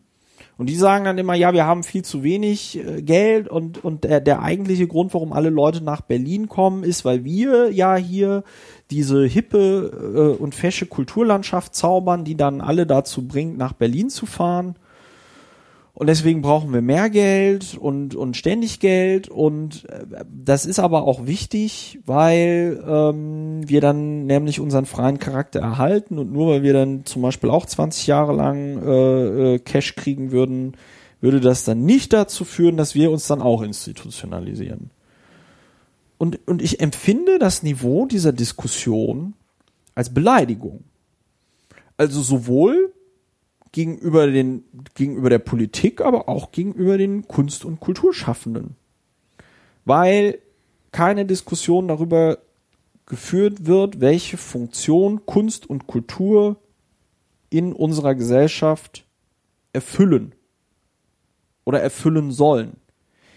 Und die sagen dann immer, ja, wir haben viel zu wenig äh, Geld und, und der, der eigentliche Grund, warum alle Leute nach Berlin kommen, ist, weil wir ja hier diese hippe äh, und fesche Kulturlandschaft zaubern, die dann alle dazu bringt, nach Berlin zu fahren. Und deswegen brauchen wir mehr Geld und, und ständig Geld. Und äh, das ist aber auch wichtig, weil ähm, wir dann nämlich unseren freien Charakter erhalten. Und nur weil wir dann zum Beispiel auch 20 Jahre lang äh, äh, Cash kriegen würden, würde das dann nicht dazu führen, dass wir uns dann auch institutionalisieren. Und, und ich empfinde das Niveau dieser Diskussion als Beleidigung. Also sowohl gegenüber den, gegenüber der Politik, aber auch gegenüber den Kunst- und Kulturschaffenden. Weil keine Diskussion darüber geführt wird, welche Funktion Kunst und Kultur in unserer Gesellschaft erfüllen oder erfüllen sollen.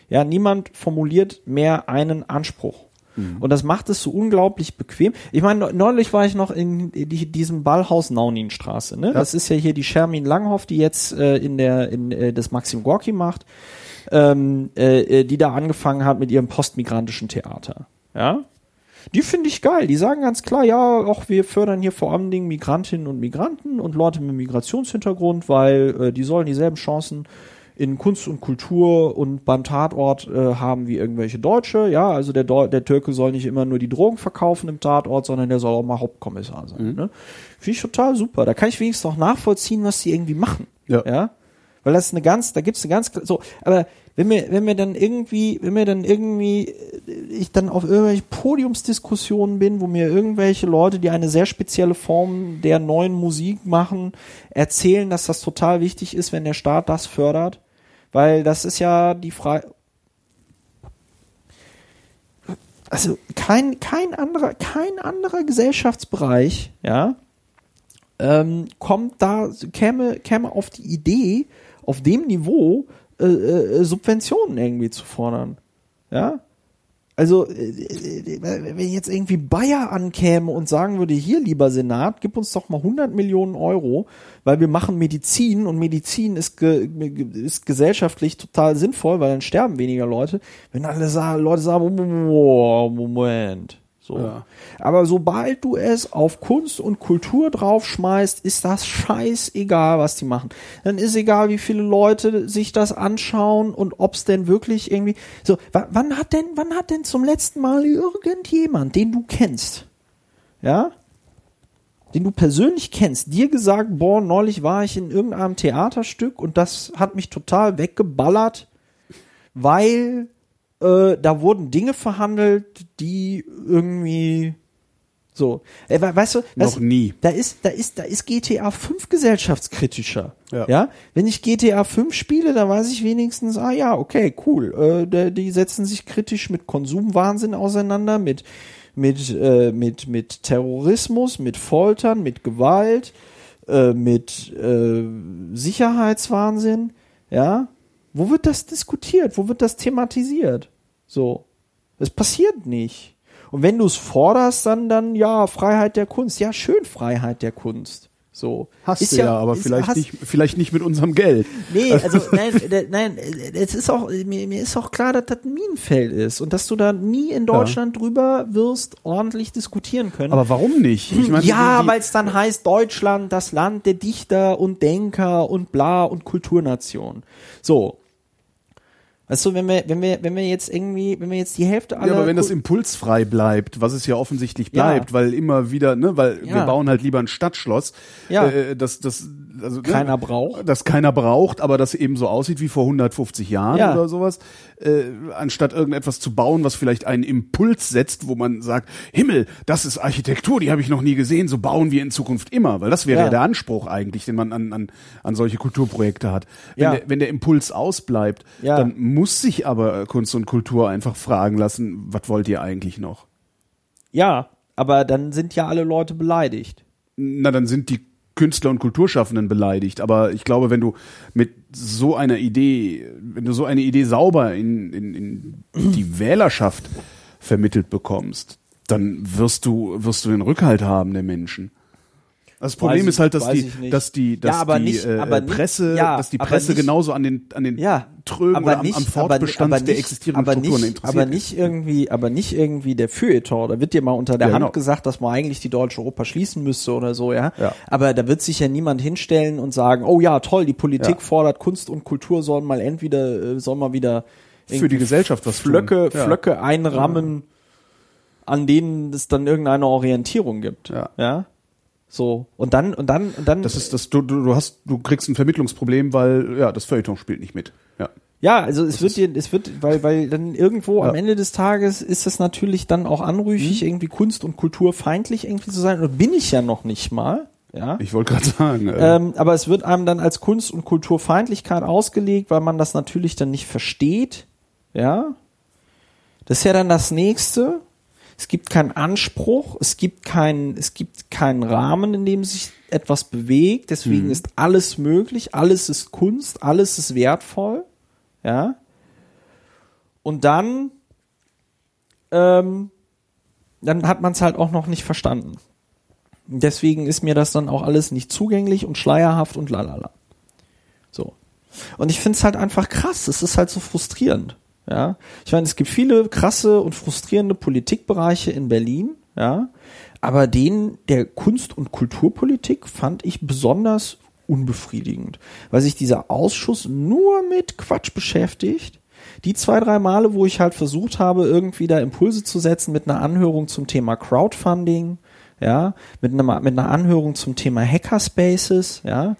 Ja, niemand formuliert mehr einen Anspruch. Mhm. Und das macht es so unglaublich bequem. Ich meine, neulich war ich noch in die, diesem Ballhaus Nauninstraße. Ne? Ja. Das ist ja hier die Shermin Langhoff, die jetzt äh, in der in äh, das Maxim Gorki macht, ähm, äh, äh, die da angefangen hat mit ihrem postmigrantischen Theater. Ja, die finde ich geil. Die sagen ganz klar, ja, auch wir fördern hier vor allen Dingen Migrantinnen und Migranten und Leute mit Migrationshintergrund, weil äh, die sollen dieselben Chancen in Kunst und Kultur und beim Tatort äh, haben wie irgendwelche Deutsche. Ja, also der, Deu der Türke soll nicht immer nur die Drogen verkaufen im Tatort, sondern der soll auch mal Hauptkommissar sein. Mhm. Ne? Finde ich total super. Da kann ich wenigstens auch nachvollziehen, was die irgendwie machen. Ja. ja? Weil das ist eine ganz, da gibt's eine ganz, so, aber wenn mir, wenn mir dann irgendwie, wenn mir dann irgendwie, äh, ich dann auf irgendwelche Podiumsdiskussionen bin, wo mir irgendwelche Leute, die eine sehr spezielle Form der neuen Musik machen, erzählen, dass das total wichtig ist, wenn der Staat das fördert, weil das ist ja die Frage. Also kein, kein anderer, kein anderer Gesellschaftsbereich, ja, ähm, kommt da, käme, käme auf die Idee, auf dem Niveau äh, äh, Subventionen irgendwie zu fordern. Ja, also, äh, äh, wenn jetzt irgendwie Bayer ankäme und sagen würde, hier, lieber Senat, gib uns doch mal 100 Millionen Euro, weil wir machen Medizin und Medizin ist, ge ist gesellschaftlich total sinnvoll, weil dann sterben weniger Leute. Wenn alle sagen, Leute sagen, Moment, so. Ja. Aber sobald du es auf Kunst und Kultur draufschmeißt, ist das scheißegal, was die machen. Dann ist egal, wie viele Leute sich das anschauen und ob es denn wirklich irgendwie. So, wann hat denn, wann hat denn zum letzten Mal irgendjemand, den du kennst, ja, den du persönlich kennst, dir gesagt, boah, neulich war ich in irgendeinem Theaterstück und das hat mich total weggeballert, weil äh, da wurden Dinge verhandelt, die irgendwie so, äh, weißt du, das, noch nie. Da ist, da ist, da ist GTA 5 gesellschaftskritischer. Ja. ja. Wenn ich GTA 5 spiele, dann weiß ich wenigstens, ah ja, okay, cool. Äh, die, setzen sich kritisch mit Konsumwahnsinn auseinander, mit mit äh, mit mit Terrorismus, mit Foltern, mit Gewalt, äh, mit Sicherheitswahnsinn. Ja. Wo wird das diskutiert? Wo wird das thematisiert? So. Es passiert nicht. Und wenn du es forderst, dann, dann, ja, Freiheit der Kunst. Ja, schön Freiheit der Kunst. So. Hast ist du ja, ja aber ist, vielleicht hast, nicht, vielleicht nicht mit unserem Geld. Nee, also nein, nein, es ist auch, mir, mir ist auch klar, dass das ein Minenfeld ist und dass du da nie in Deutschland ja. drüber wirst ordentlich diskutieren können. Aber warum nicht? Ich meine, ja, weil es dann heißt, Deutschland, das Land der Dichter und Denker und bla und Kulturnation. So. Weißt du, wenn wir, wenn wir, wenn wir jetzt irgendwie, wenn wir jetzt die Hälfte aller. Ja, aber wenn das impulsfrei bleibt, was es ja offensichtlich bleibt, ja. weil immer wieder, ne, weil ja. wir bauen halt lieber ein Stadtschloss, ja. äh, das, das, also, ne, keiner ne, braucht. Das keiner braucht, aber das eben so aussieht wie vor 150 Jahren ja. oder sowas, äh, anstatt irgendetwas zu bauen, was vielleicht einen Impuls setzt, wo man sagt, Himmel, das ist Architektur, die habe ich noch nie gesehen, so bauen wir in Zukunft immer, weil das wäre ja, der Anspruch eigentlich, den man an, an, an solche Kulturprojekte hat. Wenn, der, wenn der Impuls ausbleibt, dann muss sich aber Kunst und Kultur einfach fragen lassen, was wollt ihr eigentlich noch? Ja, aber dann sind ja alle Leute beleidigt. Na, dann sind die Künstler und Kulturschaffenden beleidigt. Aber ich glaube, wenn du mit so einer Idee, wenn du so eine Idee sauber in, in, in die Wählerschaft vermittelt bekommst, dann wirst du, wirst du den Rückhalt haben der Menschen. Das Problem Weiß ist halt, dass die, dass die, dass Ja, aber die nicht- äh, aber nicht- Presse, ja, dass die aber Presse nicht- genauso an den an den Ja, Trögen aber oder am, am aber, Fortbestand aber der nicht, existierenden aber Strukturen interessiert. aber nicht irgendwie, aber nicht irgendwie der Feuilleton. Da wird dir mal unter der Ja, Hand genau. gesagt, dass man eigentlich die deutsche Oper schließen müsste oder so, ja? Ja. Aber da wird sich ja niemand hinstellen und sagen, oh ja, toll, die Politik fordert Kunst und Kultur sollen mal entweder, äh, soll mal wieder Für die Gesellschaft was Flöcke. Flöcke einrammen, an denen es dann irgendeine Orientierung gibt. Ja. So. Und dann, und dann, und dann. Das ist das, du, du, hast, du kriegst ein Vermittlungsproblem, weil ja das Feuilleton spielt nicht mit. Ja. Ja, also es wird dir, es wird, weil, weil dann irgendwo am Ja. Ende des Tages ist es natürlich dann auch anrüchig, Mhm. irgendwie kunst- und kulturfeindlich irgendwie zu sein. Und bin ich ja noch nicht mal. Ja. Ich wollte gerade sagen. Äh, Ähm, aber es wird einem dann als Kunst- und Kulturfeindlichkeit ausgelegt, weil man das natürlich dann nicht versteht. Ja. Das ist ja dann das nächste. Es gibt keinen Anspruch, es gibt keinen, es gibt keinen Rahmen, in dem sich etwas bewegt. Deswegen ist alles möglich, alles ist Kunst, alles ist wertvoll. Ja. Und dann, ähm, dann hat man es halt auch noch nicht verstanden. Deswegen ist mir das dann auch alles nicht zugänglich und schleierhaft und lalala. So. Und ich finde es halt einfach krass. Es ist halt so frustrierend. Ja. Ich meine, es gibt viele krasse und frustrierende Politikbereiche in Berlin. Ja. Aber den der Kunst- und Kulturpolitik fand ich besonders unbefriedigend, weil sich dieser Ausschuss nur mit Quatsch beschäftigt. Die zwei, drei Male, wo ich halt versucht habe, irgendwie da Impulse zu setzen mit einer Anhörung zum Thema Crowdfunding, ja, mit einer, mit einer Anhörung zum Thema Hackerspaces, ja,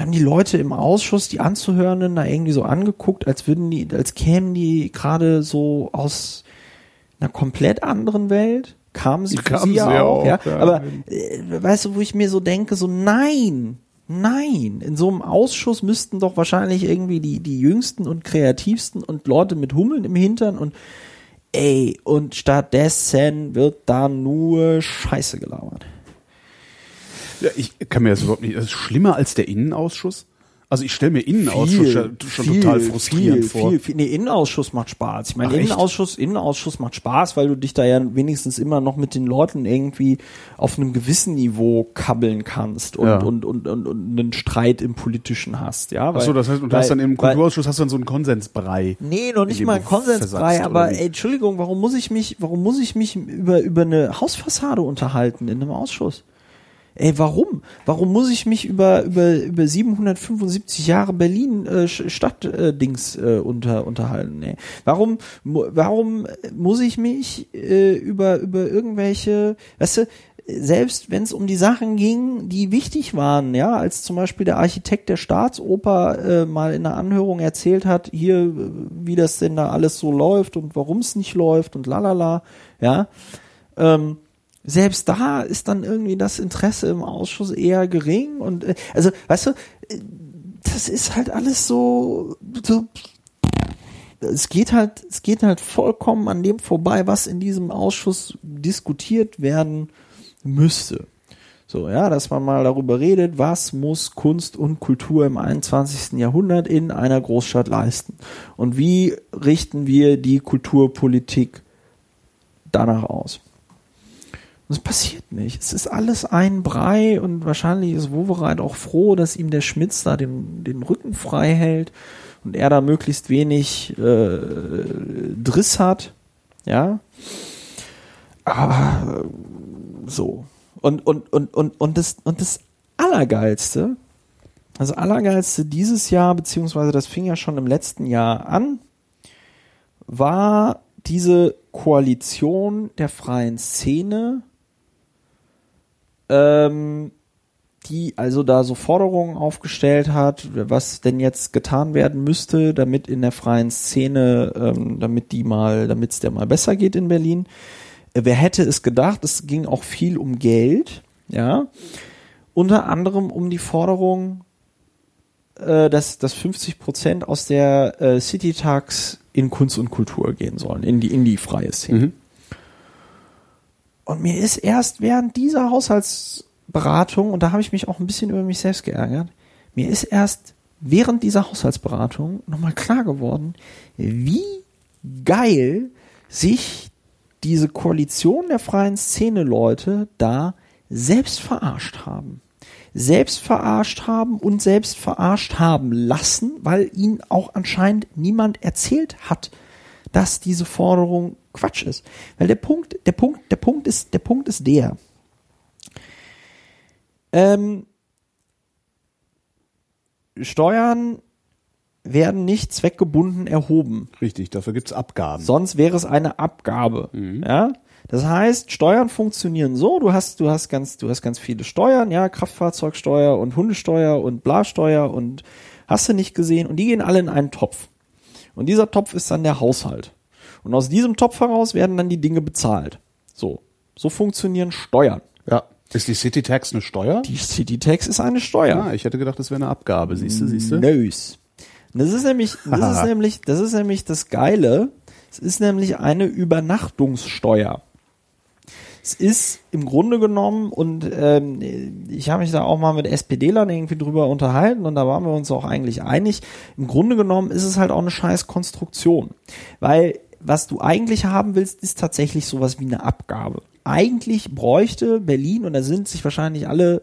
haben die Leute im Ausschuss, die Anzuhörenden, da irgendwie so angeguckt, als würden die, als kämen die gerade so aus einer komplett anderen Welt. Kamen sie Kamen sie sie auch, auch, ja. ja. Aber äh, weißt du, wo ich mir so denke, so nein, nein, in so einem Ausschuss müssten doch wahrscheinlich irgendwie die, die jüngsten und kreativsten und Leute mit Hummeln im Hintern und ey, und stattdessen wird da nur Scheiße gelabert. Ja, ich kann mir das überhaupt nicht. Das ist schlimmer als der Innenausschuss. Also ich stelle mir Innenausschuss schon, schon total frustrierend viel, vor. Viel, viel, nee, Innenausschuss macht Spaß. Ich meine, Ach, echt? Innenausschuss, Innenausschuss macht Spaß, weil du dich da ja wenigstens immer noch mit den Leuten irgendwie auf einem gewissen Niveau kabbeln kannst und, Ja. und, und, und, und einen Streit im Politischen hast, ja. Ach so, das heißt, du hast dann im weil- Kulturausschuss hast du dann so einen Konsensbrei. Nee, noch nicht mal du ein Konsensbrei, aber ey, Entschuldigung, warum muss ich mich, warum muss ich mich über, über eine Hausfassade unterhalten in einem Ausschuss? Ey, warum? Warum muss ich mich über, über, über 775 Jahre Berlin äh, Stadtdings äh, äh, unter, unterhalten? Ey? Warum, warum muss ich mich äh, über, über irgendwelche, weißt du, selbst wenn es um die Sachen ging, die wichtig waren, ja, als zum Beispiel der Architekt der Staatsoper äh, mal in einer Anhörung erzählt hat, hier, wie das denn da alles so läuft und warum es nicht läuft und lalala, ja, ähm, selbst da ist dann irgendwie das Interesse im Ausschuss eher gering und äh, also, weißt du, äh, das ist halt alles so, so es geht halt, es geht halt vollkommen an dem vorbei, was in diesem Ausschuss diskutiert werden müsste. So, ja, dass man mal darüber redet, was muss Kunst und Kultur im 21. Jahrhundert in einer Großstadt leisten? Und wie richten wir die Kulturpolitik danach aus? Und es passiert nicht. Es ist alles ein Brei und wahrscheinlich ist Wowereit auch froh, dass ihm der Schmitz da den, den Rücken frei hält und er da möglichst wenig äh, Driss hat. Ja. Aber so. Und, und, und, und, und, das, und das Allergeilste, also Allergeilste dieses Jahr, beziehungsweise das fing ja schon im letzten Jahr an, war diese Koalition der freien Szene, ähm, die also da so Forderungen aufgestellt hat, was denn jetzt getan werden müsste, damit in der freien Szene, ähm, damit die mal, damit es der mal besser geht in Berlin. Äh, Wer hätte es gedacht? Es ging auch viel um Geld, ja. Unter anderem um die Forderung, äh, dass, dass 50 Prozent aus der äh, City Tax in Kunst und Kultur gehen sollen, in die, in die freie Szene. Mhm. Und mir ist erst während dieser Haushaltsberatung, und da habe ich mich auch ein bisschen über mich selbst geärgert, mir ist erst während dieser Haushaltsberatung nochmal klar geworden, wie geil sich diese Koalition der freien Szene-Leute da selbst verarscht haben. selbst verarscht haben und selbst verarscht haben lassen, weil ihnen auch anscheinend niemand erzählt hat, dass diese Forderung Quatsch ist. Weil der Punkt, der Punkt, der Punkt ist, der Punkt ist der. Ähm, Steuern werden nicht zweckgebunden erhoben. Richtig, dafür gibt's Abgaben. Sonst wäre es eine Abgabe. Ja? Das heißt, Steuern funktionieren so, du hast, du hast ganz, du hast ganz viele Steuern, ja, Kraftfahrzeugsteuer und Hundesteuer und Blasteuer und hast du nicht gesehen und die gehen alle in einen Topf. Und dieser Topf ist dann der Haushalt. Und aus diesem Topf heraus werden dann die Dinge bezahlt. So. So funktionieren Steuern. ja. Ist die City Tax eine Steuer? Die City Tax ist eine Steuer. Ja, ich hätte gedacht, das wäre eine Abgabe. Siehst du, siehst du? Nös. Das ist nämlich, das ist nämlich, das ist nämlich das Geile. Es ist nämlich eine Übernachtungssteuer. Es ist im Grunde genommen, und ähm, ich habe mich da auch mal mit SPD-Lern irgendwie drüber unterhalten und da waren wir uns auch eigentlich einig, im Grunde genommen ist es halt auch eine scheiß Konstruktion. Weil was du eigentlich haben willst, ist tatsächlich sowas wie eine Abgabe. Eigentlich bräuchte Berlin, und da sind sich wahrscheinlich alle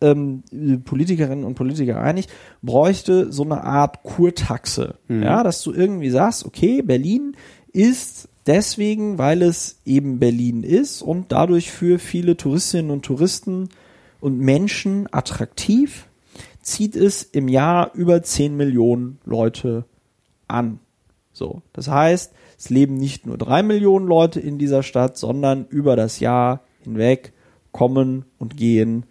ähm, Politikerinnen und Politiker einig, bräuchte so eine Art Kurtaxe. Ja, dass du irgendwie sagst, okay, Berlin ist deswegen, weil es eben Berlin ist und dadurch für viele Touristinnen und Touristen und Menschen attraktiv, zieht es im Jahr über 10 Millionen Leute an. So, das heißt, es leben nicht nur drei Millionen Leute in dieser Stadt, sondern über das Jahr hinweg kommen und gehen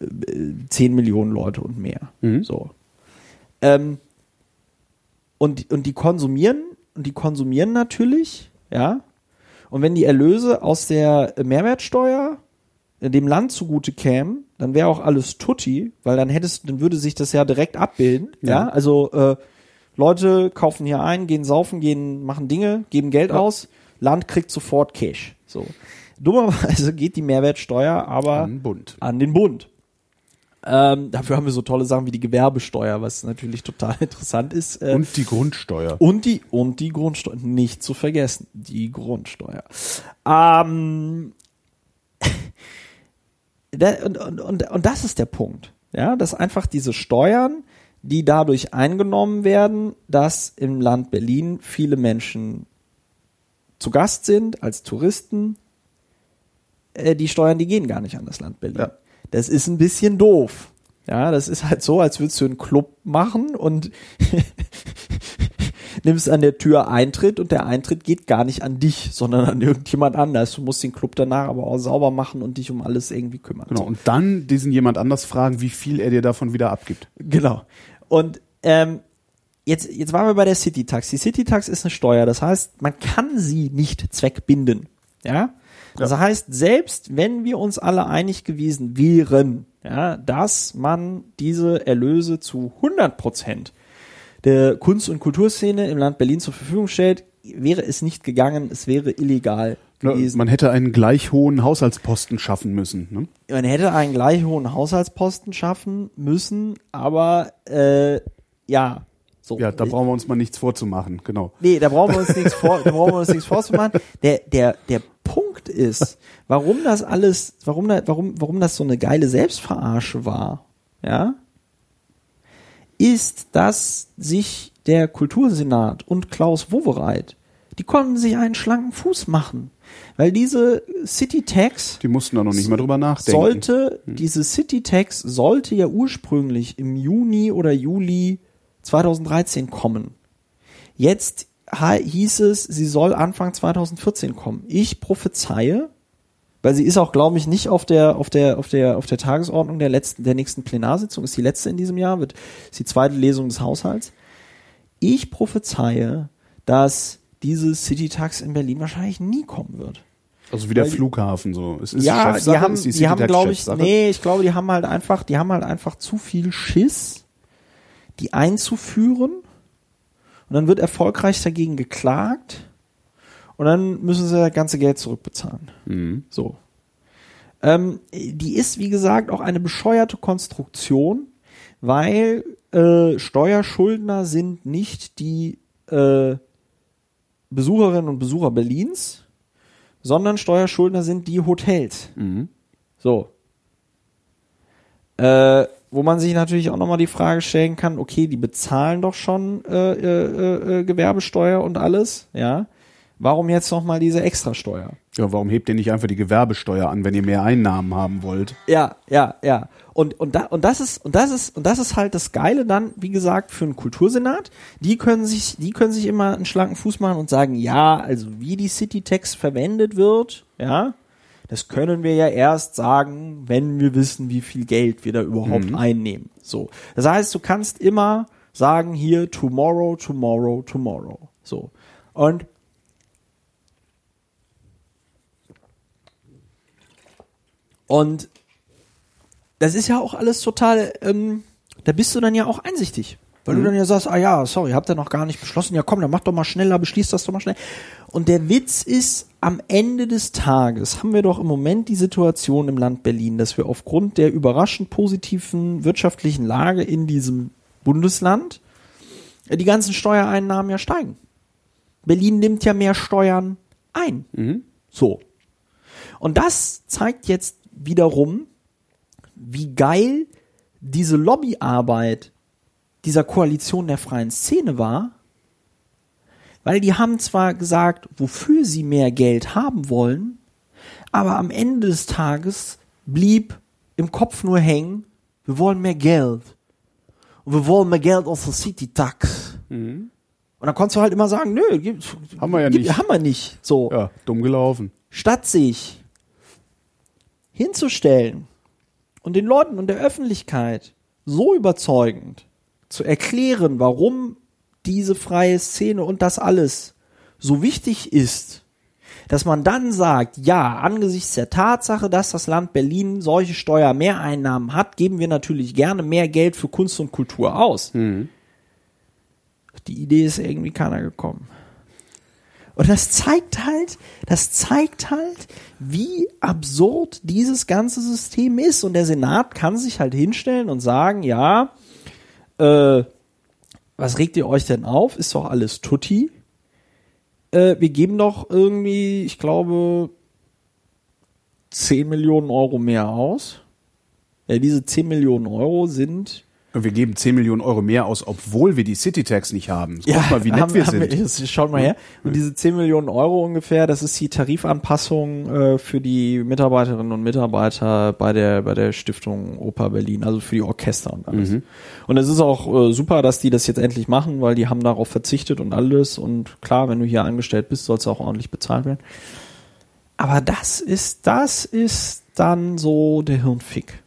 äh, 10 Millionen Leute und mehr. So. Ähm, und, und die konsumieren, und die konsumieren natürlich, ja. Und wenn die Erlöse aus der Mehrwertsteuer dem Land zugute kämen, dann wäre auch alles tutti, weil dann hättest, dann würde sich das ja direkt abbilden, ja. Ja. Also äh, Leute kaufen hier ein, gehen saufen, gehen, machen Dinge, geben Geld aus, Land kriegt sofort Cash. So. Dummerweise geht die Mehrwertsteuer aber An den Bund. An den Bund. Ähm, dafür haben wir so tolle Sachen wie die Gewerbesteuer, was natürlich total interessant ist. Äh, Und die Grundsteuer. und die, und die Grundsteuer. Nicht zu vergessen. Die Grundsteuer. Ähm, da, und, und, und, und das ist der Punkt. Ja, dass einfach diese Steuern, die dadurch eingenommen werden, dass im Land Berlin viele Menschen zu Gast sind, als Touristen, äh, die Steuern, die gehen gar nicht an das Land Berlin. Ja. Das ist ein bisschen doof. Ja, das ist halt so, als würdest du einen Club machen und nimmst an der Tür Eintritt und der Eintritt geht gar nicht an dich, sondern an irgendjemand anders. Du musst den Club danach aber auch sauber machen und dich um alles irgendwie kümmern. Genau. Und dann diesen jemand anders fragen, wie viel er dir davon wieder abgibt. Genau. Und ähm, jetzt, jetzt waren wir bei der City Tax. Die City Tax ist eine Steuer, das heißt, man kann sie nicht zweckbinden. Ja? Das heißt, selbst wenn wir uns alle einig gewesen wären, ja, dass man diese Erlöse zu 100 Prozent der Kunst- und Kulturszene im Land Berlin zur Verfügung stellt, wäre es nicht gegangen, es wäre illegal gewesen. Man hätte einen gleich hohen Haushaltsposten schaffen müssen. Ne? man hätte einen gleich hohen Haushaltsposten schaffen müssen, aber äh, ja, so. Ja, da brauchen wir uns mal nichts vorzumachen. Genau. Nee, da brauchen wir uns nichts vor, da brauchen wir uns nichts vorzumachen. Der, der, der Punkt ist, warum das alles, warum, da, warum, warum das so eine geile Selbstverarsche war, ja, ist, dass sich der Kultursenat und Klaus Wowereit, die konnten sich einen schlanken Fuß machen. Weil diese City Tax Die mussten da noch nicht mal drüber nachdenken. sollte, diese City Tax sollte ja ursprünglich im Juni oder Juli 2013 kommen. Jetzt hieß es, sie soll Anfang 2014 kommen. Ich prophezeie, weil sie ist auch, glaube ich, nicht auf der, auf der, auf der, auf der Tagesordnung der letzten, der nächsten Plenarsitzung, ist die letzte in diesem Jahr, wird, ist die zweite Lesung des Haushalts. Ich prophezeie, dass diese City Tax in Berlin wahrscheinlich nie kommen wird. Also wie der Weil Flughafen so. Es ist ja, die haben, ist die die haben, glaube ich, nee, ich glaube, die haben halt einfach, die haben halt einfach zu viel Schiss, die einzuführen. Und dann wird erfolgreich dagegen geklagt. Und dann müssen sie das ganze Geld zurückbezahlen. Mhm. So. Ähm, die ist, wie gesagt, auch eine bescheuerte Konstruktion, weil äh, Steuerschuldner sind nicht die äh, Besucherinnen und Besucher Berlins, sondern Steuerschuldner sind die Hotels. Mhm. So. Äh, wo man sich natürlich auch nochmal die Frage stellen kann, okay, die bezahlen doch schon äh, äh, äh, Gewerbesteuer und alles, ja. Warum jetzt nochmal diese Extrasteuer? Ja, warum hebt ihr nicht einfach die Gewerbesteuer an, wenn ihr mehr Einnahmen haben wollt? Ja, ja, ja. Und, und, da, und das ist, und das ist, und das ist halt das Geile dann, wie gesagt, für einen Kultursenat. Die können sich, die können sich immer einen schlanken Fuß machen und sagen, ja, also wie die City Tax verwendet wird, ja, das können wir ja erst sagen, wenn wir wissen, wie viel Geld wir da überhaupt Mhm. einnehmen. So. Das heißt, du kannst immer sagen hier tomorrow, tomorrow, tomorrow. So. Und und das ist ja auch alles total, ähm, da bist du dann ja auch einsichtig. Weil du dann ja sagst, ah ja, sorry, habt ihr noch gar nicht beschlossen. Ja komm, dann mach doch mal schneller, beschließt das doch mal schnell. Und der Witz ist, am Ende des Tages haben wir doch im Moment die Situation im Land Berlin, dass wir aufgrund der überraschend positiven wirtschaftlichen Lage in diesem Bundesland äh, die ganzen Steuereinnahmen ja steigen. Berlin nimmt ja mehr Steuern ein. So. Und das zeigt jetzt wiederum, wie geil diese Lobbyarbeit dieser Koalition der freien Szene war, weil die haben zwar gesagt, wofür sie mehr Geld haben wollen, aber am Ende des Tages blieb im Kopf nur hängen, wir wollen mehr Geld. Und wir wollen mehr Geld aus der City Tax. Und dann konntest du halt immer sagen, nö, gib, Haben wir ja gib, nicht. Haben wir nicht. So Ja, dumm gelaufen. statt sich hinzustellen und den Leuten und der Öffentlichkeit so überzeugend zu erklären, warum diese freie Szene und das alles so wichtig ist, dass man dann sagt, ja, angesichts der Tatsache, dass das Land Berlin solche Steuermehreinnahmen hat, geben wir natürlich gerne mehr Geld für Kunst und Kultur aus. Auf Die Idee ist irgendwie keiner gekommen. Und das zeigt halt, das zeigt halt, wie absurd dieses ganze System ist. Und der Senat kann sich halt hinstellen und sagen, ja, äh, was regt ihr euch denn auf? Ist doch alles Tutti. Äh, wir geben doch irgendwie, ich glaube, 10 Millionen Euro mehr aus. Ja, diese 10 Millionen Euro sind wir geben 10 Millionen Euro mehr aus, obwohl wir die City Tax nicht haben. Guck mal, wie nett haben, wir haben sind. schaut mal her. Und diese 10 Millionen Euro ungefähr, das ist die Tarifanpassung äh, für die Mitarbeiterinnen und Mitarbeiter bei der bei der Stiftung Oper Berlin, also für die Orchester und alles. Mhm. Und es ist auch äh, super, dass die das jetzt endlich machen, weil die haben darauf verzichtet und alles. Und klar, wenn du hier angestellt bist, sollst du auch ordentlich bezahlt werden. Aber das ist, das ist dann so der Hirnfick.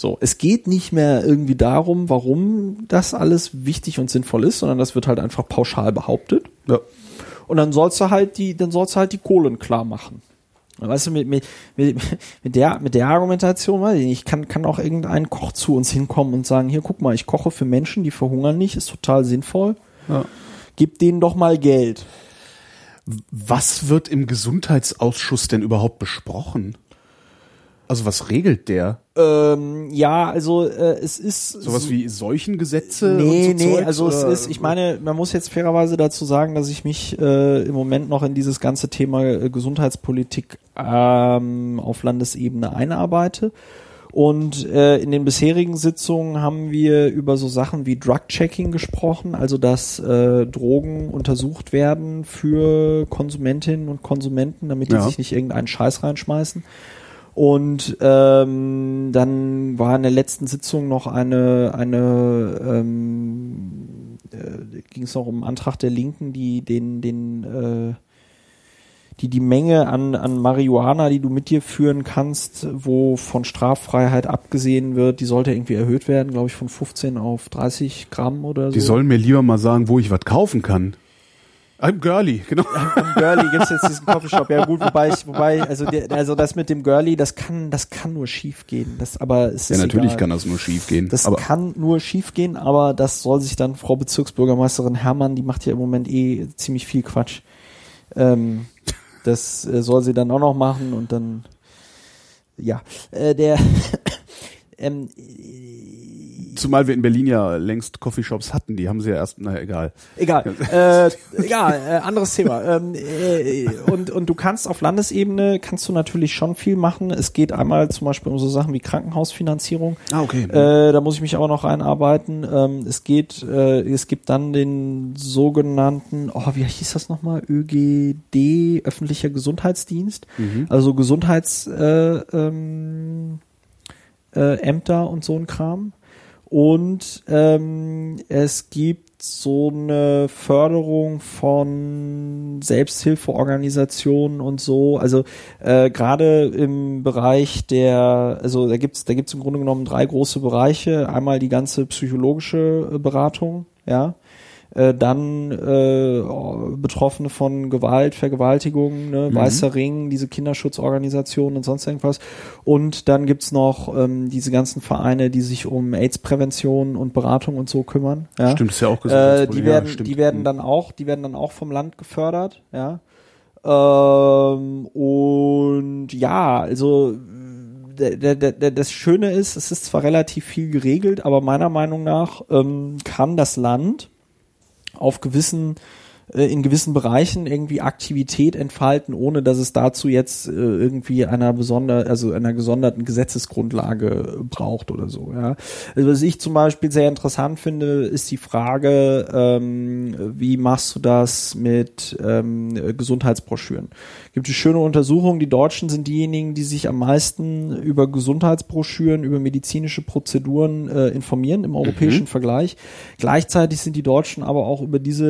So, es geht nicht mehr irgendwie darum, warum das alles wichtig und sinnvoll ist, sondern das wird halt einfach pauschal behauptet. Ja. Und dann sollst du halt die, dann sollst du halt die Kohlen klar machen. Weißt du, mit, mit, mit, mit der, mit der Argumentation, weiß ich nicht, kann, kann auch irgendein Koch zu uns hinkommen und sagen, hier, guck mal, ich koche für Menschen, die verhungern nicht, ist total sinnvoll. Ja. Gib denen doch mal Geld. Was wird im Gesundheitsausschuss denn überhaupt besprochen? Also was regelt der? Ähm, ja, also äh, es ist Sowas wie Seuchengesetze? Nee, und so nee, Zeugs, also es oder? ist, ich meine, man muss jetzt fairerweise dazu sagen, dass ich mich äh, im Moment noch in dieses ganze Thema äh, Gesundheitspolitik ähm, auf Landesebene einarbeite. Und äh, in den bisherigen Sitzungen haben wir über so Sachen wie Drug-Checking gesprochen, also dass äh, Drogen untersucht werden für Konsumentinnen und Konsumenten, damit die Ja. sich nicht irgendeinen Scheiß reinschmeißen. Und ähm, dann war in der letzten Sitzung noch eine, eine ähm, äh, ging es noch um einen Antrag der Linken, die den, den äh, die die Menge an, an Marihuana, die du mit dir führen kannst, wo von Straffreiheit abgesehen wird, die sollte irgendwie erhöht werden, glaube ich, von 15 auf 30 Gramm oder so. Die sollen mir lieber mal sagen, wo ich was kaufen kann. I'm girly, genau. Am Girly gibt's jetzt diesen Coffeeshop. Ja gut, wobei ich, wobei, also, der, also das mit dem Girly, das kann, das kann nur schief gehen. Das, aber es ist Ja, natürlich egal. kann das nur schief gehen. Das aber kann nur schief gehen, aber das soll sich dann Frau Bezirksbürgermeisterin Herrmann, die macht ja im Moment eh ziemlich viel Quatsch. Ähm, das äh, soll sie dann auch noch machen und dann ja, äh, der ähm, Zumal wir in Berlin ja längst Coffeeshops hatten, die haben sie ja erst, naja, egal. Egal. äh, egal, äh, anderes Thema. Ähm, äh, und, und du kannst auf Landesebene, kannst du natürlich schon viel machen. Es geht einmal zum Beispiel um so Sachen wie Krankenhausfinanzierung. Ah, okay. Äh, da muss ich mich aber noch reinarbeiten. Ähm, es geht, äh, es gibt dann den sogenannten, oh, wie hieß das nochmal? ÖGD, öffentlicher Gesundheitsdienst. Also Gesundheits, äh, ähm, äh, Ämter und so ein Kram. Und ähm, es gibt so eine Förderung von Selbsthilfeorganisationen und so. Also äh, gerade im Bereich der, also da gibt's da gibt's im Grunde genommen drei große Bereiche. Einmal die ganze psychologische äh, Beratung, ja. Äh, dann äh, Betroffene von Gewalt, Vergewaltigung, ne, Weißer Ring, diese Kinderschutzorganisationen und sonst irgendwas. Und dann gibt's noch ähm, diese ganzen Vereine, die sich um AIDS-Prävention und Beratung und so kümmern. Ja? Stimmt, ist ja auch Äh, Gesundheitsproblem. die werden, ja, die werden Mhm. dann auch, die werden dann auch vom Land gefördert, ja. Ähm, und ja, also der, der, der, das Schöne ist, es ist zwar relativ viel geregelt, aber meiner Meinung nach ähm, kann das Land auf gewissen äh, in gewissen Bereichen irgendwie Aktivität entfalten, ohne dass es dazu jetzt äh, irgendwie einer besonder, also einer gesonderten Gesetzesgrundlage braucht oder so. Ja. Also was ich zum Beispiel sehr interessant finde, ist die Frage, ähm, wie machst du das mit ähm, Gesundheitsbroschüren? Gibt es schöne Untersuchungen. Die Deutschen sind diejenigen, die sich am meisten über Gesundheitsbroschüren, über medizinische Prozeduren äh, informieren im europäischen Vergleich. Gleichzeitig sind die Deutschen aber auch über diese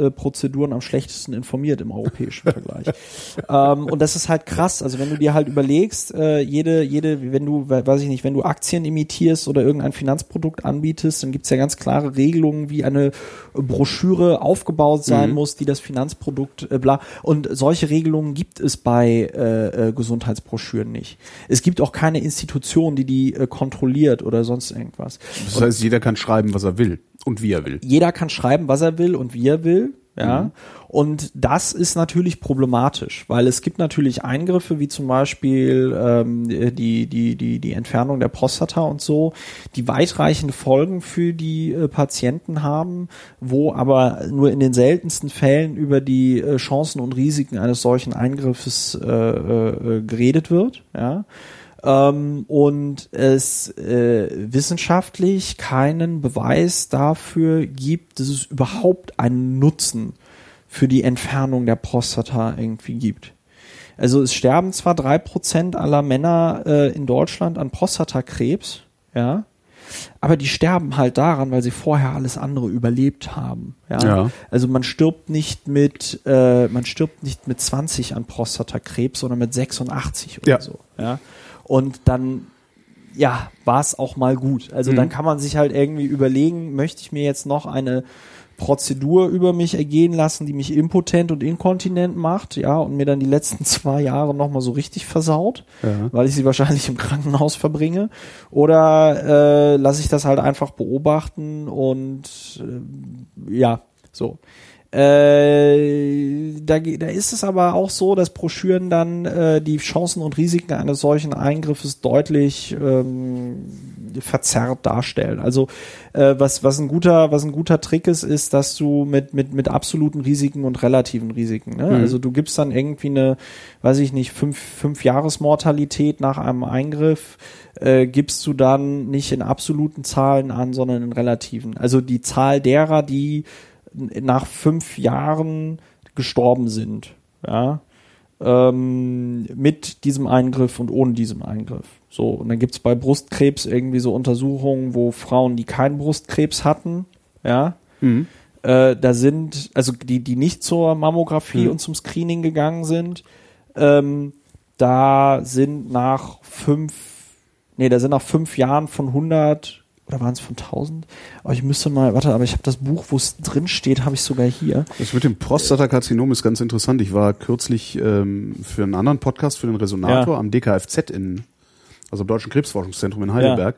äh, äh, Prozeduren am schlechtesten informiert im europäischen Vergleich. ähm, und das ist halt krass. Also wenn du dir halt überlegst, äh, jede, jede, wenn du, we- weiß ich nicht, wenn du Aktien imitierst oder irgendein Finanzprodukt anbietest, dann gibt's ja ganz klare Regelungen, wie eine Broschüre aufgebaut sein muss, die das Finanzprodukt äh, bla. Und solche Regelungen gibt es bei äh, äh, Gesundheitsbroschüren nicht. Es gibt auch keine Institution, die die äh, kontrolliert oder sonst irgendwas. Das heißt, jeder kann schreiben, was er will und wie er will. jeder kann schreiben, was er will und wie er will. Ja, und das ist natürlich problematisch, weil es gibt natürlich Eingriffe wie zum Beispiel ähm, die die die die Entfernung der Prostata und so, die weitreichende Folgen für die äh, Patienten haben, wo aber nur in den seltensten Fällen über die äh, Chancen und Risiken eines solchen Eingriffes äh, äh, geredet wird. Ja, ähm, und es äh, wissenschaftlich keinen Beweis dafür gibt, dass es überhaupt einen Nutzen für die Entfernung der Prostata irgendwie gibt. Also es sterben zwar drei Prozent aller Männer äh, in Deutschland an Prostatakrebs, ja, aber die sterben halt daran, weil sie vorher alles andere überlebt haben. Ja. Ja. Also man stirbt nicht mit, äh, man stirbt nicht mit 20 an Prostatakrebs, sondern mit 86 oder Ja. so. Ja. Und dann, ja, war es auch mal gut. Also dann kann man sich halt irgendwie überlegen, möchte ich mir jetzt noch eine Prozedur über mich ergehen lassen, die mich impotent und inkontinent macht, ja, und mir dann die letzten zwei Jahre nochmal so richtig versaut, Ja. weil ich sie wahrscheinlich im Krankenhaus verbringe. Oder äh, lasse ich das halt einfach beobachten und äh, ja, so. Äh, da, da ist es aber auch so, dass Broschüren dann äh, die Chancen und Risiken eines solchen Eingriffes deutlich ähm, verzerrt darstellen. Also äh, was was ein guter was ein guter Trick ist, ist, dass du mit mit mit absoluten Risiken und relativen Risiken. Ne? Also du gibst dann irgendwie eine, weiß ich nicht, fünf fünf Jahresmortalität nach einem Eingriff äh, gibst du dann nicht in absoluten Zahlen an, sondern in relativen. Also die Zahl derer, die nach fünf Jahren gestorben sind, ja, ähm, mit diesem Eingriff und ohne diesem Eingriff. So, und dann gibt's bei Brustkrebs irgendwie so Untersuchungen, wo Frauen, die keinen Brustkrebs hatten, ja, Mhm. äh, da sind, also die, die nicht zur Mammographie und zum Screening gegangen sind, ähm, da sind nach fünf, nee, da sind nach fünf Jahren von 100 oder waren es von 1000? Aber ich müsste mal, warte, aber ich habe das Buch, wo es drin steht, habe ich sogar hier. Das mit dem Prostatakarzinom ist ganz interessant. Ich war kürzlich ähm, für einen anderen Podcast, für den Resonator Ja. am DKFZ in, also im Deutschen Krebsforschungszentrum in Heidelberg.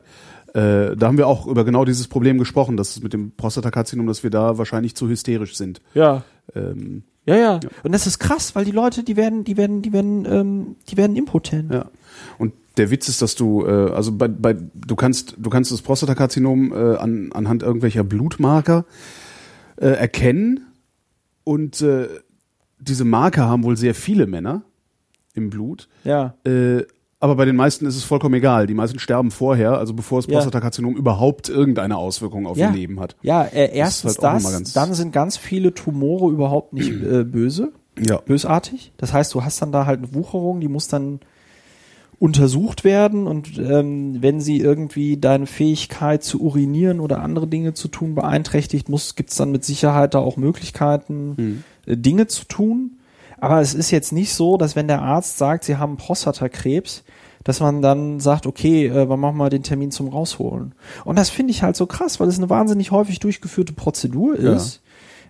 Äh, da haben wir auch über genau dieses Problem gesprochen, dass es mit dem Prostatakarzinom, dass wir da wahrscheinlich zu hysterisch sind. Ja. Ähm, Ja, ja. Und das ist krass, weil die Leute, die werden, die werden, die werden, ähm, die werden impotent. ja. Und der Witz ist, dass du, äh, also bei, bei, du kannst, du kannst das Prostatakarzinom äh, an, anhand irgendwelcher Blutmarker äh, erkennen und äh, diese Marker haben wohl sehr viele Männer im Blut. Ja. Äh, aber bei den meisten ist es vollkommen egal. Die meisten sterben vorher, also bevor das Ja. Prostatakarzinom überhaupt irgendeine Auswirkung auf Ja. ihr Leben hat. Ja, äh, erstens halt auch das, nochmal ganz- dann sind ganz viele Tumore überhaupt nicht äh, böse, Ja. bösartig. Das heißt, du hast dann da halt eine Wucherung, die muss dann untersucht werden und ähm, wenn sie irgendwie deine Fähigkeit zu urinieren oder andere Dinge zu tun beeinträchtigt, muss gibt's dann mit Sicherheit da auch Möglichkeiten, äh, Dinge zu tun. Aber es ist jetzt nicht so, dass wenn der Arzt sagt, sie haben Prostatakrebs, dass man dann sagt, okay, äh, wann machen wir den Termin zum Rausholen? Und das finde ich halt so krass, weil es eine wahnsinnig häufig durchgeführte Prozedur Ja. ist.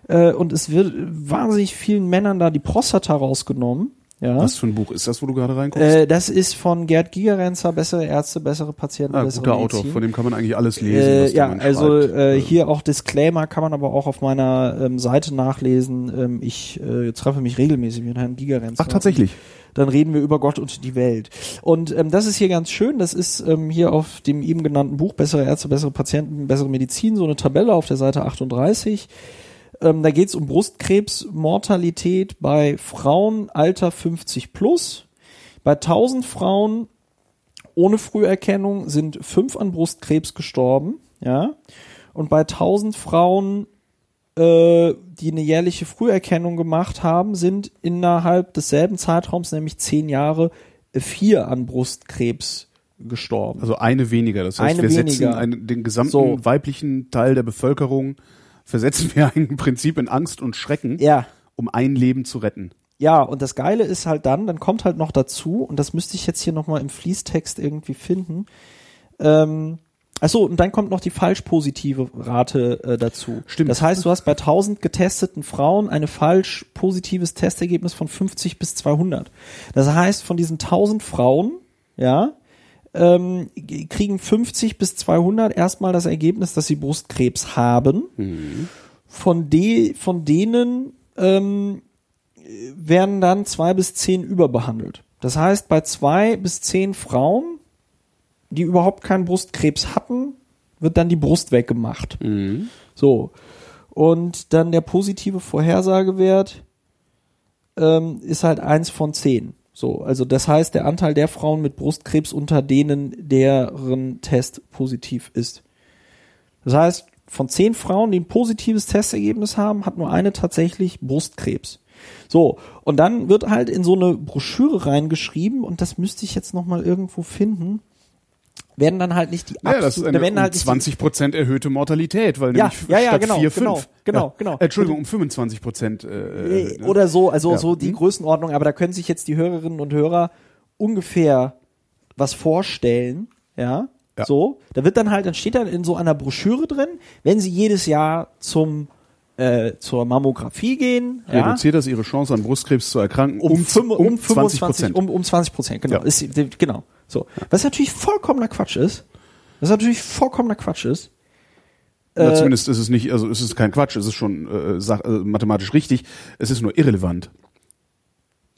Äh, und es wird wahnsinnig vielen Männern da die Prostata rausgenommen. Ja. Was für ein Buch ist das, wo du gerade reinguckst? Äh, das ist von Gerd Gigerenzer, bessere Ärzte, bessere Patienten, ah, bessere guter Medizin. Autor, von dem kann man eigentlich alles lesen. Äh, ja, also äh, hier auch Disclaimer kann man aber auch auf meiner ähm, Seite nachlesen. Ähm, ich äh, treffe mich regelmäßig mit Herrn Gigerenzer. Ach, tatsächlich. Dann reden wir über Gott und die Welt. Und ähm, das ist hier ganz schön. Das ist ähm, hier auf dem eben genannten Buch Bessere Ärzte, bessere Patienten, bessere Medizin, so eine Tabelle auf der Seite 38. Ähm, da geht es um Brustkrebsmortalität bei Frauen Alter 50 plus. Bei 1000 Frauen ohne Früherkennung sind fünf an Brustkrebs gestorben, ja. Und bei 1000 Frauen, äh, die eine jährliche Früherkennung gemacht haben, sind innerhalb desselben Zeitraums, nämlich zehn Jahre, vier an Brustkrebs gestorben. Also eine weniger. Das heißt, Eine wir setzen weniger. einen, den gesamten So. weiblichen Teil der Bevölkerung, versetzen wir im Prinzip in Angst und Schrecken, ja, um ein Leben zu retten. Ja, und das Geile ist halt dann, dann kommt halt noch dazu, und das müsste ich jetzt hier nochmal im Fließtext irgendwie finden. Ähm, achso, und dann kommt noch die falsch positive Rate äh, dazu. Stimmt. Das heißt, du hast bei 1000 getesteten Frauen eine falsch positives Testergebnis von 50 bis 200. Das heißt, von diesen 1000 Frauen, ja, ähm, kriegen 50 bis 200 erstmal das Ergebnis, dass sie Brustkrebs haben. Von, de, von denen ähm, werden dann zwei bis zehn überbehandelt. Das heißt, bei zwei bis zehn Frauen, die überhaupt keinen Brustkrebs hatten, wird dann die Brust weggemacht. So. Und dann der positive Vorhersagewert ähm, ist halt eins von zehn. So, also das heißt, der Anteil der Frauen mit Brustkrebs unter denen, deren Test positiv ist. Das heißt, von zehn Frauen, die ein positives Testergebnis haben, hat nur eine tatsächlich Brustkrebs. So, und dann wird halt in so eine Broschüre reingeschrieben, und das müsste ich jetzt nochmal irgendwo finden, werden dann halt nicht die Ja, das ist absolut- eine werden um halt die- 20 Prozent erhöhte Mortalität, weil Ja, nämlich ja, ja, statt genau, 4, genau, 5. genau, ja. genau. Entschuldigung, um 25 Prozent. Äh, Äh, ne? oder so, also Ja. so die Hm? Größenordnung, aber da können sich jetzt die Hörerinnen und Hörer ungefähr was vorstellen, ja, Ja. so, da wird dann halt, dann steht dann in so einer Broschüre drin, wenn sie jedes Jahr zum äh, zur Mammographie gehen, ja, Reduziert das ihre Chance an Brustkrebs zu erkranken um, um, um 20 25, Prozent. um, um 20 Prozent, genau, ist, genau, so, was natürlich vollkommener Quatsch ist, was natürlich vollkommener Quatsch ist, äh, zumindest ist es nicht, also es ist kein Quatsch, es ist schon äh, sach, äh, mathematisch richtig, es ist nur irrelevant.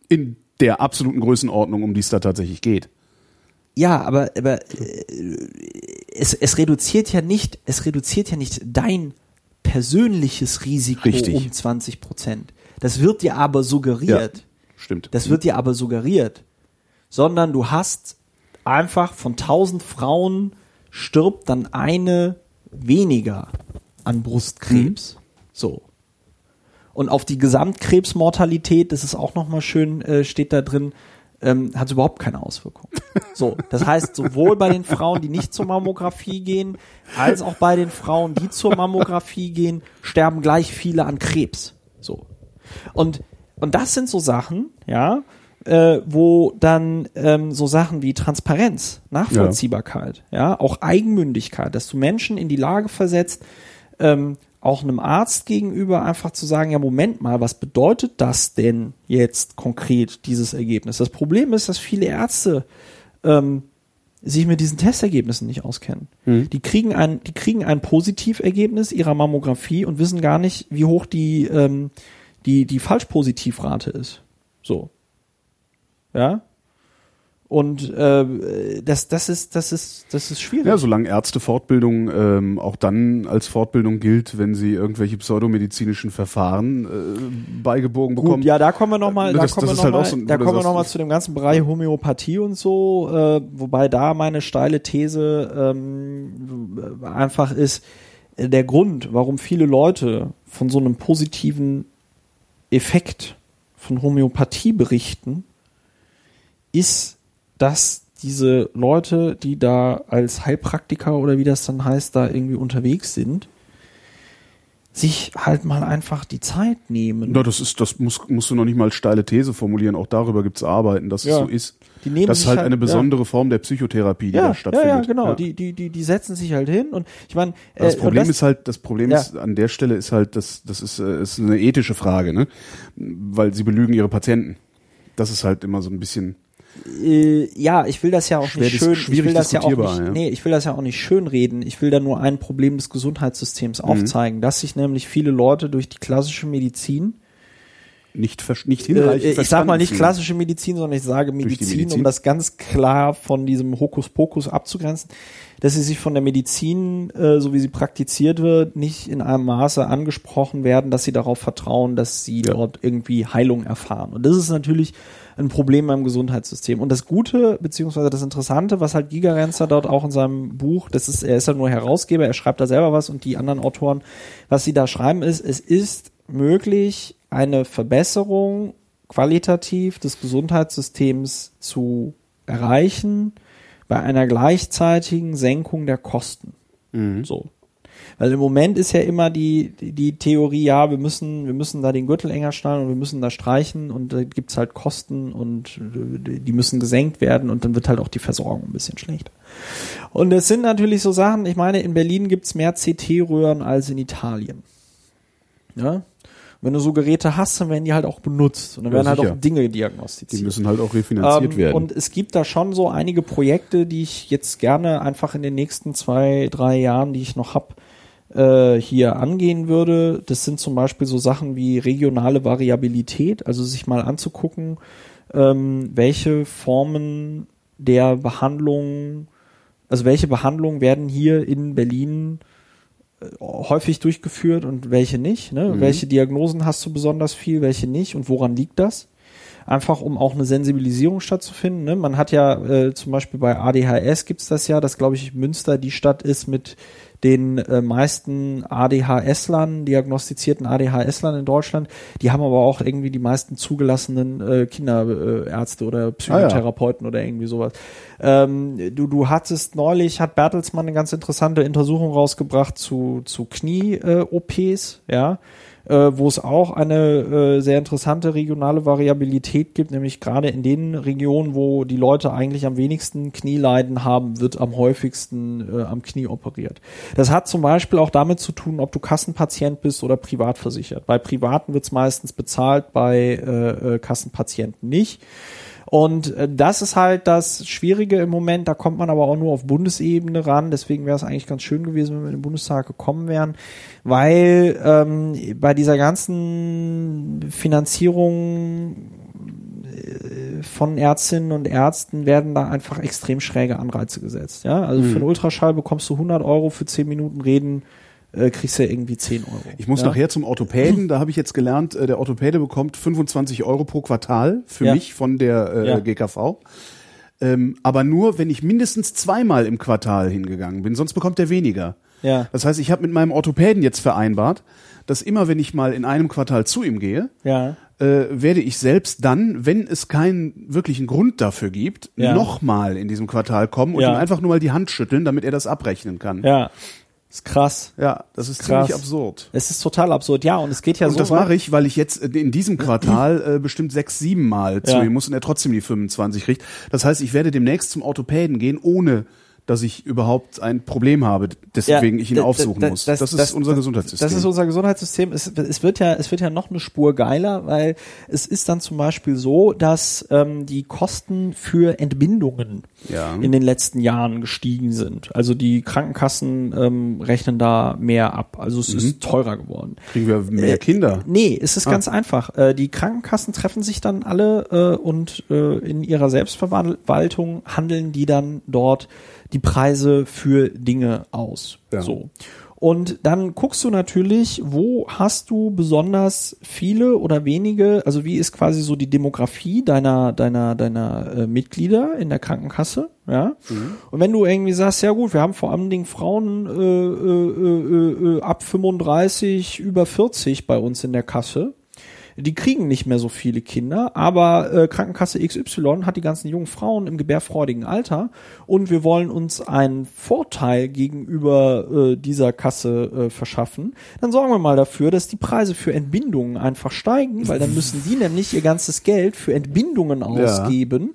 In der absoluten Größenordnung, um die es da tatsächlich geht. Ja, aber, aber äh, es, es reduziert ja nicht, es reduziert ja nicht dein persönliches Risiko Richtig. um 20 Prozent. Das wird dir aber suggeriert. Stimmt. Das wird dir aber suggeriert. Sondern du hast einfach von 1000 Frauen stirbt dann eine weniger an Brustkrebs. Mhm. So. Und auf die Gesamtkrebsmortalität, das ist auch nochmal schön, äh, steht da drin, ähm, hat überhaupt keine Auswirkung. So, das heißt, sowohl bei den Frauen, die nicht zur Mammographie gehen, als auch bei den Frauen, die zur Mammographie gehen, sterben gleich viele an Krebs. So. Und, und das sind so Sachen, ja, äh, wo dann ähm, so Sachen wie Transparenz, Nachvollziehbarkeit, ja. auch Eigenmündigkeit, dass du Menschen in die Lage versetzt, ähm, auch einem Arzt gegenüber einfach zu sagen, ja, Moment mal, was bedeutet das denn jetzt konkret, dieses Ergebnis? Das Problem ist, dass viele Ärzte ähm, sich mit diesen Testergebnissen nicht auskennen. Die kriegen ein, die kriegen ein Positivergebnis ihrer Mammographie und wissen gar nicht, wie hoch die, ähm, die, die Falschpositivrate ist. So. Ja. Und äh, das, das ist, das ist, das ist schwierig. Ja, solange Ärztefortbildung ähm, auch dann als Fortbildung gilt, wenn sie irgendwelche pseudomedizinischen Verfahren äh, beigebogen bekommen. Gut, ja, da kommen wir nochmal, da Das- kommen wir ist halt so da kommen wir noch mal zu dem ganzen Bereich Homöopathie und so, äh, wobei da meine steile These ähm, einfach ist, äh, der Grund, warum viele Leute von so einem positiven Effekt von Homöopathie berichten, ist, dass diese Leute, die da als Heilpraktiker oder wie das dann heißt, da irgendwie unterwegs sind, sich halt mal einfach die Zeit nehmen. Na, das ist, das muss, musst du noch nicht mal steile These formulieren. Auch darüber gibt's Arbeiten, dass Ja. es so ist. Die nehmen das ist halt halt- eine ja. besondere Form der Psychotherapie, die ja, da ja, stattfindet. ja, genau. Die, die, die, die setzen sich halt hin und ich meine, äh, Das Problem das, ist halt, das Problem Ja. ist an der Stelle ist halt, das, das ist, äh, ist eine ethische Frage, ne? Weil sie belügen ihre Patienten. Das ist halt immer so ein bisschen. Äh, ja, ich will das ja auch Schwer nicht schön, ich will das ja auch nicht, ja. nee, ich will das ja auch nicht schön reden. Ich will da nur ein Problem des Mhm. Gesundheitssystems aufzeigen, dass sich nämlich viele Leute durch die klassische Medizin nicht, nicht äh, hinreichend ich sag mal nicht klassische Medizin, sondern ich sage Medizin, Medizin? um das ganz klar von diesem Hokuspokus abzugrenzen, dass sie sich von der Medizin, äh, so wie sie praktiziert wird, nicht in einem Maße angesprochen werden, dass sie darauf vertrauen, dass sie dort irgendwie Heilung erfahren. Und das ist natürlich ein Problem beim Gesundheitssystem. Und das Gute, beziehungsweise das Interessante, was halt Giga Renzer dort auch in seinem Buch, das ist, er ist ja nur Herausgeber, er schreibt da selber was und die anderen Autoren, was sie da schreiben, ist, es ist möglich, eine Verbesserung qualitativ des Gesundheitssystems zu erreichen bei einer gleichzeitigen Senkung der Kosten. So. Weil im Moment ist ja immer die, die, die Theorie, ja, wir müssen, wir müssen da den Gürtel enger schnallen und wir müssen da streichen und da gibt's halt Kosten und äh, die müssen gesenkt werden und dann wird halt auch die Versorgung ein bisschen schlechter. Und es sind natürlich so Sachen, ich meine, in Berlin gibt's mehr CT-Röhren als in Italien. Ja. Wenn du so Geräte hast, dann werden die halt auch benutzt und dann Ja, werden halt sicher. auch Dinge Die diagnostiziert. müssen halt auch refinanziert Ähm, werden. Und es gibt da schon so einige Projekte, die ich jetzt gerne einfach in den nächsten zwei, drei Jahren, die ich noch hab, äh, hier angehen würde. Das sind zum Beispiel so Sachen wie regionale Variabilität, also sich mal anzugucken, ähm, welche Formen der Behandlung, also welche Behandlungen werden hier in Berlin häufig durchgeführt und welche nicht. Ne? Welche Diagnosen hast du besonders viel, welche nicht und woran liegt das? Einfach um auch eine Sensibilisierung stattzufinden. Ne? Man hat ja äh, zum Beispiel bei ADHS gibt's das ja, dass glaube ich Münster die Stadt ist mit den äh, meisten ADHS-Lern, diagnostizierten ADHS-Lern in Deutschland. Die haben aber auch irgendwie die meisten zugelassenen äh, Kinderärzte oder Psychotherapeuten oder irgendwie sowas. Ähm, du, du hattest neulich, hat Bertelsmann eine ganz interessante Untersuchung rausgebracht zu, zu Knie-OPs, ja, äh, wo es auch eine äh, sehr interessante regionale Variabilität gibt, nämlich gerade in den Regionen, wo die Leute eigentlich am wenigsten Knieleiden haben, wird am häufigsten äh, am Knie operiert. Das hat zum Beispiel auch damit zu tun, ob du Kassenpatient bist oder privat versichert. Bei Privaten wird es meistens bezahlt, bei äh, äh, Kassenpatienten nicht. Und äh, das ist halt das Schwierige im Moment. Da kommt man aber auch nur auf Bundesebene ran. Deswegen wäre es eigentlich ganz schön gewesen, wenn wir in den Bundestag gekommen wären, weil ähm, bei dieser ganzen Finanzierung äh, von Ärztinnen und Ärzten werden da einfach extrem schräge Anreize gesetzt. Ja, also für einen Ultraschall bekommst du 100 Euro für 10 Minuten reden. Äh, kriegst du ja irgendwie 10 Euro. Ich muss ja? nachher zum Orthopäden. Da habe ich jetzt gelernt, äh, der Orthopäde bekommt 25 Euro pro Quartal für Ja. mich von der äh, Ja. GKV. Ähm, aber nur, wenn ich mindestens zweimal im Quartal hingegangen bin, sonst bekommt er weniger. Ja. Das heißt, ich habe mit meinem Orthopäden jetzt vereinbart, dass immer, wenn ich mal in einem Quartal zu ihm gehe, Ja. äh, werde ich selbst dann, wenn es keinen wirklichen Grund dafür gibt, Ja. nochmal in diesem Quartal kommen und ihm einfach nur mal die Hand schütteln, damit er das abrechnen kann. Ja. Ist krass. Ja, das ist Krass. ziemlich absurd. Es ist total absurd. Ja, und es geht ja und so das weit- mache ich, weil ich jetzt in diesem Quartal äh, bestimmt sechs, sieben Mal zu Ja. ihm muss und er trotzdem die 25 kriegt. Das heißt, ich werde demnächst zum Orthopäden gehen, ohne dass ich überhaupt ein Problem habe, deswegen Ja, ich ihn aufsuchen muss. das- Das, ist das- unser Gesundheitssystem. Das ist unser Gesundheitssystem. Es, es wird ja, es wird ja noch eine Spur geiler, weil es ist dann zum Beispiel so, dass ähm, die Kosten für Entbindungen Ja. in den letzten Jahren gestiegen sind. Also die Krankenkassen ähm, rechnen da mehr ab. Also es ist teurer geworden. Kriegen wir mehr Äh, Kinder? Nee, es ist ganz einfach. Äh, die Krankenkassen treffen sich dann alle äh, und äh, in ihrer Selbstverwaltung handeln die dann dort die Preise für Dinge aus. Ja. So. Und dann guckst du natürlich, wo hast du besonders viele oder wenige, also wie ist quasi so die Demografie deiner, deiner, deiner äh, Mitglieder in der Krankenkasse, ja. Und wenn du irgendwie sagst, ja gut, wir haben vor allen Dingen Frauen äh, äh, äh, äh, ab 35, über 40 bei uns in der Kasse, die kriegen nicht mehr so viele Kinder, aber äh, Krankenkasse XY hat die ganzen jungen Frauen im gebärfreudigen Alter und wir wollen uns einen Vorteil gegenüber äh, dieser Kasse äh, verschaffen, dann sorgen wir mal dafür, dass die Preise für Entbindungen einfach steigen, weil dann müssen die nämlich ihr ganzes Geld für Entbindungen ausgeben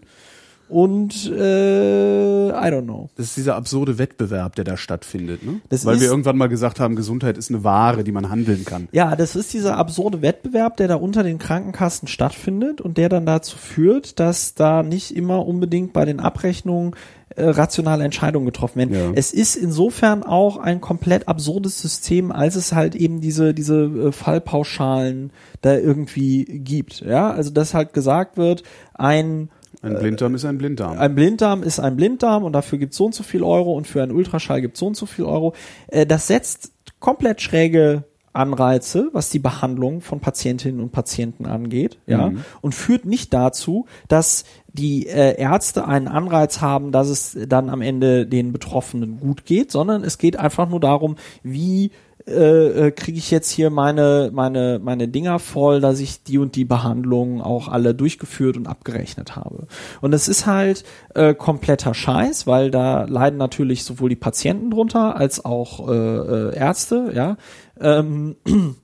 und äh, I don't know. Das ist dieser absurde Wettbewerb, der da stattfindet, ne? Das Weil wir ist- irgendwann mal gesagt haben, Gesundheit ist eine Ware, die man handeln kann. Ja, das ist dieser absurde Wettbewerb, der da unter den Krankenkassen stattfindet und der dann dazu führt, dass da nicht immer unbedingt bei den Abrechnungen äh, rationale Entscheidungen getroffen werden. Ja. Es ist insofern auch ein komplett absurdes System, als es halt eben diese diese äh, Fallpauschalen da irgendwie gibt. Ja, also dass halt gesagt wird, ein Ein Blinddarm ist ein Blinddarm. ein Blinddarm ist ein Blinddarm und dafür gibt so und so viel Euro und für einen Ultraschall gibt so und so viel Euro. Äh, das setzt komplett schräge Anreize, was die Behandlung von Patientinnen und Patienten angeht, ja, und führt nicht dazu, dass die äh, Ärzte einen Anreiz haben, dass es dann am Ende den Betroffenen gut geht, sondern es geht einfach nur darum, wie äh, äh, kriege ich jetzt hier meine meine meine Dinger voll, dass ich die und die Behandlungen auch alle durchgeführt und abgerechnet habe. Und das ist halt äh, kompletter Scheiß, weil da leiden natürlich sowohl die Patienten drunter als auch äh, äh, Ärzte, ja. Ähm,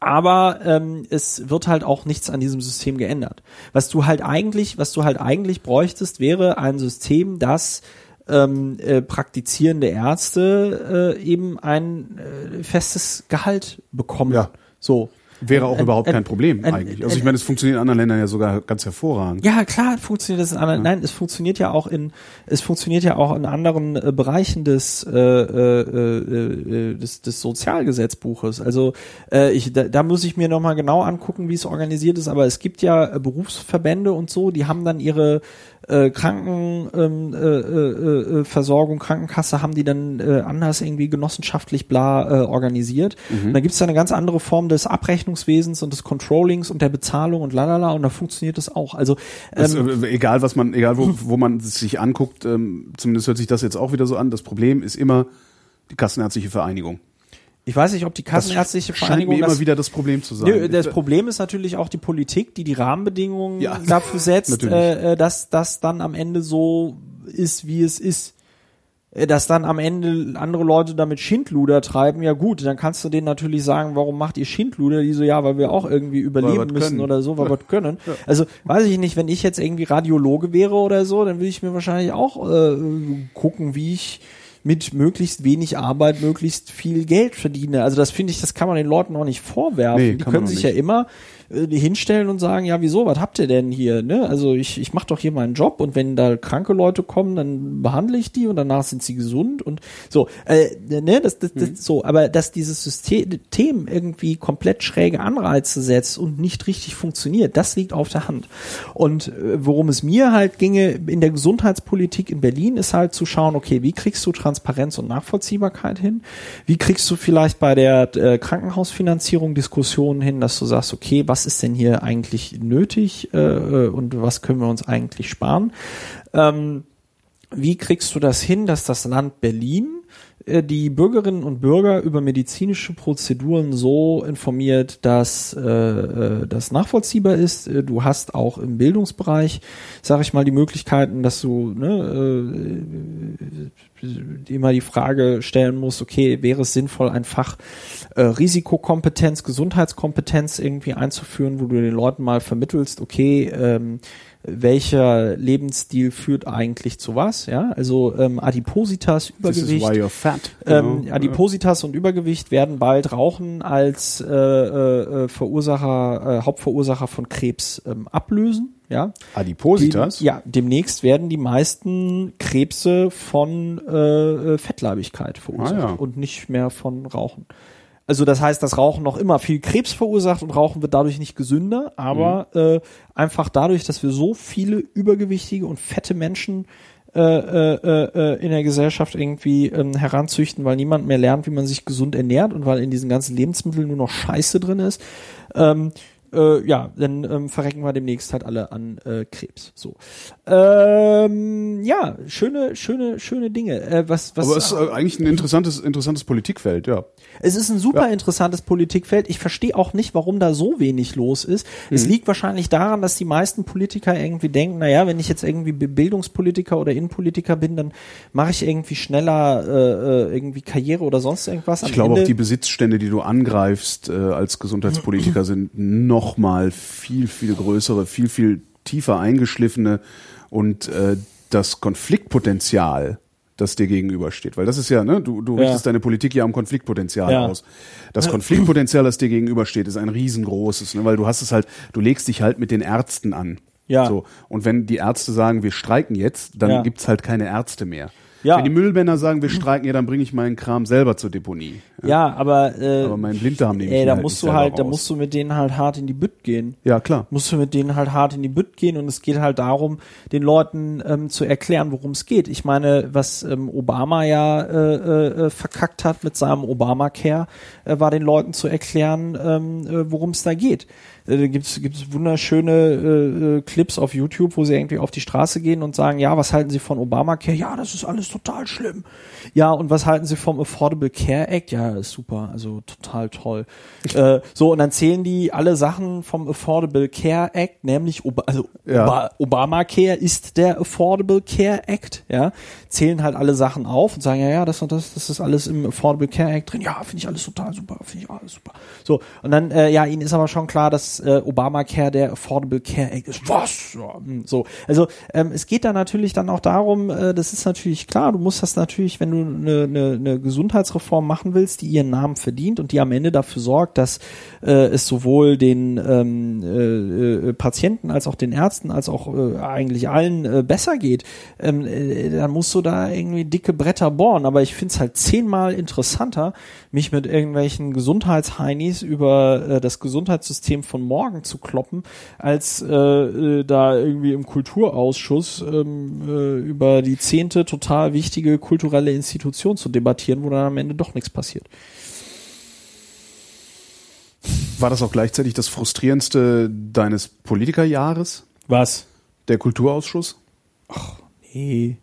aber ähm, es wird halt auch nichts an diesem System geändert. Was du halt eigentlich, was du halt eigentlich bräuchtest, wäre ein System, das ähm, äh, praktizierende Ärzte äh, eben ein äh, festes Gehalt bekommen. Ja. So. Wäre auch Ein- überhaupt ein- kein Problem ein- eigentlich. Also ich ein- meine, es funktioniert in anderen Ländern ja sogar ganz hervorragend. Ja, klar, funktioniert das in anderen. Nein, es funktioniert ja auch in es funktioniert ja auch in anderen äh, Bereichen des, äh, äh, äh, äh, des des Sozialgesetzbuches. Also äh, ich da, da muss ich mir noch mal genau angucken, wie es organisiert ist. Aber es gibt ja äh, Berufsverbände und so, die haben dann ihre äh, Krankenversorgung, äh, äh, äh, Versorgung, Krankenkasse haben die dann äh, anders irgendwie genossenschaftlich bla äh, organisiert. Und da gibt es eine ganz andere Form des Abrechnungswesens und des Controllings und der Bezahlung und lalala und da funktioniert das auch. Also Das, ähm, äh, egal was man, egal wo, wo man sich anguckt, ähm, zumindest hört sich das jetzt auch wieder so an. Das Problem ist immer die Kassenärztliche Vereinigung. Ich weiß nicht, ob die Kassenärztliche scheint Vereinigung mir immer das, wieder das Problem zu sein. Nö, das Problem ist natürlich auch die Politik, die die Rahmenbedingungen Ja, dafür setzt, äh, äh, dass das dann am Ende so ist, wie es ist. Äh, Dass dann am Ende andere Leute damit Schindluder treiben, ja gut, dann kannst du denen natürlich sagen, warum macht ihr Schindluder? Die so, ja, weil wir auch irgendwie überleben müssen können. oder so, weil wir können. Also weiß ich nicht, wenn ich jetzt irgendwie Radiologe wäre oder so, dann würde ich mir wahrscheinlich auch äh, gucken, wie ich mit möglichst wenig Arbeit möglichst viel Geld verdiene. Also das finde ich, das kann man den Leuten auch nicht vorwerfen. Nee, die können sich nicht. ja immer hinstellen und sagen, ja, wieso, was habt ihr denn hier? Ne? Also ich, ich mache doch hier meinen Job und wenn da kranke Leute kommen, dann behandle ich die und danach sind sie gesund und so. Äh, ne, das, das, das, Hm. so, aber dass dieses System irgendwie komplett schräge Anreize setzt und nicht richtig funktioniert, das liegt auf der Hand. Und äh, worum es mir halt ginge in der Gesundheitspolitik in Berlin, ist halt zu schauen, okay, wie kriegst du Transparenz und Nachvollziehbarkeit hin? Wie kriegst du vielleicht bei der äh, Krankenhausfinanzierung Diskussionen hin, dass du sagst, okay, was ist denn hier eigentlich nötig äh, äh, und was können wir uns eigentlich sparen? Ähm, wie kriegst du das hin, dass das Land Berlin die Bürgerinnen und Bürger über medizinische Prozeduren so informiert, dass äh, äh, das nachvollziehbar ist. Äh, Du hast auch im Bildungsbereich, sage ich mal, die Möglichkeiten, dass du ne, äh, immer die Frage stellen musst, okay, wäre es sinnvoll, ein Fach äh, Risikokompetenz, Gesundheitskompetenz irgendwie einzuführen, wo du den Leuten mal vermittelst, okay, ähm, welcher Lebensstil führt eigentlich zu was, ja? Also ähm, Adipositas, This is Übergewicht. why you're fat. Ähm. Adipositas und Übergewicht werden bald Rauchen als äh, äh, äh, Verursacher, äh, Hauptverursacher von Krebs ähm, ablösen. Ja, Adipositas? Die, ja, demnächst werden die meisten Krebse von äh, äh, Fettleibigkeit verursacht Ah, ja. und nicht mehr von Rauchen. Also das heißt, dass Rauchen noch immer viel Krebs verursacht und Rauchen wird dadurch nicht gesünder, aber Mhm. äh, einfach dadurch, dass wir so viele übergewichtige und fette Menschen äh, äh, äh, in der Gesellschaft irgendwie ähm, heranzüchten, weil niemand mehr lernt, wie man sich gesund ernährt und weil in diesen ganzen Lebensmitteln nur noch Scheiße drin ist. Ähm, äh, ja, dann ähm, verrecken wir demnächst halt alle an äh, Krebs. So. Ähm, ja, schöne, schöne, schöne Dinge. Äh, was, was, Aber es ist äh, eigentlich ein interessantes, interessantes Politikfeld, ja. es ist ein super interessantes Politikfeld. Ich verstehe auch nicht, warum da so wenig los ist. Es liegt wahrscheinlich daran, dass die meisten Politiker irgendwie denken, naja, wenn ich jetzt irgendwie Bildungspolitiker oder Innenpolitiker bin, dann mache ich irgendwie schneller äh, äh, irgendwie Karriere oder sonst irgendwas. Ich Am glaube auch Ende- die Besitzstände, die du angreifst äh, als Gesundheitspolitiker, sind noch mal viel, viel größere, viel, viel tiefer eingeschliffene und äh, das Konfliktpotenzial, das dir gegenübersteht, weil das ist ja, ne, du, du Ja. richtest deine Politik ja am Konfliktpotenzial Ja. aus. Das Konfliktpotenzial, das dir gegenübersteht, ist ein riesengroßes, ne, weil du hast es halt, du legst dich halt mit den Ärzten an. Ja. So. Und wenn die Ärzte sagen, wir streiken jetzt, dann Ja. gibt's halt keine Ärzte mehr. Ja. Wenn die Müllmänner sagen, wir streiken, ja, dann bringe ich meinen Kram selber zur Deponie. Ja, aber, äh, Aber meinen Blinddarm nehme ich ey, da halt musst du halt, da raus. musst du mit denen halt hart in die Bütt gehen. Ja, klar. musst du mit denen halt hart in die Bütt gehen und es geht halt darum, den Leuten ähm, zu erklären, worum es geht. Ich meine, was ähm, Obama ja äh, äh, verkackt hat mit seinem Obamacare, äh, war den Leuten zu erklären, ähm, äh, worum es da geht. Äh, Da gibt's gibt's wunderschöne äh, äh, Clips auf YouTube, wo sie irgendwie auf die Straße gehen und sagen, ja, was halten Sie von Obamacare? Ja, das ist alles total schlimm. Ja, und was halten Sie vom Affordable Care Act? Ja, ist super, also total toll. äh, so, und dann zählen die alle Sachen vom Affordable Care Act, nämlich Oba also Ja. Oba Obamacare ist der Affordable Care Act, ja, zählen halt alle Sachen auf und sagen, ja, ja, das und das, das ist alles im Affordable Care Act drin. Ja, finde ich alles total super, finde ich alles super. So, und dann, äh, ja, ihnen ist aber schon klar, dass äh, Obamacare der Affordable Care Act ist. Was? Ja, hm, so, also ähm, es geht da natürlich dann auch darum, äh, das ist natürlich klar, du musst das natürlich, wenn du eine, eine, eine Gesundheitsreform machen willst, die ihren Namen verdient und die am Ende dafür sorgt, dass äh, es sowohl den ähm, äh, äh, Patienten als auch den Ärzten als auch äh, eigentlich allen äh, besser geht, ähm, äh, dann musst du da irgendwie dicke Bretter bohren. Aber ich finde es halt zehnmal interessanter, mich mit irgendwelchen Gesundheitsheinis über äh, das Gesundheitssystem von morgen zu kloppen, als äh, äh, da irgendwie im Kulturausschuss ähm, äh, über die zehnte total wichtige kulturelle Institution zu debattieren, wo dann am Ende doch nichts passiert. War das auch gleichzeitig das frustrierendste deines Politikerjahres, Was? der Kulturausschuss? Nee.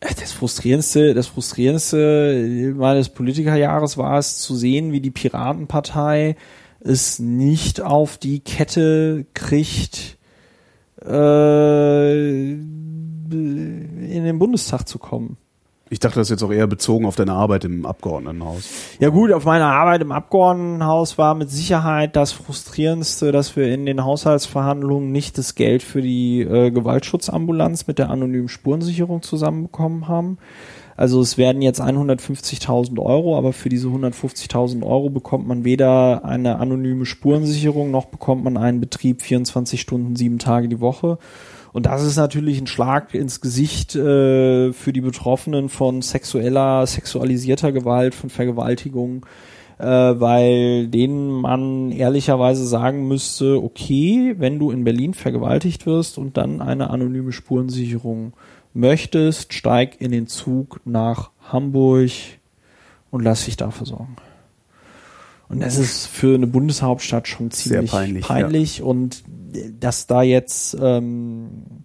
Äh, Das frustrierendste, das frustrierendste meines Politikerjahres war es zu sehen, wie die Piratenpartei es nicht auf die Kette kriegt, äh, in den Bundestag zu kommen. Ich dachte, das ist jetzt auch eher bezogen auf deine Arbeit im Abgeordnetenhaus. Ja gut, auf meiner Arbeit im Abgeordnetenhaus war mit Sicherheit das Frustrierendste, dass wir in den Haushaltsverhandlungen nicht das Geld für die äh, Gewaltschutzambulanz mit der anonymen Spurensicherung zusammenbekommen haben. Also es werden jetzt 150.000 Euro, aber für diese 150.000 Euro bekommt man weder eine anonyme Spurensicherung noch bekommt man einen Betrieb 24 Stunden, sieben Tage die Woche. Und das ist natürlich ein Schlag ins Gesicht äh, für die Betroffenen von sexueller, sexualisierter Gewalt, von Vergewaltigung, äh, weil denen man ehrlicherweise sagen müsste, okay, wenn du in Berlin vergewaltigt wirst und dann eine anonyme Spurensicherung möchtest, steig in den Zug nach Hamburg und lass dich da versorgen. Und das ist für eine Bundeshauptstadt schon Sehr ziemlich peinlich, peinlich, und dass da jetzt ähm,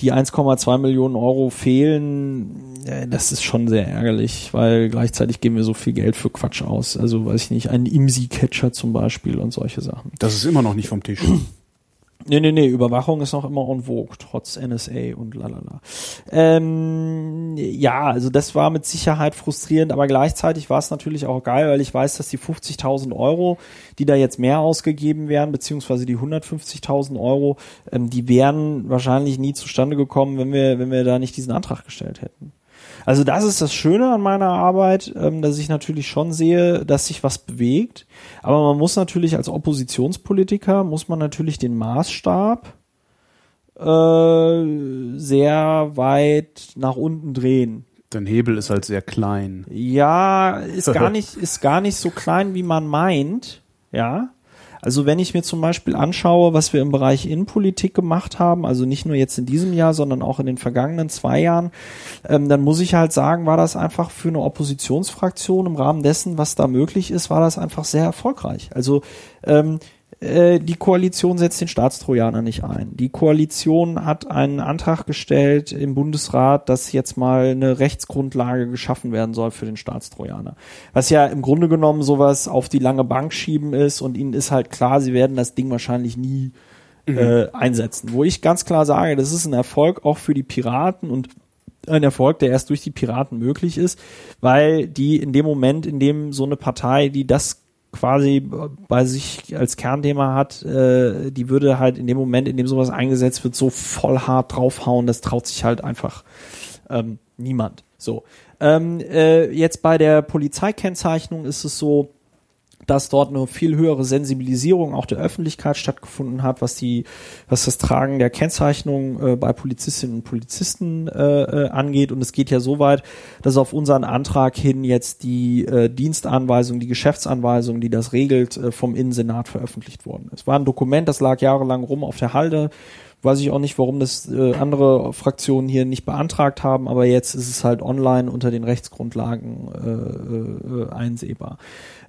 die 1,2 Millionen Euro fehlen, äh, das ist schon sehr ärgerlich, weil gleichzeitig geben wir so viel Geld für Quatsch aus. Also weiß ich nicht, einen IMSI-Catcher zum Beispiel und solche Sachen. Das ist immer noch nicht vom Tisch. Nee, nee, nee, Überwachung ist noch immer en vogue, trotz NSA und lalala. Ähm, ja, also das war mit Sicherheit frustrierend, aber gleichzeitig war es natürlich auch geil, weil ich weiß, dass die 50.000 Euro, die da jetzt mehr ausgegeben werden, beziehungsweise die 150.000 Euro, ähm, die wären wahrscheinlich nie zustande gekommen, wenn wir, wenn wir da nicht diesen Antrag gestellt hätten. Also das ist das Schöne an meiner Arbeit, ähm, dass ich natürlich schon sehe, dass sich was bewegt. Aber man muss natürlich als Oppositionspolitiker, muss man natürlich den Maßstab äh, sehr weit nach unten drehen. Dein Hebel ist halt sehr klein. Ja, ist gar nicht, ist gar nicht so klein, wie man meint. Ja. Also wenn ich mir zum Beispiel anschaue, was wir im Bereich Innenpolitik gemacht haben, also nicht nur jetzt in diesem Jahr, sondern auch in den vergangenen zwei Jahren, ähm, dann muss ich halt sagen, war das einfach für eine Oppositionsfraktion im Rahmen dessen, was da möglich ist, war das einfach sehr erfolgreich. Also ähm, äh, die Koalition setzt den Staatstrojaner nicht ein. Die Koalition hat einen Antrag gestellt im Bundesrat, dass jetzt mal eine Rechtsgrundlage geschaffen werden soll für den Staatstrojaner. Was ja im Grunde genommen sowas auf die lange Bank schieben ist und ihnen ist halt klar, sie werden das Ding wahrscheinlich nie mhm. äh, einsetzen. Wo ich ganz klar sage, das ist ein Erfolg auch für die Piraten und ein Erfolg, der erst durch die Piraten möglich ist, weil die in dem Moment, in dem so eine Partei, die das quasi bei sich als Kernthema hat, äh, die würde halt in dem Moment, in dem sowas eingesetzt wird, so voll hart draufhauen, das traut sich halt einfach ähm, niemand. So. Ähm, äh, jetzt bei der Polizeikennzeichnung ist es so, dass dort eine viel höhere Sensibilisierung auch der Öffentlichkeit stattgefunden hat, was die, was das Tragen der Kennzeichnung äh, bei Polizistinnen und Polizisten äh, äh, angeht. Und es geht ja so weit, dass auf unseren Antrag hin jetzt die äh, Dienstanweisung, die Geschäftsanweisung, die das regelt, äh, vom Innensenat veröffentlicht worden ist. War ein Dokument, das lag jahrelang rum auf der Halde. Weiß ich auch nicht, warum das äh, andere Fraktionen hier nicht beantragt haben, aber jetzt ist es halt online unter den Rechtsgrundlagen äh, äh, einsehbar.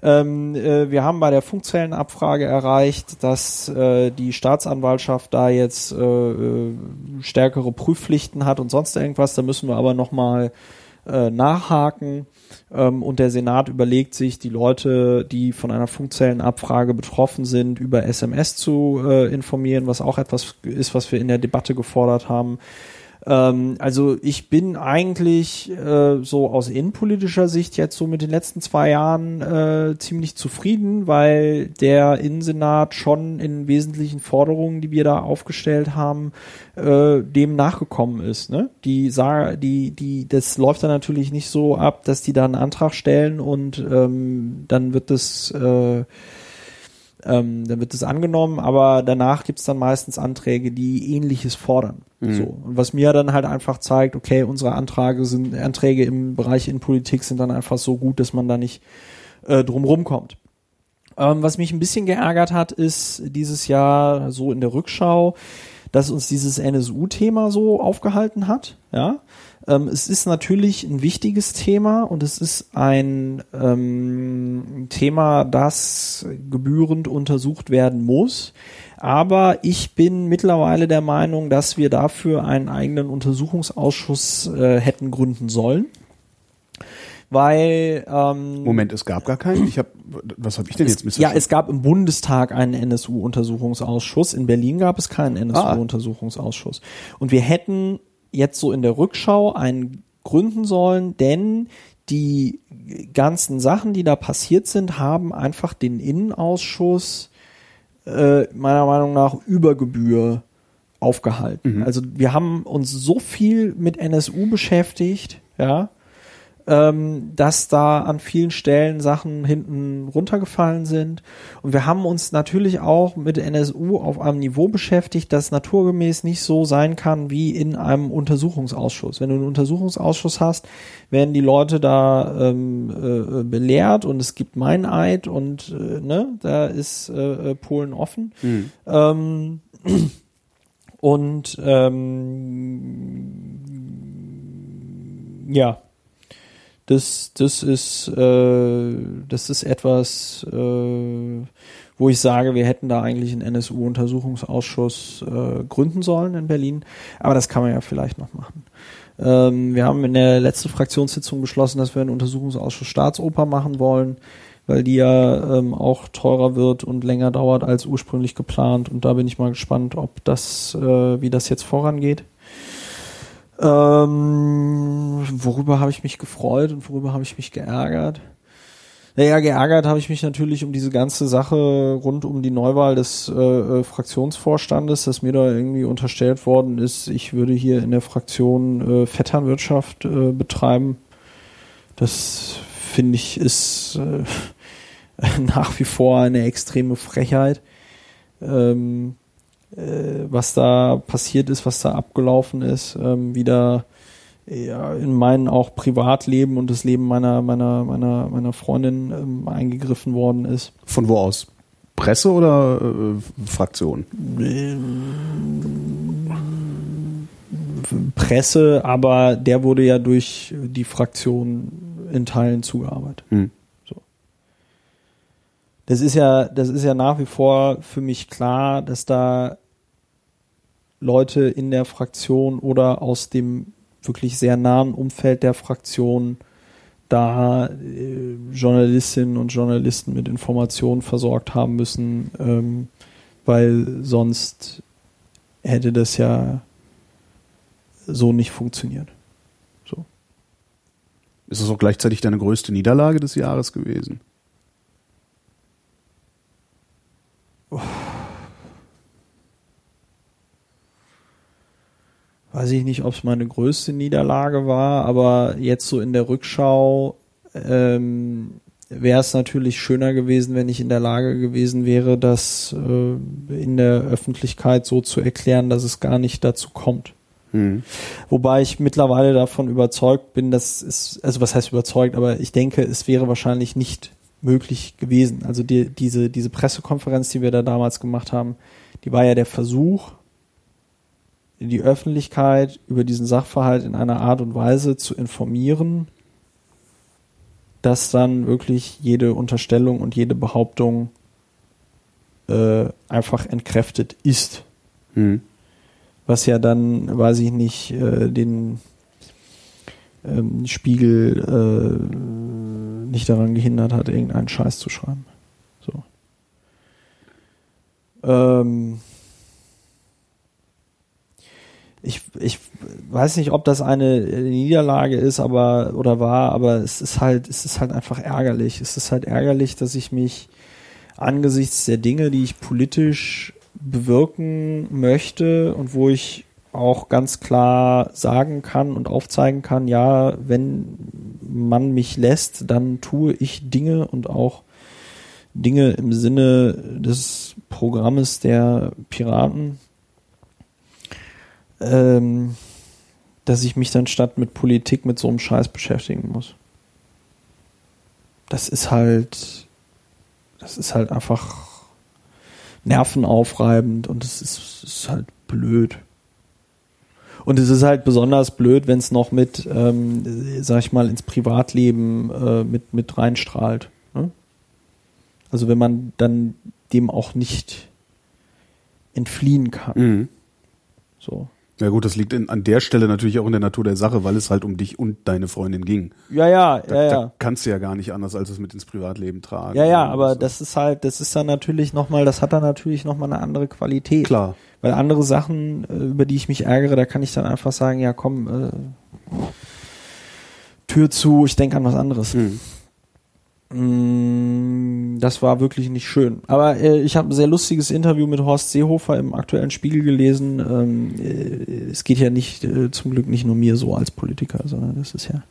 Ähm, äh, wir haben bei der Funkzellenabfrage erreicht, dass äh, die Staatsanwaltschaft da jetzt äh, äh, stärkere Prüfpflichten hat und sonst irgendwas. Da müssen wir aber nochmal äh, nachhaken. Ähm, und der Senat überlegt sich, die Leute, die von einer Funkzellenabfrage betroffen sind, über SMS zu äh, informieren, was auch etwas ist, was wir in der Debatte gefordert haben. Ähm, also ich bin eigentlich äh, so aus innenpolitischer Sicht jetzt so mit den letzten zwei Jahren äh, ziemlich zufrieden, weil der Innensenat schon in wesentlichen Forderungen, die wir da aufgestellt haben, äh, dem nachgekommen ist. Ne? Die die, die, das läuft dann natürlich nicht so ab, dass die da einen Antrag stellen und ähm, dann wird das äh, ähm, dann wird es angenommen, aber danach gibt's dann meistens Anträge, die ähnliches fordern. Mhm. So. Und was mir dann halt einfach zeigt, okay, unsere Anträge sind, Anträge im Bereich in Politik sind dann einfach so gut, dass man da nicht äh, drum rumkommt. Ähm, was mich ein bisschen geärgert hat, ist dieses Jahr so in der Rückschau, dass uns dieses NSU-Thema so aufgehalten hat. Ja, ähm, es ist natürlich ein wichtiges Thema und es ist ein ähm, Thema, das gebührend untersucht werden muss. Aber ich bin mittlerweile der Meinung, dass wir dafür einen eigenen Untersuchungsausschuss äh, hätten gründen sollen weil ähm, Moment, es gab gar keinen. Ich habe, was habe ich denn es, jetzt missverstanden? Ja, es gab im Bundestag einen NSU-Untersuchungsausschuss. In Berlin gab es keinen NSU-Untersuchungsausschuss. Und wir hätten jetzt so in der Rückschau einen gründen sollen, denn die ganzen Sachen, die da passiert sind, haben einfach den Innenausschuss äh, meiner Meinung nach über Gebühr aufgehalten. Mhm. Also wir haben uns so viel mit NSU beschäftigt, ja, ähm, dass da an vielen Stellen Sachen hinten runtergefallen sind. Und wir haben uns natürlich auch mit NSU auf einem Niveau beschäftigt, das naturgemäß nicht so sein kann wie in einem Untersuchungsausschuss. Wenn du einen Untersuchungsausschuss hast, werden die Leute da ähm, äh, belehrt und es gibt Meineid und äh, ne, da ist äh, äh Polen offen. Mhm. Ähm, und ähm, ja, das, das ist, äh, das ist etwas, äh, wo ich sage, wir hätten da eigentlich einen NSU-Untersuchungsausschuss äh, gründen sollen in Berlin. Aber das kann man ja vielleicht noch machen. Ähm, wir haben in der letzten Fraktionssitzung beschlossen, dass wir einen Untersuchungsausschuss Staatsoper machen wollen. weil die ja ähm, auch teurer wird und länger dauert als ursprünglich geplant. Und da bin ich mal gespannt, ob das, äh, wie das jetzt vorangeht. Ähm, worüber habe ich mich gefreut und worüber habe ich mich geärgert? Naja, geärgert habe ich mich natürlich um diese ganze Sache rund um die Neuwahl des äh, äh, Fraktionsvorstandes, dass mir da irgendwie unterstellt worden ist, ich würde hier in der Fraktion äh, Vetternwirtschaft äh, betreiben. Das finde ich ist äh, nach wie vor eine extreme Frechheit. Ähm, äh, was da passiert ist, was da abgelaufen ist, ähm, wie da ja, in meinen auch Privatleben und das Leben meiner, meiner, meiner, meiner Freundin ähm, eingegriffen worden ist. Von wo aus? Presse oder äh, Fraktion? Presse, aber der wurde ja durch die Fraktion in Teilen zugearbeitet. Hm. So. Das ist ja, das ist ja nach wie vor für mich klar, dass da Leute in der Fraktion oder aus dem wirklich sehr nahen Umfeld der Fraktion da äh, Journalistinnen und Journalisten mit Informationen versorgt haben müssen, ähm, weil sonst hätte das ja so nicht funktioniert. So. Ist es auch gleichzeitig deine größte Niederlage des Jahres gewesen? Weiß ich nicht, ob es meine größte Niederlage war, aber jetzt so in der Rückschau ähm, wäre es natürlich schöner gewesen, wenn ich in der Lage gewesen wäre, das äh, in der Öffentlichkeit so zu erklären, dass es gar nicht dazu kommt. Hm. Wobei ich mittlerweile davon überzeugt bin, dass es, also was heißt überzeugt, aber ich denke, es wäre wahrscheinlich nicht möglich gewesen. Also die, diese, diese Pressekonferenz, die wir da damals gemacht haben, die war ja der Versuch, die Öffentlichkeit über diesen Sachverhalt in einer Art und Weise zu informieren, dass dann wirklich jede Unterstellung und jede Behauptung äh, einfach entkräftet ist. Hm. Was ja dann, weiß ich nicht, äh, den ähm, Spiegel äh, nicht daran gehindert hat, irgendeinen Scheiß zu schreiben. So. Ähm, ich, ich weiß nicht, ob das eine Niederlage ist, aber oder war, aber es ist halt, es ist halt einfach ärgerlich. Es ist halt ärgerlich, dass ich mich angesichts der Dinge, die ich politisch bewirken möchte und wo ich auch ganz klar sagen kann und aufzeigen kann, ja, wenn man mich lässt, dann tue ich Dinge und auch Dinge im Sinne des Programmes der Piraten ähm, dass ich mich dann statt mit Politik mit so einem Scheiß beschäftigen muss. Das ist halt, das ist halt einfach nervenaufreibend und es ist, ist, halt blöd. Und es ist halt besonders blöd, wenn es noch mit, ähm, sag ich mal, ins Privatleben äh, mit, mit reinstrahlt. Ne? Also wenn man dann dem auch nicht entfliehen kann. Mhm. So. Ja gut, das liegt in, an der Stelle natürlich auch in der Natur der Sache, weil es halt um dich und deine Freundin ging. Ja, ja, Da, ja, ja. da kannst du ja gar nicht anders, als es mit ins Privatleben tragen. Ja, ja, aber So. das ist halt, das ist dann natürlich nochmal, das hat dann natürlich nochmal eine andere Qualität. Klar. Weil andere Sachen, äh, über die ich mich ärgere, da kann ich dann einfach sagen, ja komm, äh, Tür zu, ich denke an was anderes. Mhm. Mm, Das war wirklich nicht schön. Aber äh, ich habe ein sehr lustiges Interview mit Horst Seehofer im aktuellen Spiegel gelesen. Ähm, äh, es geht ja nicht, äh, zum Glück nicht nur mir so als Politiker, sondern das ist ja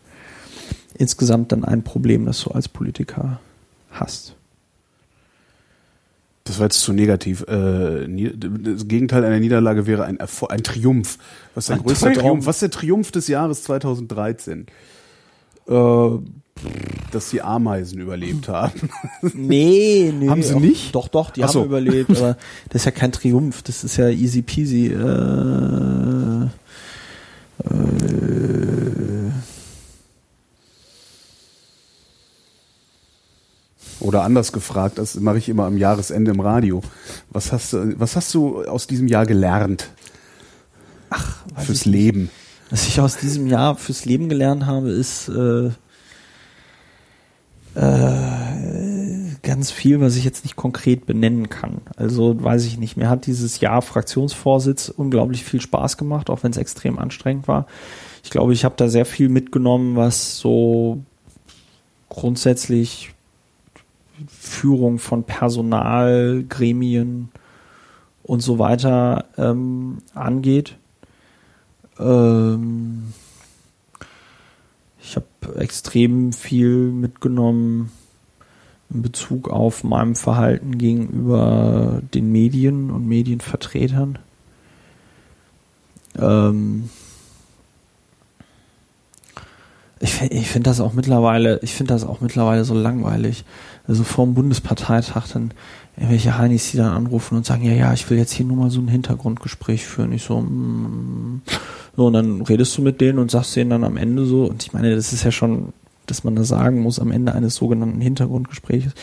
insgesamt dann ein Problem, das du als Politiker hast. Das war jetzt zu negativ. Äh, das Gegenteil einer Niederlage wäre ein, Erfol- ein Triumph. Was ist dein Ein größter Triumph. Triumph? Was ist der Triumph des Jahres 2013? Äh, Dass die Ameisen überlebt haben. nee, nee. Haben sie nicht? Doch, doch, die Ach so. haben überlebt, aber das ist ja kein Triumph, das ist ja easy peasy. Äh, äh, Oder anders gefragt, das mache ich immer am Jahresende im Radio. Was hast du, was hast du aus diesem Jahr gelernt ach, fürs. Leben? Was ich aus diesem Jahr fürs Leben gelernt habe, ist, äh, äh, ganz viel, was ich jetzt nicht konkret benennen kann. Also weiß ich nicht. Mir hat dieses Jahr Fraktionsvorsitz unglaublich viel Spaß gemacht, auch wenn es extrem anstrengend war. Ich glaube, ich habe da sehr viel mitgenommen, was so grundsätzlich Führung von Personal, Gremien und so weiter ähm, angeht. Ähm, extrem viel mitgenommen in Bezug auf meinem Verhalten gegenüber den Medien und Medienvertretern. Ähm ich ich finde das auch mittlerweile, ich finde das auch mittlerweile so langweilig. Also vor dem Bundesparteitag dann irgendwelche Heinis, die dann anrufen und sagen, ja, ja, ich will jetzt hier nur mal so ein Hintergrundgespräch führen. Ich so, mm. so, und dann redest du mit denen und sagst denen dann am Ende so, und ich meine, das ist ja schon, dass man das sagen muss am Ende eines sogenannten Hintergrundgespräches.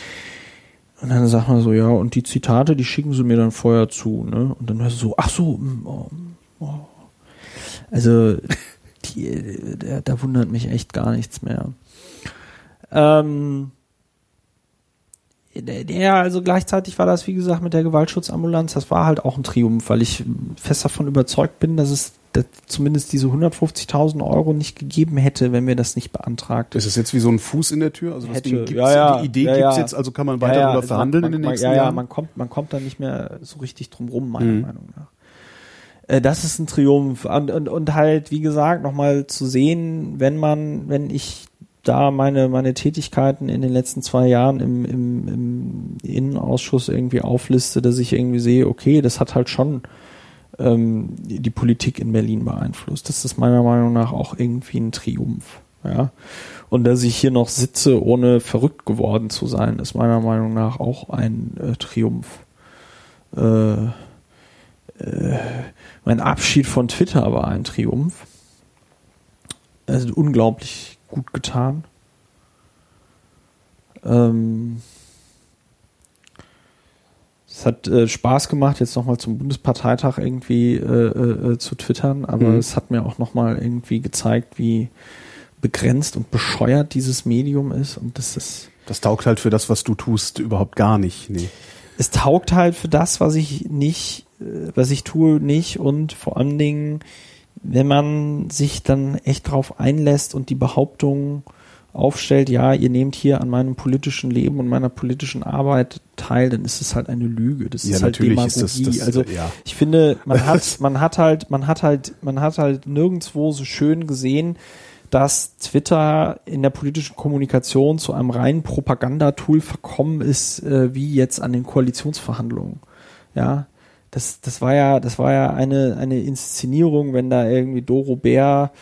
Und dann sagt man so, ja, und die Zitate, die schicken sie mir dann vorher zu, ne? Und dann hörst du so, ach so, mm, oh, oh. also die, da, da wundert mich echt gar nichts mehr. Ähm, ja, also gleichzeitig war das, wie gesagt, mit der Gewaltschutzambulanz, das war halt auch ein Triumph, weil ich fest davon überzeugt bin, dass es dass zumindest diese 150.000 Euro nicht gegeben hätte, wenn wir das nicht beantragt. Ist es jetzt wie so ein Fuß in der Tür? Also das. Ding gibt's, Ja, ja. die Idee Ja, gibt's jetzt, also kann man weiter darüber also verhandeln man, in den man, nächsten ja, ja, Jahren? man kommt, man kommt da nicht mehr so richtig drum rum, meiner Mhm. Meinung nach. Äh, Das ist ein Triumph. Und, und, und halt, wie gesagt, nochmal zu sehen, wenn man, wenn ich da meine, meine Tätigkeiten in den letzten zwei Jahren im, im, im Innenausschuss irgendwie aufliste, dass ich irgendwie sehe, okay, das hat halt schon ähm, die Politik in Berlin beeinflusst. Das ist meiner Meinung nach auch irgendwie ein Triumph. Ja. Und dass ich hier noch sitze, ohne verrückt geworden zu sein, ist meiner Meinung nach auch ein äh, Triumph. Äh, äh, mein Abschied von Twitter war ein Triumph. Also unglaublich gut getan. Ähm, es hat äh, Spaß gemacht, jetzt nochmal zum Bundesparteitag irgendwie äh, äh, äh, zu twittern, aber Mhm. es hat mir auch nochmal irgendwie gezeigt, wie begrenzt und bescheuert dieses Medium ist und das ist Das taugt halt für das, was du tust, überhaupt gar nicht. Nee. es taugt halt für das, was ich nicht, äh, was ich tue, nicht und vor allen Dingen, wenn man sich dann echt drauf einlässt und die Behauptung aufstellt, ja, ihr nehmt hier an meinem politischen Leben und meiner politischen Arbeit teil, dann ist es halt eine Lüge. Das Ja, ist halt Demagogie. ist das- das- also ja. ich finde, man hat, man hat halt, man hat halt, man hat halt nirgendwo so schön gesehen, dass Twitter in der politischen Kommunikation zu einem reinen Propagandatool verkommen ist, äh, wie jetzt an den Koalitionsverhandlungen. Ja, das, das war ja, das war ja eine, eine Inszenierung, wenn da irgendwie Doro Bär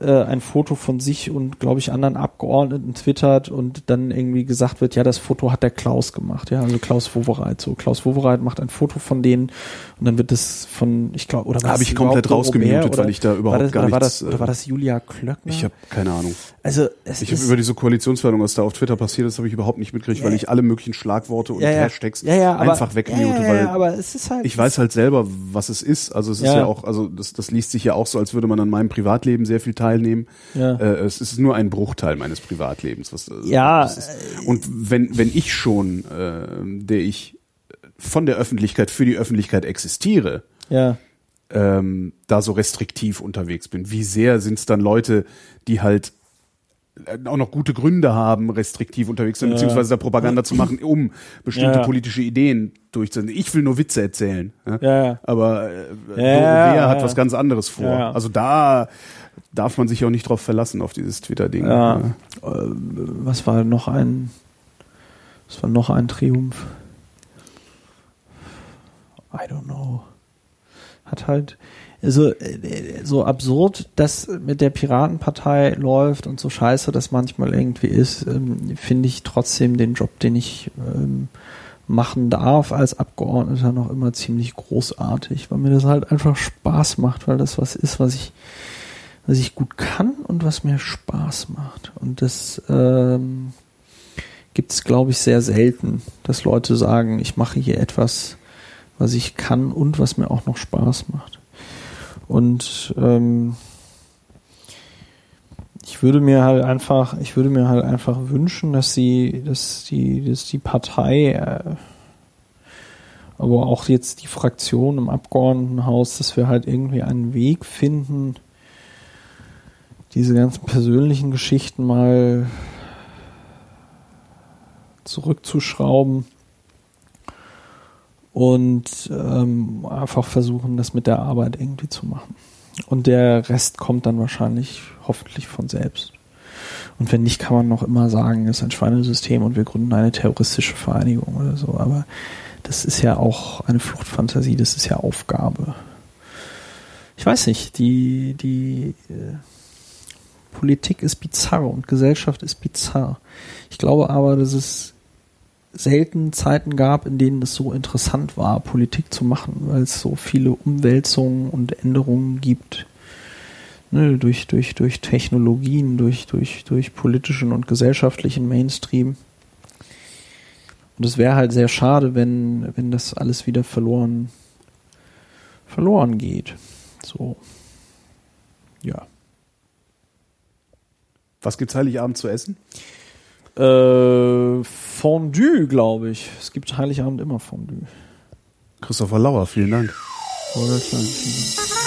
äh, ein Foto von sich und, glaube ich, anderen Abgeordneten twittert und dann irgendwie gesagt wird, ja, das Foto hat der Klaus gemacht, ja, also Klaus Wowereit. So, Klaus Wowereit macht ein Foto von denen und dann wird das von, ich glaube, oder war Habe das ich komplett rausgemutet, weil ich da überhaupt das, gar oder war nichts, das, oder äh, war das Julia Klöckner? Ich habe keine Ahnung. also, es Ich habe über diese Koalitionsverhandlung, was da auf Twitter passiert ist, habe ich überhaupt nicht mitgekriegt, weil Ja. ich alle möglichen Schlagworte und ja, ja, Hashtags einfach wegmute, weil aber es ist halt, ich weiß halt selber, was es ist. Also es ist Ja. ja, auch, also das, das liest sich ja auch so, als würde man an meinem Privatleben sehr viel teilnehmen. Ja. Äh, es ist nur ein Bruchteil meines Privatlebens. Was, äh, Ja, ist. Und wenn, wenn ich schon, äh, der ich von der Öffentlichkeit für die Öffentlichkeit existiere, ja, ähm, da so restriktiv unterwegs bin. Wie sehr sind es dann Leute, die halt äh, auch noch gute Gründe haben, restriktiv unterwegs sind, Ja. beziehungsweise da Propaganda zu machen, um bestimmte Ja, politische Ideen durchzusetzen. Ich will nur Witze erzählen. Ja? Ja. Aber äh, Ja, hat was ganz anderes vor. Also da darf man sich auch nicht drauf verlassen, auf dieses Twitter-Ding. Ja. Äh, was war noch ein, was war noch ein Triumph? I don't know. Hat halt, also äh, so absurd, dass mit der Piratenpartei läuft und so scheiße das manchmal irgendwie ist, ähm, finde ich trotzdem den Job, den ich ähm, machen darf als Abgeordneter noch immer ziemlich großartig, weil mir das halt einfach Spaß macht, weil das was ist, was ich was ich gut kann und was mir Spaß macht. Und das ähm, gibt es, glaube ich, sehr selten, dass Leute sagen, ich mache hier etwas, was ich kann und was mir auch noch Spaß macht. Und ähm, ich würde mir halt einfach, ich würde mir halt einfach wünschen, dass sie, dass die, dass die Partei, äh, aber auch jetzt die Fraktion im Abgeordnetenhaus, dass wir halt irgendwie einen Weg finden, diese ganzen persönlichen Geschichten mal zurückzuschrauben und ähm, einfach versuchen, das mit der Arbeit irgendwie zu machen. Und der Rest kommt dann wahrscheinlich hoffentlich von selbst. Und wenn nicht, kann man noch immer sagen, es ist ein Schweinesystem und wir gründen eine terroristische Vereinigung oder so. Aber das ist ja auch eine Fluchtfantasie, das ist ja Aufgabe. Ich weiß nicht, die, die äh, Politik ist bizarr und Gesellschaft ist bizarr. Ich glaube aber, dass es selten Zeiten gab, in denen es so interessant war, Politik zu machen, weil es so viele Umwälzungen und Änderungen gibt. Ne, durch, durch, durch Technologien, durch, durch, durch politischen und gesellschaftlichen Mainstream. Und es wäre halt sehr schade, wenn, wenn das alles wieder verloren, verloren geht. So. Ja. Was gibt's Heiligabend zu essen? Äh, Fondue, glaube ich. Es gibt Heiligabend immer Fondue. Christopher Lauer, vielen Dank. Vielen Dank.